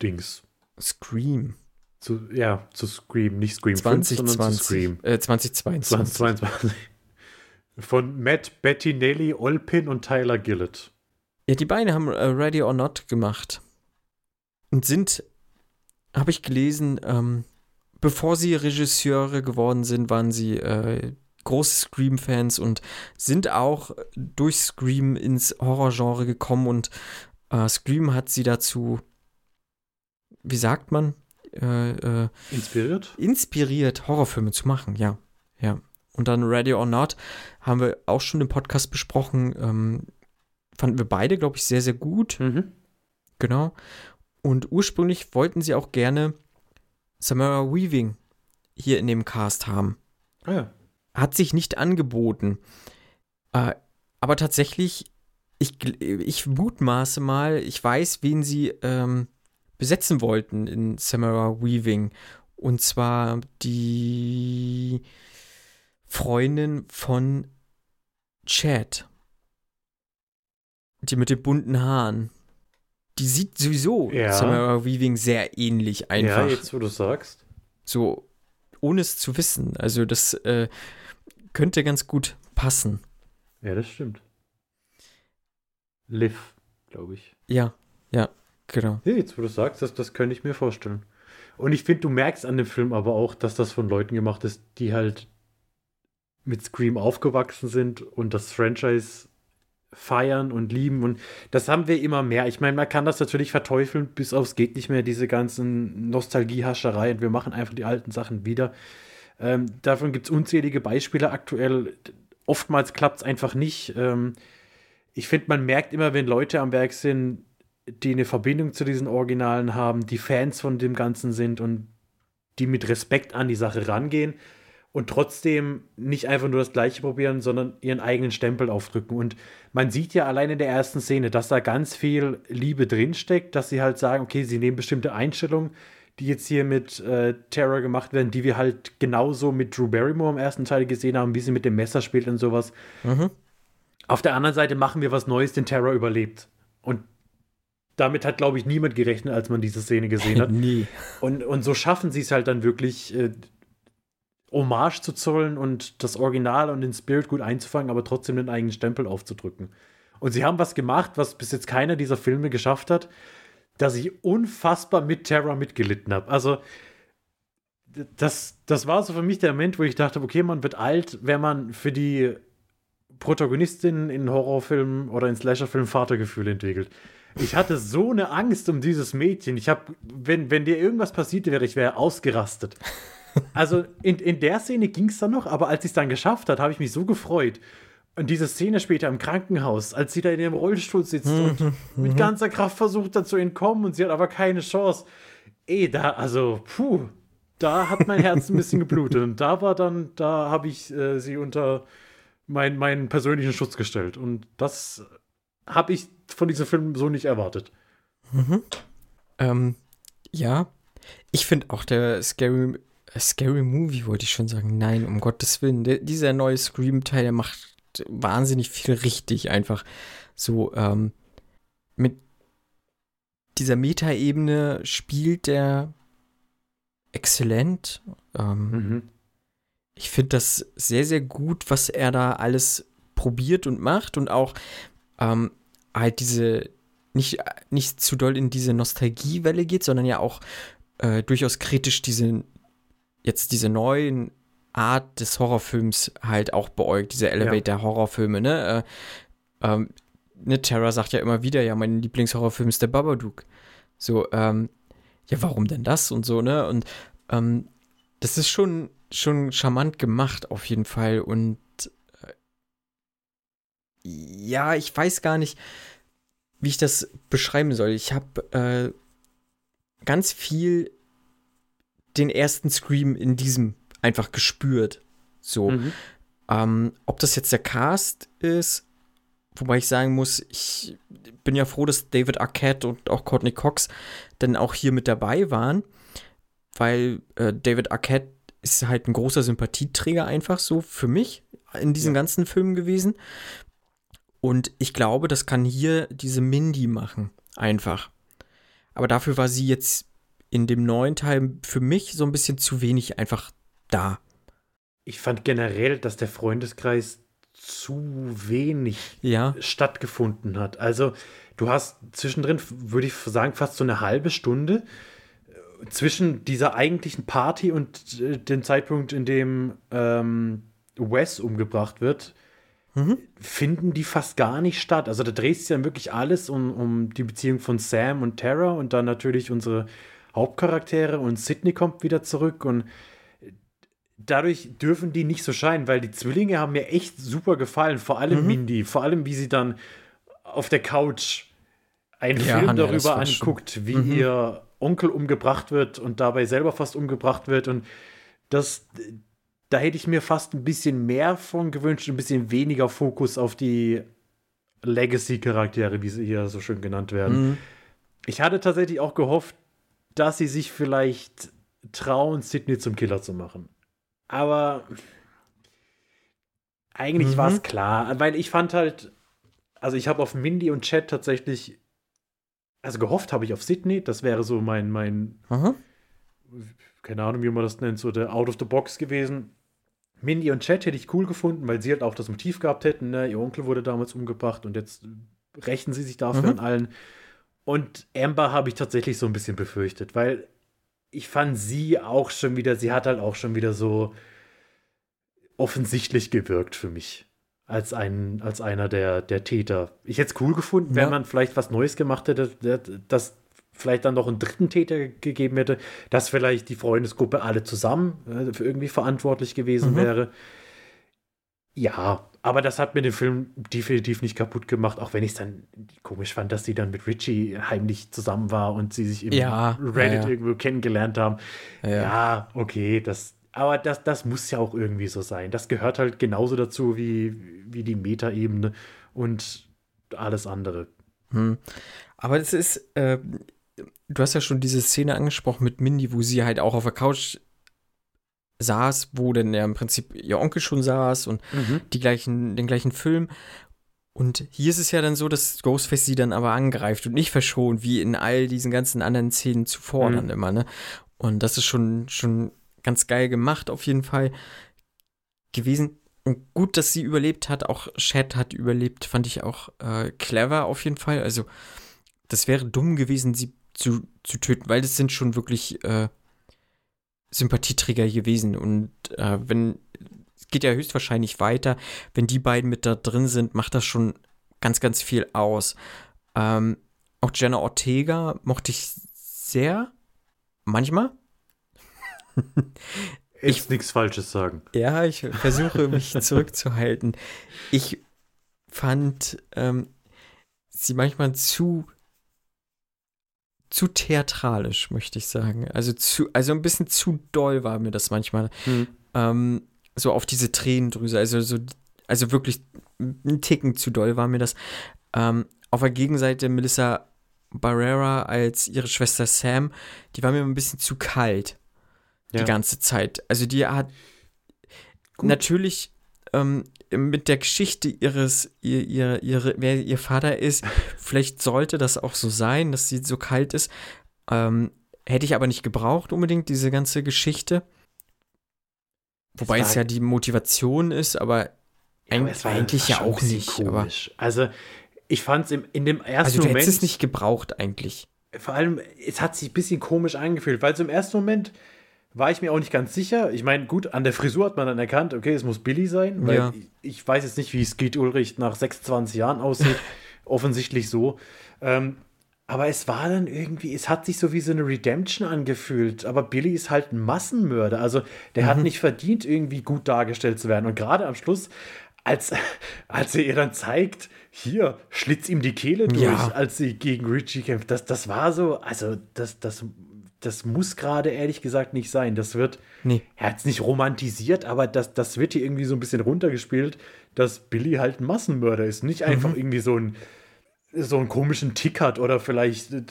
Dings. Scream. Zu, ja, zu Scream. Nicht Scream 5, sondern zu 2020. Scream. Äh, 2022. 2022. Von Matt Bettinelli, Olpin und Tyler Gillett. Ja, die beiden haben äh, Ready or Not gemacht. Und sind, habe ich gelesen, ähm, bevor sie Regisseure geworden sind, waren sie äh, große Scream-Fans und sind auch durch Scream ins Horrorgenre gekommen und äh, Scream hat sie dazu wie sagt man, äh, äh, Inspiriert? inspiriert, Horrorfilme zu machen, ja. Ja. Und dann Ready or Not haben wir auch schon im Podcast besprochen. Ähm, fanden wir beide, glaube ich, sehr, sehr gut. Mhm. Genau. Und ursprünglich wollten sie auch gerne Samara Weaving hier in dem Cast haben. Ah ja. Hat sich nicht angeboten. Äh, aber tatsächlich, ich, ich mutmaße mal, ich weiß, wen sie ähm, besetzen wollten in Samara Weaving. Und zwar die Freundin von Chad. Die mit den bunten Haaren. Die sieht sowieso Ja. Samara Weaving sehr ähnlich einfach. Ja, jetzt wo du sagst. So, ohne es zu wissen. Also, das äh, könnte ganz gut passen. Ja, das stimmt. Liv, glaube ich. Ja, ja, genau. Ja, jetzt wo du sagst, das, das könnte ich mir vorstellen. Und ich finde, du merkst an dem Film aber auch, dass das von Leuten gemacht ist, die halt mit Scream aufgewachsen sind und das Franchise feiern und lieben. Und das haben wir immer mehr. Ich meine, man kann das natürlich verteufeln, bis aufs geht nicht mehr, diese ganzen Nostalgiehaschereien. Wir machen einfach die alten Sachen wieder. Ähm, davon gibt es unzählige Beispiele aktuell. Oftmals klappt es einfach nicht. Ähm, ich finde, man merkt immer, wenn Leute am Werk sind, die eine Verbindung zu diesen Originalen haben, die Fans von dem Ganzen sind und die mit Respekt an die Sache rangehen und trotzdem nicht einfach nur das Gleiche probieren, sondern ihren eigenen Stempel aufdrücken. Und man sieht ja allein in der ersten Szene, dass da ganz viel Liebe drinsteckt, dass sie halt sagen, okay, sie nehmen bestimmte Einstellungen, die jetzt hier mit äh, Terror gemacht werden, die wir halt genauso mit Drew Barrymore im ersten Teil gesehen haben, wie sie mit dem Messer spielt und sowas. Mhm. Auf der anderen Seite machen wir was Neues, den Terror überlebt. Und damit hat, glaube ich, niemand gerechnet, als man diese Szene gesehen hat. Nee. Und, und so schaffen sie es halt dann wirklich, äh, Hommage zu zollen und das Original und den Spirit gut einzufangen, aber trotzdem den eigenen Stempel aufzudrücken. Und sie haben was gemacht, was bis jetzt keiner dieser Filme geschafft hat, dass ich unfassbar mit Terror mitgelitten habe. Also, das, das war so für mich der Moment, wo ich dachte, okay, man wird alt, wenn man für die Protagonistin in Horrorfilmen oder in Slasherfilmen Vatergefühle entwickelt. Ich hatte so eine Angst um dieses Mädchen. Ich habe, wenn, wenn dir irgendwas passiert wäre, ich wäre ausgerastet. Also in, in der Szene ging es dann noch, aber als sie es dann geschafft hat, habe ich mich so gefreut. Und diese Szene später im Krankenhaus, als sie da in ihrem Rollstuhl sitzt und mit ganzer Kraft versucht, da zu entkommen und sie hat aber keine Chance. Ey, da, also, puh, da hat mein Herz ein bisschen geblutet. Und da war dann, da habe ich äh, sie unter mein, meinen persönlichen Schutz gestellt. Und das habe ich von diesem Film so nicht erwartet. Ähm, ja. Ich finde auch der Scary, äh, Scary Movie, wollte ich schon sagen. Nein, um Gottes Willen. Der, dieser neue Scream-Teil, der macht wahnsinnig viel richtig einfach. So, ähm, mit dieser Metaebene spielt der exzellent. Ähm, Mhm. ich finde das sehr, sehr gut, was er da alles probiert und macht und auch ähm, halt diese nicht, nicht zu doll in diese Nostalgiewelle geht, sondern ja auch äh, durchaus kritisch diese jetzt diese neuen Art des Horrorfilms halt auch beäugt, diese Elevator-Horrorfilme, ne? Äh, ähm, ne, Terra sagt ja immer wieder, ja, mein Lieblingshorrorfilm ist der Babadook. So, ähm, ja, warum denn das und so, ne? Und ähm, das ist schon, schon charmant gemacht, auf jeden Fall. Und ja, ich weiß gar nicht, wie ich das beschreiben soll. Ich habe äh, ganz viel den ersten Scream in diesem einfach gespürt. So. Mhm. Ähm, ob das jetzt der Cast ist, wobei ich sagen muss, ich bin ja froh, dass David Arquette und auch Courtney Cox dann auch hier mit dabei waren, weil äh, David Arquette ist halt ein großer Sympathieträger einfach so für mich in diesen ganzen Filmen gewesen. Und ich glaube, das kann hier diese Mindy machen, einfach. Aber dafür war sie jetzt in dem neuen Teil für mich so ein bisschen zu wenig einfach da. Ich fand generell, dass der Freundeskreis zu wenig Ja. stattgefunden hat. Also, du hast zwischendrin, würde ich sagen, fast so eine halbe Stunde äh, zwischen dieser eigentlichen Party und äh, dem Zeitpunkt, in dem ähm, Wes umgebracht wird, finden die fast gar nicht statt. Also da dreht sich dann wirklich alles um, um die Beziehung von Sam und Tara und dann natürlich unsere Hauptcharaktere und Sidney kommt wieder zurück und dadurch dürfen die nicht so scheinen, weil die Zwillinge haben mir echt super gefallen, vor allem Mhm. Mindy, vor allem wie sie dann auf der Couch einen Ja, Film darüber anguckt, wie Mhm. ihr Onkel umgebracht wird und dabei selber fast umgebracht wird und das da hätte ich mir fast ein bisschen mehr von gewünscht, ein bisschen weniger Fokus auf die Legacy-Charaktere, wie sie hier so schön genannt werden. Mhm. Ich hatte tatsächlich auch gehofft, dass sie sich vielleicht trauen, Sidney zum Killer zu machen. Aber eigentlich Mhm. war es klar, weil ich fand halt, also ich habe auf Mindy und Chad tatsächlich, also gehofft habe ich auf Sidney, das wäre so mein, mein, Aha. keine Ahnung, wie man das nennt, so der Out of the Box gewesen. Mindy und Chad hätte ich cool gefunden, weil sie halt auch das Motiv gehabt hätten, ne? ihr Onkel wurde damals umgebracht und jetzt rächen sie sich dafür Mhm. an allen. Und Amber habe ich tatsächlich so ein bisschen befürchtet, weil ich fand sie auch schon wieder, sie hat halt auch schon wieder so offensichtlich gewirkt für mich. Als, ein, als einer der, der Täter. Ich hätte es cool gefunden, Ja. wenn man vielleicht was Neues gemacht hätte, der- das vielleicht dann noch einen dritten Täter gegeben hätte, dass vielleicht die Freundesgruppe alle zusammen äh, für irgendwie verantwortlich gewesen Mhm. wäre. Ja, aber das hat mir den Film definitiv nicht kaputt gemacht, auch wenn ich es dann komisch fand, dass sie dann mit Richie heimlich zusammen war und sie sich im Ja, Reddit ja, ja. irgendwo kennengelernt haben. Ja. Ja, okay, das, aber das, das muss ja auch irgendwie so sein. Das gehört halt genauso dazu wie, wie die Metaebene und alles andere. Hm. Aber es ist, äh, du hast ja schon diese Szene angesprochen mit Mindy, wo sie halt auch auf der Couch saß, wo denn ja im Prinzip ihr Onkel schon saß und die gleichen, den gleichen Film. Und hier ist es ja dann so, dass Ghostface sie dann aber angreift und nicht verschont, wie in all diesen ganzen anderen Szenen zuvor Mhm. dann immer, ne? Und das ist schon, schon ganz geil gemacht, auf jeden Fall gewesen. Und gut, dass sie überlebt hat, auch Chad hat überlebt, fand ich auch äh, clever auf jeden Fall. Also, das wäre dumm gewesen, sie zu, zu töten, weil das sind schon wirklich äh, Sympathieträger gewesen. Und äh, wenn, es geht ja höchstwahrscheinlich weiter, wenn die beiden mit da drin sind, macht das schon ganz, ganz viel aus. Ähm, auch Jenna Ortega mochte ich sehr. Manchmal. Ich nichts Falsches sagen. Ja, ich versuche mich zurückzuhalten. Ich fand ähm, sie manchmal zu zu theatralisch, möchte ich sagen. Also zu, also ein bisschen zu doll war mir das manchmal. Hm. Ähm, so auf diese Tränendrüse, also so, also wirklich ein Ticken zu doll war mir das. Ähm, auf der Gegenseite Melissa Barrera als ihre Schwester Sam, die war mir ein bisschen zu kalt Ja. die ganze Zeit. Also die hat natürlich ähm, mit der Geschichte ihres, ihr, ihr, ihre, wer ihr Vater ist, vielleicht sollte das auch so sein, dass sie so kalt ist. Ähm, hätte ich aber nicht gebraucht unbedingt, diese ganze Geschichte. Wobei Es es, ja die Motivation ist, aber, Ja, aber es war- eigentlich ja auch nicht. Komisch. Also, ich fand es in dem ersten also du Moment. hättest es nicht gebraucht eigentlich. vor allem, es hat sich ein bisschen komisch angefühlt, weil so im ersten Moment war ich mir auch nicht ganz sicher. Ich meine, gut, an der Frisur hat man dann erkannt, okay, es muss Billy sein, weil Ja. ich, ich weiß jetzt nicht, wie Skeet Ulrich nach 26 Jahren aussieht. Offensichtlich so. Ähm, aber es war dann irgendwie, es hat sich so wie so eine Redemption angefühlt. Aber Billy ist halt ein Massenmörder. Also der Mhm. hat nicht verdient, irgendwie gut dargestellt zu werden. Und gerade am Schluss, als, als er ihr dann zeigt, hier, schlitz ihm die Kehle durch, Ja. als sie gegen Richie kämpft. Das, das war so, also das, das, das muss gerade ehrlich gesagt nicht sein. Das wird, Nee. er hat es nicht romantisiert, aber das, das wird hier irgendwie so ein bisschen runtergespielt, dass Billy halt ein Massenmörder ist. Nicht einfach Mhm. irgendwie so ein so einen komischen Tick hat oder vielleicht, äh,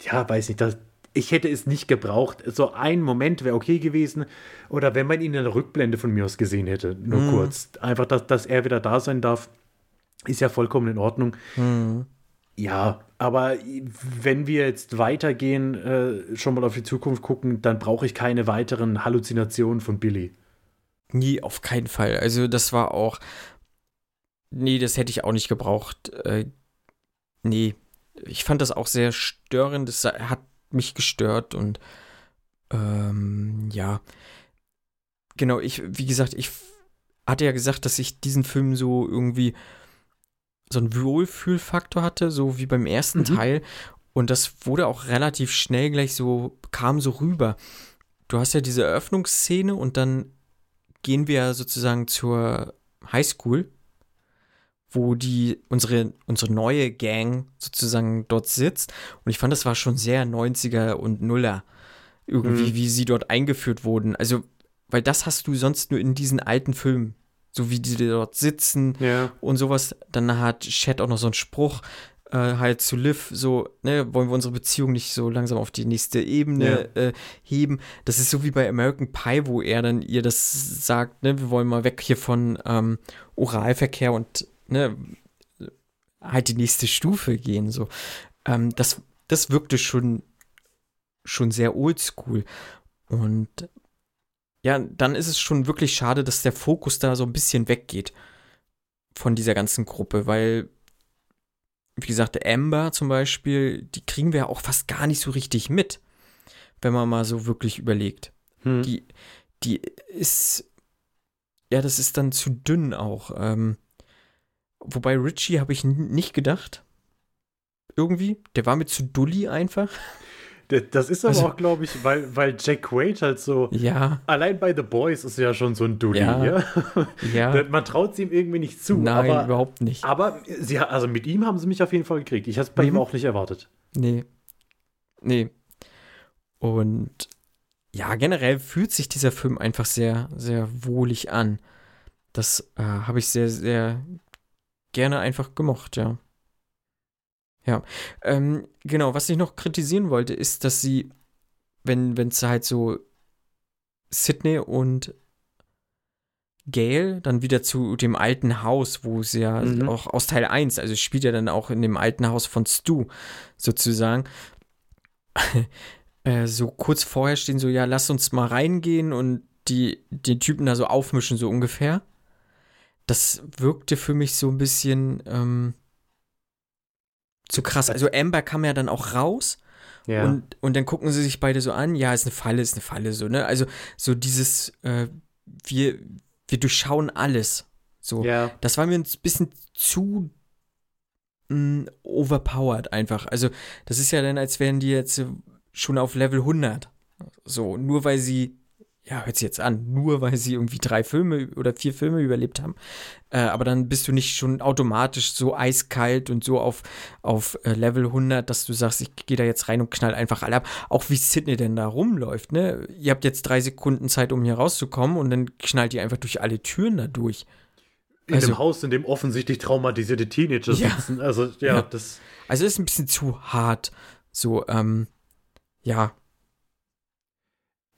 ja, weiß nicht, das, ich hätte es nicht gebraucht. So ein Moment wäre okay gewesen. Oder wenn man ihn in der Rückblende von mir aus gesehen hätte, nur Mhm. kurz. Einfach, dass, dass er wieder da sein darf, ist ja vollkommen in Ordnung. Mhm. Ja, aber wenn wir jetzt weitergehen, äh, schon mal auf die Zukunft gucken, dann brauche ich keine weiteren Halluzinationen von Billy. Nie, auf keinen Fall. Also das war auch. Nee, das hätte ich auch nicht gebraucht. Äh, nee, ich fand das auch sehr störend. Das hat mich gestört und ähm, ja. Genau, ich, wie gesagt, ich hatte ja gesagt, dass ich diesen Film so irgendwie so einen Wohlfühlfaktor hatte, so wie beim ersten Mhm. Teil. Und das wurde auch relativ schnell gleich so, kam so rüber. Du hast ja diese Eröffnungsszene und dann gehen wir sozusagen zur Highschool, wo die, unsere, unsere neue Gang sozusagen dort sitzt. Und ich fand, das war schon sehr 90er und Nuller. Irgendwie, Mhm. wie sie dort eingeführt wurden. Also, weil das hast du sonst nur in diesen alten Filmen. So wie die dort sitzen Ja. und sowas. Dann hat Chat auch noch so einen Spruch, äh, halt zu Liv, so, ne, wollen wir unsere Beziehung nicht so langsam auf die nächste Ebene äh, heben. Das ist so wie bei American Pie, wo er dann ihr das sagt, ne, wir wollen mal weg hier von ähm, Oralverkehr und ne, halt die nächste Stufe gehen. So. Ähm, das, das wirkte schon, schon sehr oldschool. Und ja, dann ist es schon wirklich schade, dass der Fokus da so ein bisschen weggeht von dieser ganzen Gruppe, weil, wie gesagt, Amber zum Beispiel, die kriegen wir auch fast gar nicht so richtig mit, wenn man mal so wirklich überlegt. Hm. Die, die ist, ja, das ist dann zu dünn auch. Ähm, wobei Richie habe ich nicht gedacht. Irgendwie. Der war mir zu dulli einfach. Das ist aber Also- auch, glaube ich, weil, weil Jack Quaid halt so. Ja, Allein bei The Boys ist er ja schon so ein Dulli, Ja. ja. ja. Man traut es ihm irgendwie nicht zu. Nein, aber, überhaupt nicht. aber sie, also mit ihm haben sie mich auf jeden Fall gekriegt. Ich habe es bei ihm Mhm. auch nicht erwartet. Nee. Nee. Und ja, generell fühlt sich dieser Film einfach sehr, sehr wohlig an. Das äh, habe ich sehr, sehr gerne einfach gemocht, ja. Ja. Ähm, genau, was ich noch kritisieren wollte, ist, dass sie, wenn es halt so Sydney und Gail dann wieder zu dem alten Haus, wo sie ja Mhm. auch aus Teil 1, also spielt ja dann auch in dem alten Haus von Stu sozusagen, äh, so kurz vorher stehen so, ja, lass uns mal reingehen und die, die Typen da so aufmischen, so ungefähr. Das wirkte für mich so ein bisschen ähm, zu krass. Also Amber kam ja dann auch raus Ja. und, und dann gucken sie sich beide so an, ja, ist eine Falle, ist eine Falle, so, ne? Also so dieses, äh, wir, wir durchschauen alles. So. ja. Das war mir ein bisschen zu mh, overpowered einfach. Also, das ist ja dann, als wären die jetzt schon auf Level 100. So, nur weil sie, ja, hört sich jetzt an, nur weil sie irgendwie drei Filme oder vier Filme überlebt haben. Äh, aber dann bist du nicht schon automatisch so eiskalt und so auf, auf äh, Level 100, dass du sagst, ich gehe da jetzt rein und knall einfach alle ab. Auch wie Sidney denn da rumläuft, ne? Ihr habt jetzt drei Sekunden Zeit, um hier rauszukommen und dann knallt ihr einfach durch alle Türen da durch. In also- dem Haus, in dem offensichtlich traumatisierte Teenager Ja. sitzen. Also, ja, Ja. das. Also ist ein bisschen zu hart. So, ähm, ja.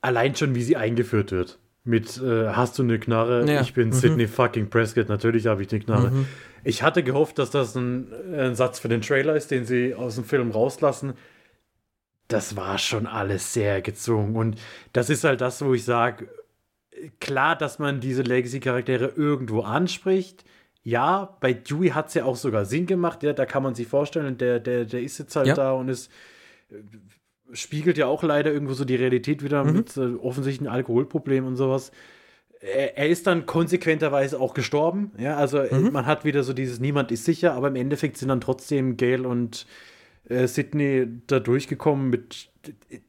Allein schon, wie sie eingeführt wird. Mit, äh, hast du eine Knarre? Ja. Ich bin Mhm. Sidney fucking Prescott. Natürlich habe ich eine Knarre. Mhm. Ich hatte gehofft, dass das ein, ein Satz für den Trailer ist, den sie aus dem Film rauslassen. Das war schon alles sehr gezwungen. Und das ist halt das, wo ich sage, klar, dass man diese Legacy-Charaktere irgendwo anspricht. Ja, bei Dewey hat es ja auch sogar Sinn gemacht. Ja, da kann man sich vorstellen, der, der, der ist jetzt halt Ja. da und ist spiegelt ja auch leider irgendwo so die Realität wieder Mhm. mit äh, offensichtlichen Alkoholproblemen und sowas. Er, er ist dann konsequenterweise auch gestorben. Ja, also äh, Mhm. man hat wieder so dieses Niemand ist sicher, aber im Endeffekt sind dann trotzdem Gail und äh, Sydney da durchgekommen mit.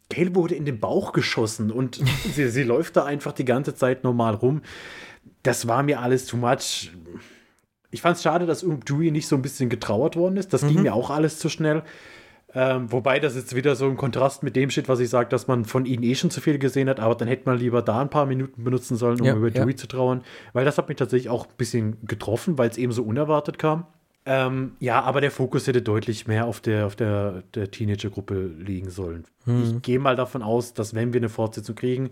Gail wurde in den Bauch geschossen und sie, sie läuft da einfach die ganze Zeit normal rum. Das war mir alles too much. Ich fand es schade, dass um Dewey nicht so ein bisschen getrauert worden ist. Das ging Mhm. mir auch alles zu schnell. Ähm, wobei das jetzt wieder so im Kontrast mit dem steht, was ich sage, dass man von ihnen eh schon zu viel gesehen hat, aber dann hätte man lieber da ein paar Minuten benutzen sollen, um Ja, über ja. Dewey zu trauern. Weil das hat mich tatsächlich auch ein bisschen getroffen, weil es eben so unerwartet kam. Ähm, ja, aber der Fokus hätte deutlich mehr auf der, auf der, der Teenager-Gruppe liegen sollen. Mhm. Ich gehe mal davon aus, dass wenn wir eine Fortsetzung kriegen,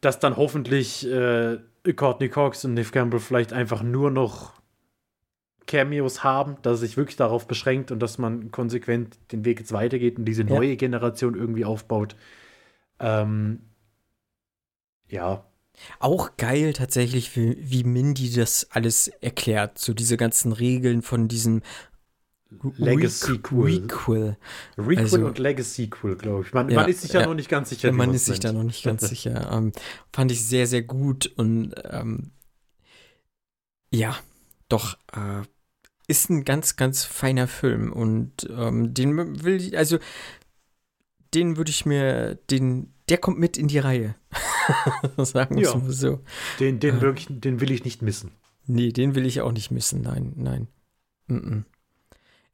dass dann hoffentlich äh, Courtney Cox und Neve Campbell vielleicht einfach nur noch Cameos haben, dass es sich wirklich darauf beschränkt und dass man konsequent den Weg jetzt weitergeht und diese Ja. neue Generation irgendwie aufbaut. Ähm, ja, Auch geil tatsächlich, wie, wie Mindy das alles erklärt. So diese ganzen Regeln von diesem Legacy-Cool. Requel. Requel Also- und Legacy-Cool, glaube ich. Man, Ja, man ist sich ja, ja. noch nicht ganz sicher. Man ist sich da noch nicht ganz sicher. Ähm, fand ich sehr, sehr gut und ähm, ja, doch, äh, ist ein ganz, ganz feiner Film und ähm, den will ich, also den würde ich mir, den, der kommt mit in die Reihe. Sagen wir Ja. es mal so. Den, den, Äh. wirklich, den will ich nicht missen. Nee, den will ich auch nicht missen. Nein, nein. Mm-mm.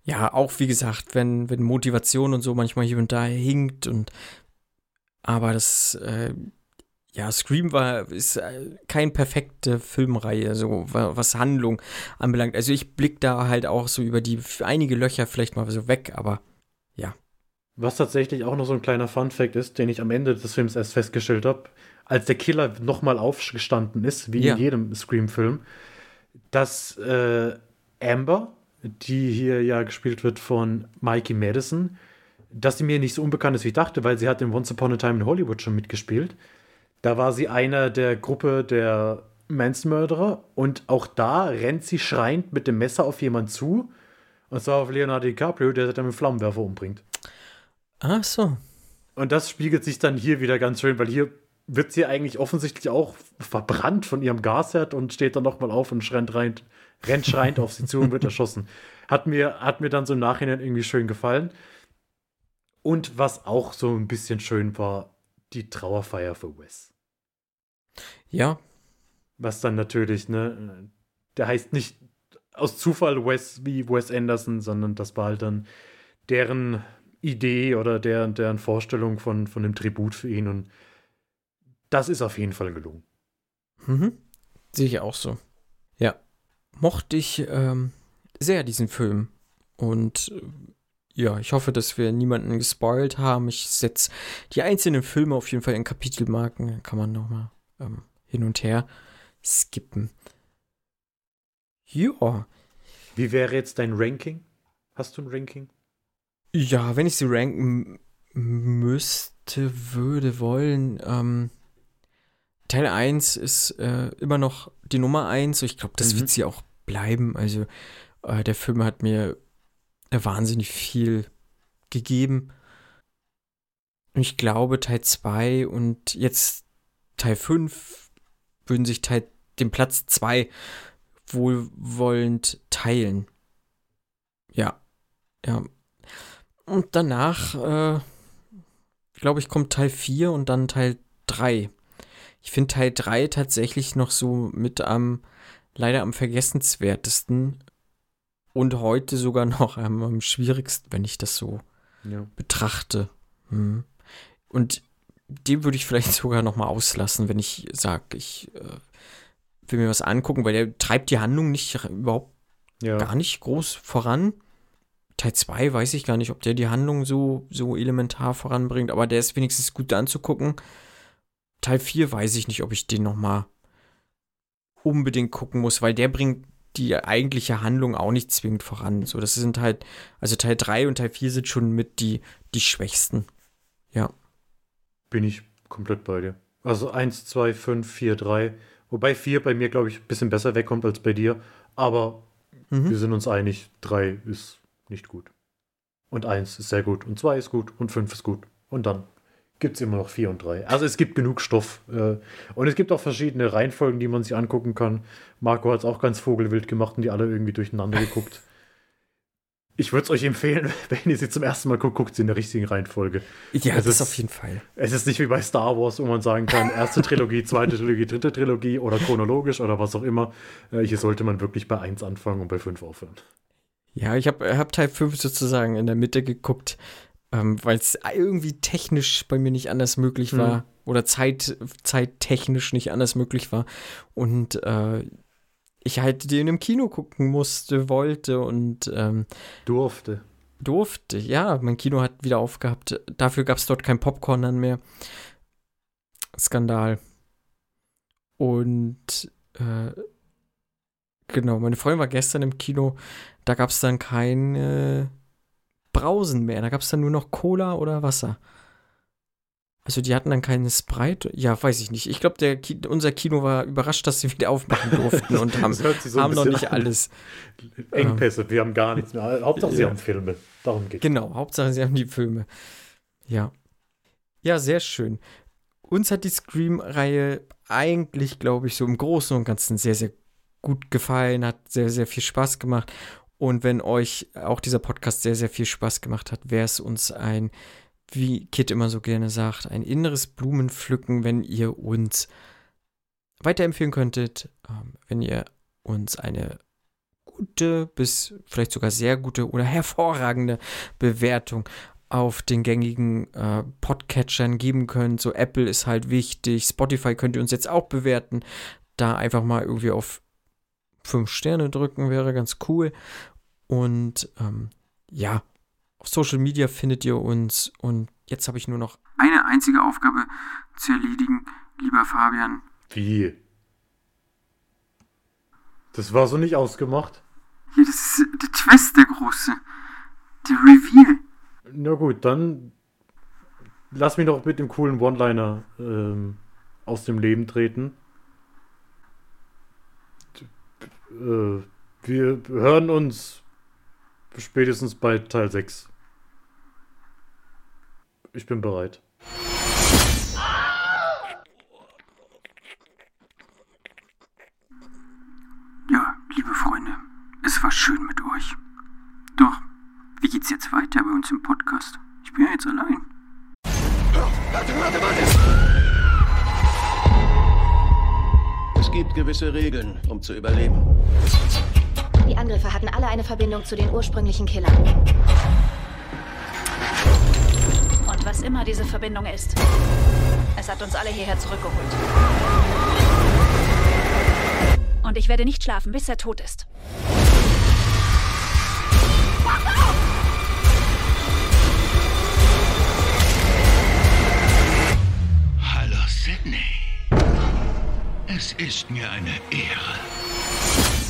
Ja, auch wie gesagt, wenn, wenn Motivation und so manchmal hier und da hinkt und aber das, äh, ja, Scream war, ist äh, kein perfekte Filmreihe, so wa- was Handlung anbelangt. Also ich blick da halt auch so über die einige Löcher vielleicht mal so weg, aber Was tatsächlich auch noch so ein kleiner Fun-Fact ist, den ich am Ende des Films erst festgestellt habe, als der Killer nochmal aufgestanden ist, wie Ja. in jedem Scream-Film, dass äh, Amber, die hier ja gespielt wird von Mikey Madison, dass sie mir nicht so unbekannt ist, wie ich dachte, weil sie hat in Once Upon a Time in Hollywood schon mitgespielt. Da war sie einer der Gruppe der Manson-Mörderer und auch da rennt sie schreiend mit dem Messer auf jemanden zu. Und zwar auf Leonardo DiCaprio, der sie dann mit Flammenwerfer umbringt. ach so. Und das spiegelt sich dann hier wieder ganz schön, weil hier wird sie eigentlich offensichtlich auch verbrannt von ihrem Gasherd und steht dann nochmal auf und rennt, rein, rennt schreiend auf sie zu und wird erschossen. Hat mir, hat mir dann so im Nachhinein irgendwie schön gefallen. Und was auch so ein bisschen schön war, die Trauerfeier für Wes. Ja, Was dann natürlich, ne, der heißt nicht aus Zufall Wes wie Wes Anderson, sondern das war halt dann deren Idee oder deren, deren Vorstellung von, von dem Tribut für ihn. Und das ist auf jeden Fall gelungen. Mhm. Sehe ich auch so. Ja. Mochte ich ähm, sehr diesen Film. Und äh, ja, ich hoffe, dass wir niemanden gespoilt haben. Ich setze die einzelnen Filme auf jeden Fall in Kapitelmarken. Dann kann man nochmal ähm, hin und her skippen. Ja. Wie wäre jetzt dein Ranking? Hast du ein Ranking? Ja, wenn ich sie ranken müsste, würde, wollen, ähm, Teil 1 ist äh, immer noch die Nummer 1. Ich glaube, das Mhm. wird sie auch bleiben. Also, äh, der Film hat mir wahnsinnig viel gegeben. Ich glaube, Teil 2 und jetzt Teil 5 würden sich Teil, den Platz 2 wohlwollend teilen. Ja. Ja. Und danach, äh, glaube ich, kommt Teil 4 und dann Teil 3. Ich finde Teil 3 tatsächlich noch so mit am, leider am vergessenswertesten und heute sogar noch am, am schwierigsten, wenn ich das so Ja. betrachte. Hm. Und den würde ich vielleicht sogar noch mal auslassen, wenn ich sage, ich äh, will mir was angucken, weil der treibt die Handlung nicht überhaupt Ja. gar nicht groß voran. Teil 2 weiß ich gar nicht, ob der die Handlung so, so elementar voranbringt, aber der ist wenigstens gut anzugucken. Teil 4 weiß ich nicht, ob ich den noch mal unbedingt gucken muss, weil der bringt die eigentliche Handlung auch nicht zwingend voran. So, das sind halt, also Teil 3 und Teil 4 sind schon mit die, die schwächsten. Ja. Bin ich komplett bei dir. Also 1, 2, 5, 4, 3. Wobei 4 bei mir, glaube ich, ein bisschen besser wegkommt als bei dir. Aber Mhm. wir sind uns einig, 3 ist nicht gut. Und 1 ist sehr gut. Und 2 ist gut. Und 5 ist gut. Und dann gibt es immer noch 4 und 3. Also es gibt genug Stoff. Äh, und es gibt auch verschiedene Reihenfolgen, die man sich angucken kann. Marco hat es auch ganz vogelwild gemacht und die alle irgendwie durcheinander geguckt. Ich würde es euch empfehlen, wenn ihr sie zum ersten Mal guckt, guckt sie in der richtigen Reihenfolge. Ja, Es das ist- auf jeden Fall. Es ist nicht wie bei Star Wars, wo man sagen kann, erste Trilogie, zweite Trilogie, dritte Trilogie oder chronologisch oder was auch immer. Äh, Hier sollte man wirklich bei 1 anfangen und bei 5 aufhören. Ja, ich habe hab Teil 5 sozusagen in der Mitte geguckt, ähm, weil es irgendwie technisch bei mir nicht anders möglich war Mhm. oder Zeit, zeittechnisch nicht anders möglich war. Und äh, ich halt den im Kino gucken musste, wollte und ähm, Durfte. durfte. Ja, mein Kino hat wieder aufgehabt. Dafür gab es dort kein Popcorn dann mehr. Skandal. Und äh, genau, meine Freundin war gestern im Kino. Da gab es dann kein äh, Brausen mehr. Da gab es dann nur noch Cola oder Wasser. Also die hatten dann keine Sprite. Ja, weiß ich nicht. Ich glaube, Ki unser Kino war überrascht, dass sie wieder aufmachen durften und haben, so haben noch nicht alles. Engpässe, wir haben gar nichts mehr. Hauptsache, sie Ja. haben Filme. Darum geht Genau, Hauptsache sie haben die Filme. Ja. Ja, sehr schön. Uns hat die Scream-Reihe eigentlich, glaube ich, so im Großen und Ganzen sehr, sehr gut gefallen, hat sehr, sehr viel Spaß gemacht. Und wenn euch auch dieser Podcast sehr, sehr viel Spaß gemacht hat, wäre es uns ein, wie Kit immer so gerne sagt, ein inneres Blumenpflücken, wenn ihr uns weiterempfehlen könntet, ähm, wenn ihr uns eine gute bis vielleicht sogar sehr gute oder hervorragende Bewertung auf den gängigen äh, Podcatchern geben könnt. So Apple ist halt wichtig, Spotify könnt ihr uns jetzt auch bewerten. Da einfach mal irgendwie auf 5 Sterne drücken wäre ganz cool. Und ähm, ja, auf Social Media findet ihr uns. Und jetzt habe ich nur noch eine einzige Aufgabe zu erledigen, lieber Fabian. Wie? Das war so nicht ausgemacht? Ja, das ist der Twist, der große. Der Reveal. Na gut, dann lass mich doch mit dem coolen One-Liner ähm, aus dem Leben treten. Äh, wir hören uns spätestens bei Teil 6. Ich bin bereit. Ja, liebe Freunde, es war schön mit euch. Doch, wie geht's jetzt weiter bei uns im Podcast? Ich bin ja jetzt allein. Warte, warte, warte! Es gibt gewisse Regeln, um zu überleben. Die Angriffe hatten alle eine Verbindung zu den ursprünglichen Killern. Was immer diese Verbindung ist, es hat uns alle hierher zurückgeholt. Und ich werde nicht schlafen, bis er tot ist. Hallo, Sydney. Es ist mir eine Ehre.